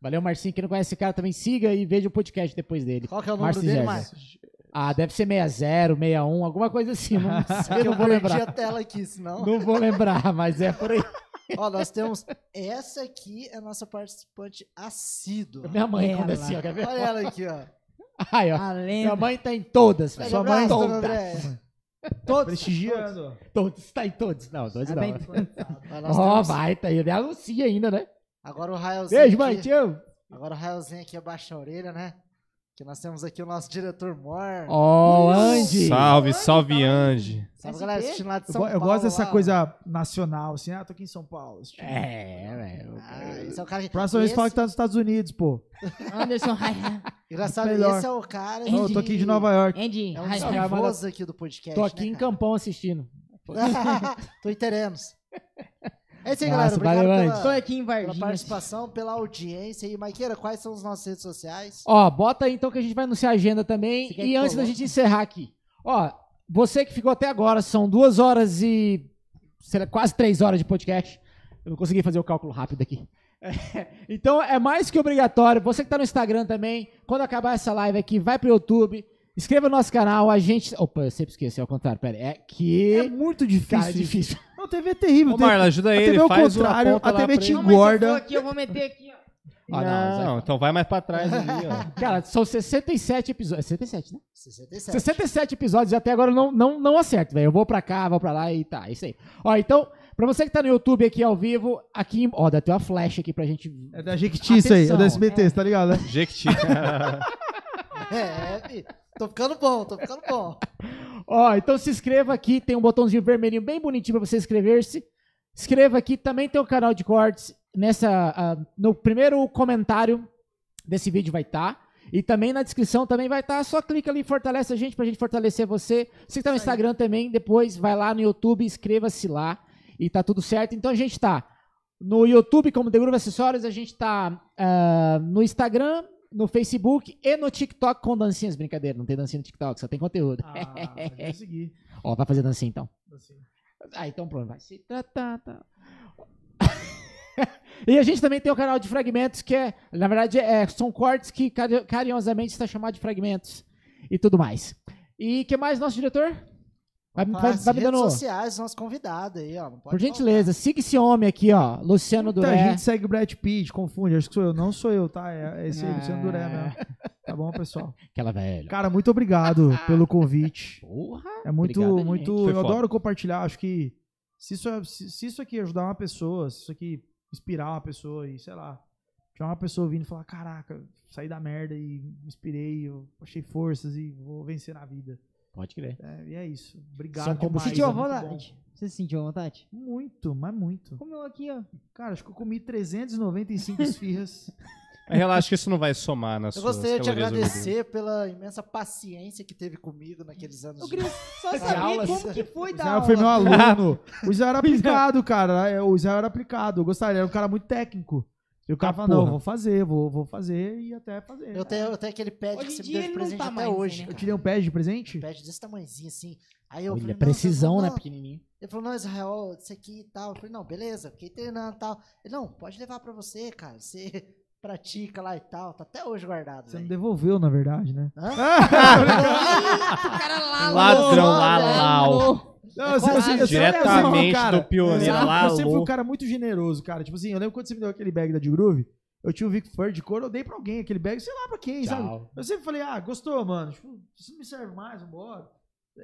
Valeu, Marcinho. Quem não conhece esse cara também siga e veja o podcast depois dele. Qual que é o número Márcio dele. Márcio? Ah, deve ser 60, 61, alguma coisa assim. Não sei, [laughs] Eu não vou perdi a lembrar. tela aqui, senão. Não vou lembrar, mas é por aí. Ó, nós temos. Essa aqui é a nossa participante assídua. Minha mãe, Ela. quando é assim, ó, quer ver? Olha ela aqui, ó. Aí, ó. A Minha lenda. mãe tá em todas, velho. Sua mãe, dona Todas. Todos. Prestigiando. Todos. Tá em todos. Não, todos não. tá Ó, nós Ó, temos- vai, tá aí. Ele anuncia ainda, né? Agora o Raelzinho. Beijo, mãe. aqui- Te amo. Agora o Raelzinho aqui abaixa a orelha, né? Que nós temos aqui o nosso diretor Mor. Ó, Andy. Salve, salve, Andy. Salve, galera, assistindo lá de Eu, São eu Paulo. gosto dessa lá, coisa nacional, assim. Ah, tô aqui em São Paulo. assistindo. É, velho. Ah, esse é o cara que. Próxima vez esse, fala que tá nos Estados Unidos, pô. Anderson. [laughs] Engraçado, melhor. esse é o cara. Não, eu tô aqui de Nova York. Andy É um dos pivôs aqui do podcast. Tô aqui né, em cara? Campão assistindo. [laughs] [laughs] tô em Terenos. É isso aí, Nossa, galera. Obrigado valeu, pela, aqui em pela participação, pela audiência. E, Maiqueira, quais são as nossas redes sociais? Ó, bota aí então que a gente vai anunciar a agenda também. Você E que antes da gente encerrar aqui. Ó, você que ficou até agora, são duas horas e. sei lá, quase três horas de podcast. Eu não consegui fazer o cálculo rápido aqui. É, [laughs] então é mais que obrigatório. Você que tá no Instagram também, quando acabar essa live aqui, vai pro YouTube. Inscreva no nosso canal, a gente. Opa, eu sempre esqueci, ao contrário, pera. É que. É muito difícil. Cara, é difícil. Não, a TV é terrível. Ô, Marla, ajuda a ele, TV é o faz uma contrário, a TV te. Não, eu engorda. for aqui, eu vou meter aqui, ó. Ah, não, Não, então vai mais pra trás ali, ó. [laughs] Cara, são 67 episódios. É 67, né? 67. 67 episódios e até agora eu não, não, não acerto, velho. Eu vou pra cá, vou pra lá e tá, é isso aí. Ó, então, pra você que tá no YouTube aqui ao vivo, aqui, ó, dá até uma flash aqui pra gente. É da Jequiti isso aí, é da SBT, é. tá ligado? né? Jequiti. [laughs] É, fi. Tô ficando bom, tô ficando bom. [laughs] Ó, então se inscreva aqui, tem um botãozinho vermelhinho bem bonitinho pra você inscrever-se. Inscreva aqui, também tem o canal de cortes. Nessa, ah, no primeiro comentário desse vídeo vai estar. E também na descrição também vai estar. Só clica ali, fortalece a gente pra gente fortalecer você. Você que tá no Instagram também, depois vai lá no YouTube, inscreva-se lá e tá tudo certo. Então a gente tá no YouTube como The Groove Acessórios, a gente tá ah, no Instagram, no Facebook e no TikTok com dancinhas. Brincadeira, não tem dancinha no TikTok, só tem conteúdo. Ah, consegui. [laughs] Ó, vai fazer dancinha então. Assim. Ah, então pronto, vai se tratar. Tá. [laughs] e a gente também tem o canal de fragmentos, que é, na verdade, é, são cortes que cari- carinhosamente está chamado de fragmentos e tudo mais. E que mais, nosso diretor? Vai, vai, As vai me redes dando. sociais dos nossos convidados aí, ó. Não pode Por gentileza, siga esse homem aqui, ó. Luciano Muita Duré. gente segue o Brad Pitt, confunde, acho que sou eu. Não sou eu, tá? É esse aí, Ah. Luciano Duré mesmo. Tá bom, pessoal? [laughs] Aquela velha. Cara, muito obrigado [laughs] pelo convite. Porra. É muito, obrigado, muito. Foi Eu foda. adoro compartilhar. Acho que se isso, é- se, se isso aqui ajudar uma pessoa, se isso aqui inspirar uma pessoa e, sei lá, tiver uma pessoa vindo e falar: caraca, saí da merda e me inspirei, eu achei forças e vou vencer na vida. Pode crer. É, e é isso. Obrigado. São demais, combustíveis, Sentiu a é muito vontade? Você sentiu a vontade? Muito, mas muito. Comeu aqui, ó. Cara, acho que eu comi 395 [laughs] esfirras. Mas relaxa que isso não vai somar nas Eu suas gostaria de agradecer pela imensa paciência que teve comigo naqueles anos. Eu queria só De saber como que foi [laughs] O da Israel foi meu aula. [laughs] aluno. O Israel era aplicado, cara. É, O Israel era aplicado. Eu gostaria, ele era um cara muito técnico. E o cara Ah, falou, não, porra. vou fazer, vou, vou fazer e até fazer. Eu tenho, eu tenho aquele pad Hoje que você me deu de não presente tá até mais, hoje. né, Eu cara. tirei um pad de presente? pad desse tamanhozinho assim. Aí eu falei, Olha, não, precisão, ele né? falou, Pequenininho. Ele falou, não, Israel, isso aqui e tal. Eu falei, não, beleza, fiquei treinando e tal. Ele, não, pode levar pra você, cara. Você [laughs] pratica lá e tal. Tá até hoje guardado. Você não devolveu, na verdade, né? Hã? [laughs] Eita, o cara lá, Ladrão, lá, lalau. Não, eu sei- eu eu sei- Diretamente cara, do pioneiro eu sempre- lá, Eu sempre fui um cara muito generoso, cara. Tipo assim, eu lembro quando você me deu aquele bag da D-Groove, eu tinha o Vic Fur de couro, eu dei pra alguém aquele bag, sei lá pra quem, sabe? Tchau. Eu sempre falei, ah, gostou, mano. Tipo, isso não me serve mais, vambora.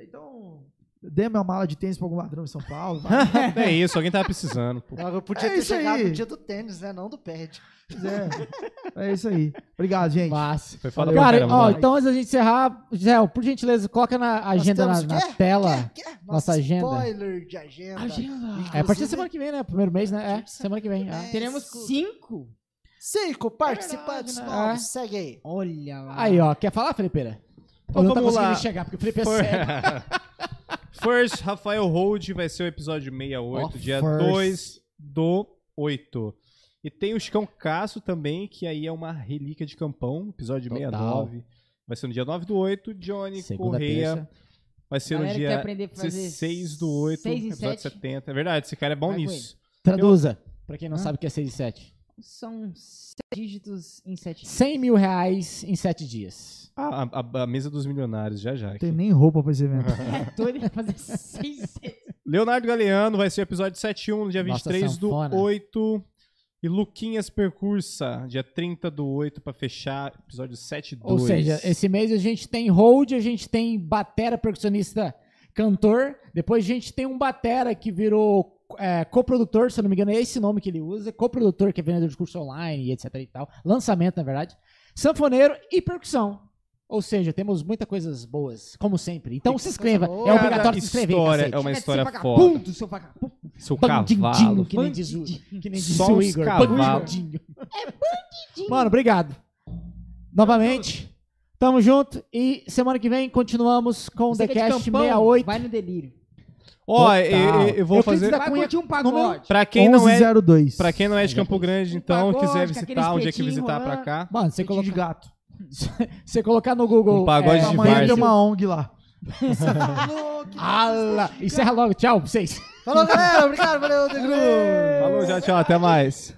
Então, Dê minha mala de tênis pra algum ladrão em São Paulo. [laughs] É isso, alguém tava precisando. pô. Eu podia É ter chegado aí. no dia do tênis, né? Não do pad. Pois é. É isso aí. Obrigado, gente. Massa. Foi foda Cara, ó, então antes da gente encerrar, Zé, por gentileza, coloca na agenda na, na quer? tela. Quer? Quer? Nossa agenda. Spoiler de agenda. É, a partir da semana que vem, né? Primeiro mês, né? É, semana que vem. é. É. Teremos cinco. Cinco participantes verdade, né? novos. É. Segue aí. Olha lá. Aí, ó, quer falar, Felipeira? Então Eu não tá vamos conseguindo lá. chegar, porque o Felipe é For- cego. [laughs] First, Rafael Hold vai ser o episódio 68, Ó, dia first. 2 do 8. E tem o Chicão Caço também, que aí é uma relíquia de campão, episódio Total. 69. Vai ser no dia 9 do 8. Johnny Segunda, Correia terça. vai ser no Galera dia aprender a fazer 16 do 8, seis e episódio sete. 70. É verdade, esse cara é bom Vai nisso. Traduza, pra quem não Hã? sabe o que é 6 e 7. São sete dígitos em sete 100 mil reais em 7 dias. Ah, a, a- a mesa dos milionários, já já. Não tem nem roupa pra esse evento. [laughs] É doido fazer seis sete. Leonardo Galeano vai ser o episódio 71, no dia Nossa 23 do sanfona. 8. E Luquinhas Percursa, dia 30 do 8, pra fechar, episódio 72. Ou seja, esse mês a gente tem hold, a gente tem batera, percussionista, cantor. Depois a gente tem um batera que virou é, coprodutor, se eu não me engano, é esse nome que ele usa. Coprodutor, que é vendedor de curso online e etc e tal. Lançamento, na verdade. Sanfoneiro e percussão. Ou seja, temos muitas coisas boas, como sempre. Então se inscreva. É obrigatório se inscrever. história é uma Quer história foda. seu vagabundo. Seu Bandidinho, cavalo. que nem diz o, Bandidinho. que nem diz Só o Igor. cavalo. Bandidinho. Mano, obrigado. Novamente. Tamo junto. E semana que vem continuamos com o The é Cast Campão, 68. Vai no delírio. Ó, Total. eu, eu- eu vou Eu fiz fazer. da Cunha, um pagode. Pra quem, não é, 1102. pra quem não é de Campo Grande, Um então, pagode, quiser visitar, um dia que visitar pra cá. Mano, você Peitinho de gato. [laughs] você colocar no Google. Um pagode é, de Amanhã tem uma ONG lá. [laughs] [laughs] Ala, encerra logo. Tchau pra vocês. Falou, galera. Obrigado. Valeu, The Gru. Falou, já, tchau, até mais.